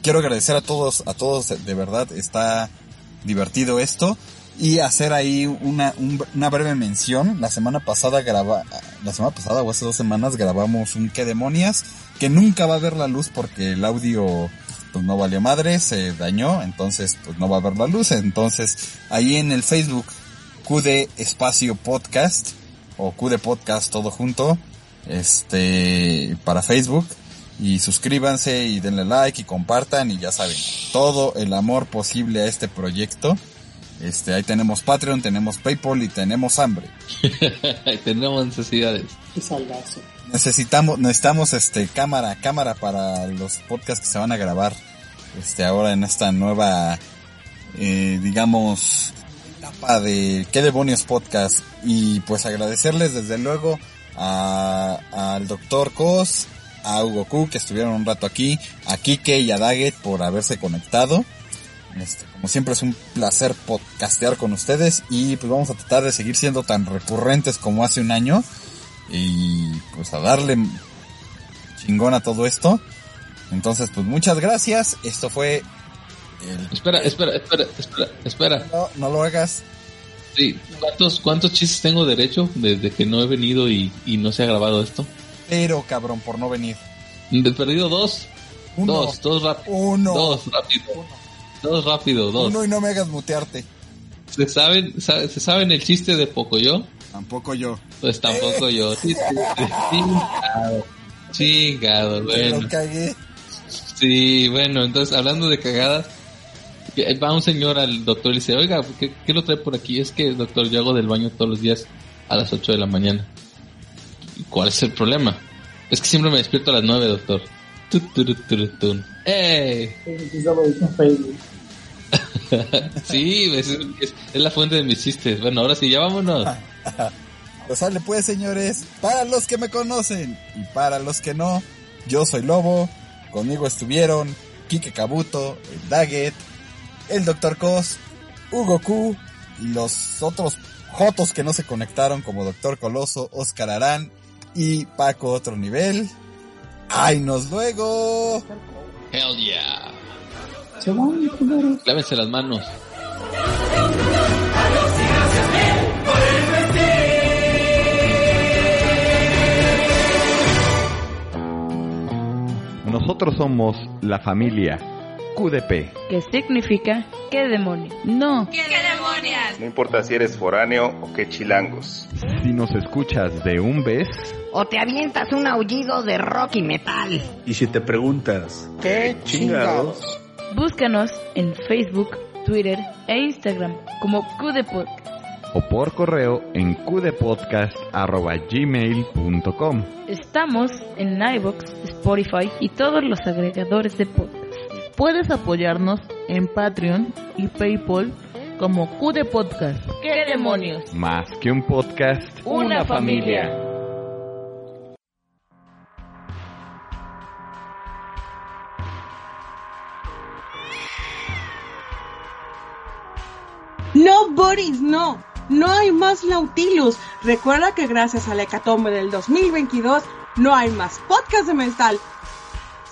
quiero agradecer a todos, a todos de verdad, está divertido esto. y hacer ahí una, un- una breve mención. La semana pasada graba, la semana pasada o hace dos semanas grabamos un qué demonias que nunca va a ver la luz porque el audio pues no valió madre, se dañó, entonces pues no va a ver la luz. Entonces ahí en el Facebook QD Espacio Podcast o QD Podcast todo junto, este, para Facebook. Y suscríbanse y denle like y compartan y ya saben, todo el amor posible a este proyecto. Este, ahí tenemos Patreon, tenemos PayPal y tenemos hambre. Tenemos necesidades. Qué saldazo. Necesitamos, necesitamos este cámara, cámara para los podcasts que se van a grabar, este, ahora en esta nueva, eh, digamos, etapa de qué demonios podcast. Y pues agradecerles desde luego a, al doctor Cos, a Hugo Q que estuvieron un rato aquí, a Kike y a Daggett por haberse conectado. Este, como siempre es un placer podcastear con ustedes y pues vamos a tratar de seguir siendo tan recurrentes como hace un año y pues a darle chingón a todo esto. Entonces pues muchas gracias. Esto fue el... Espera, espera, espera, espera, espera. No, no lo hagas. Sí, ¿cuántos, cuántos chistes tengo derecho desde que no he venido y, y no se ha grabado esto? Pero cabrón por no venir. He perdido dos. Uno. Dos, dos rápido. Uno. Dos rápido. Dos rápido, dos. Uno y no me hagas mutearte. ¿Se saben, sabe- ¿Se saben el chiste de Pocoyo? Tampoco yo. Pues tampoco yo. Sí, sí, sí, Chingado. Chingado, bueno. lo cagué. Sí, bueno, entonces hablando de cagadas, que va un señor al doctor y dice, oiga, ¿qué, qué lo trae por aquí? Es que, doctor, yo hago del baño todos los días a las 8 de la mañana. ¿Y ¿Cuál es el problema? Es que siempre me despierto a las 9, doctor. ¡Ey! Sí, es, es- es la fuente de mis chistes. Bueno, ahora sí, ya vámonos. Pues sale pues señores, para los que me conocen y para los que no, yo soy Lobo, conmigo estuvieron Kike Kabuto, el Daggett, el Dr. Cos, Hugo Q y los otros jotos que no se conectaron como Doctor Coloso, Oscar Arán y Paco Otro Nivel. ¡Ay, nos luego! Hell yeah. Se van, culero. Lávense las manos. Nosotros somos la familia QDP. ¿Qué significa? ¿Qué demonios? No. No importa si eres foráneo o qué chilangos. Si nos escuchas de un vez, O te avientas un aullido de rock y metal. Y si te preguntas, ¿Qué chingados? Búscanos en Facebook, Twitter e Instagram como QDPod. O por correo en qdepodcast.gmail.com. Estamos en iVoox, Spotify y todos los agregadores de podcast. Puedes apoyarnos en Patreon y PayPal como QD Podcast. ¿Qué demonios? Más que un podcast, Una familia. No, Boris, no. No hay más Nautilus. Recuerda que gracias al hecatombe del 2022 no hay más podcast de mental.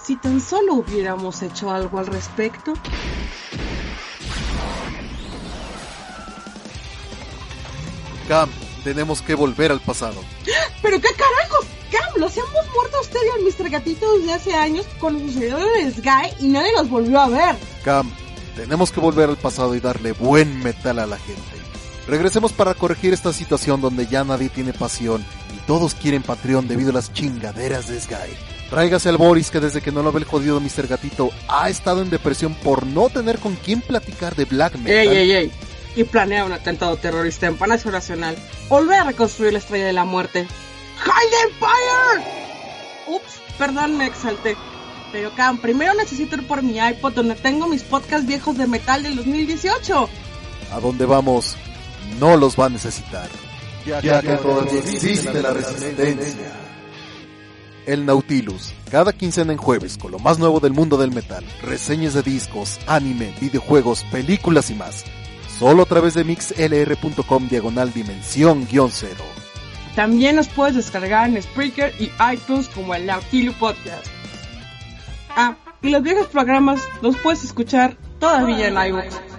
Si tan solo hubiéramos hecho algo al respecto. Cam, tenemos que volver al pasado. ¿Pero qué carajos? Cam, los hemos muerto a usted y al Mr. Gatito desde hace años cuando sucedió en Sky y nadie los volvió a ver. Cam, tenemos que volver al pasado y darle buen metal a la gente. Regresemos para corregir esta situación donde ya nadie tiene pasión y todos quieren Patreon debido a las chingaderas de Sky. Tráigase al Boris que desde que no lo ve el jodido Mr. Gatito ha estado en depresión por no tener con quién platicar de black metal. Ey, ey, ey. Y planea un atentado terrorista en Palacio Nacional. Volver a reconstruir la estrella de la muerte. ¡Hide Empire! Ups, perdón, me exalté. Pero Cam, primero necesito ir por mi iPod donde tengo mis podcasts viejos de metal del 2018. A dónde vamos, no los va a necesitar. Ya, que todavía existe la resistencia. El Nautilus, cada quincena en jueves con lo más nuevo del mundo del metal, reseñas de discos, anime, videojuegos, películas y más. Solo a través de mixlr.com diagonal dimensión guion cero. También nos puedes descargar en Spreaker y iTunes como el Nautilus Podcast. Ah, y los viejos programas los puedes escuchar todavía en iVoox.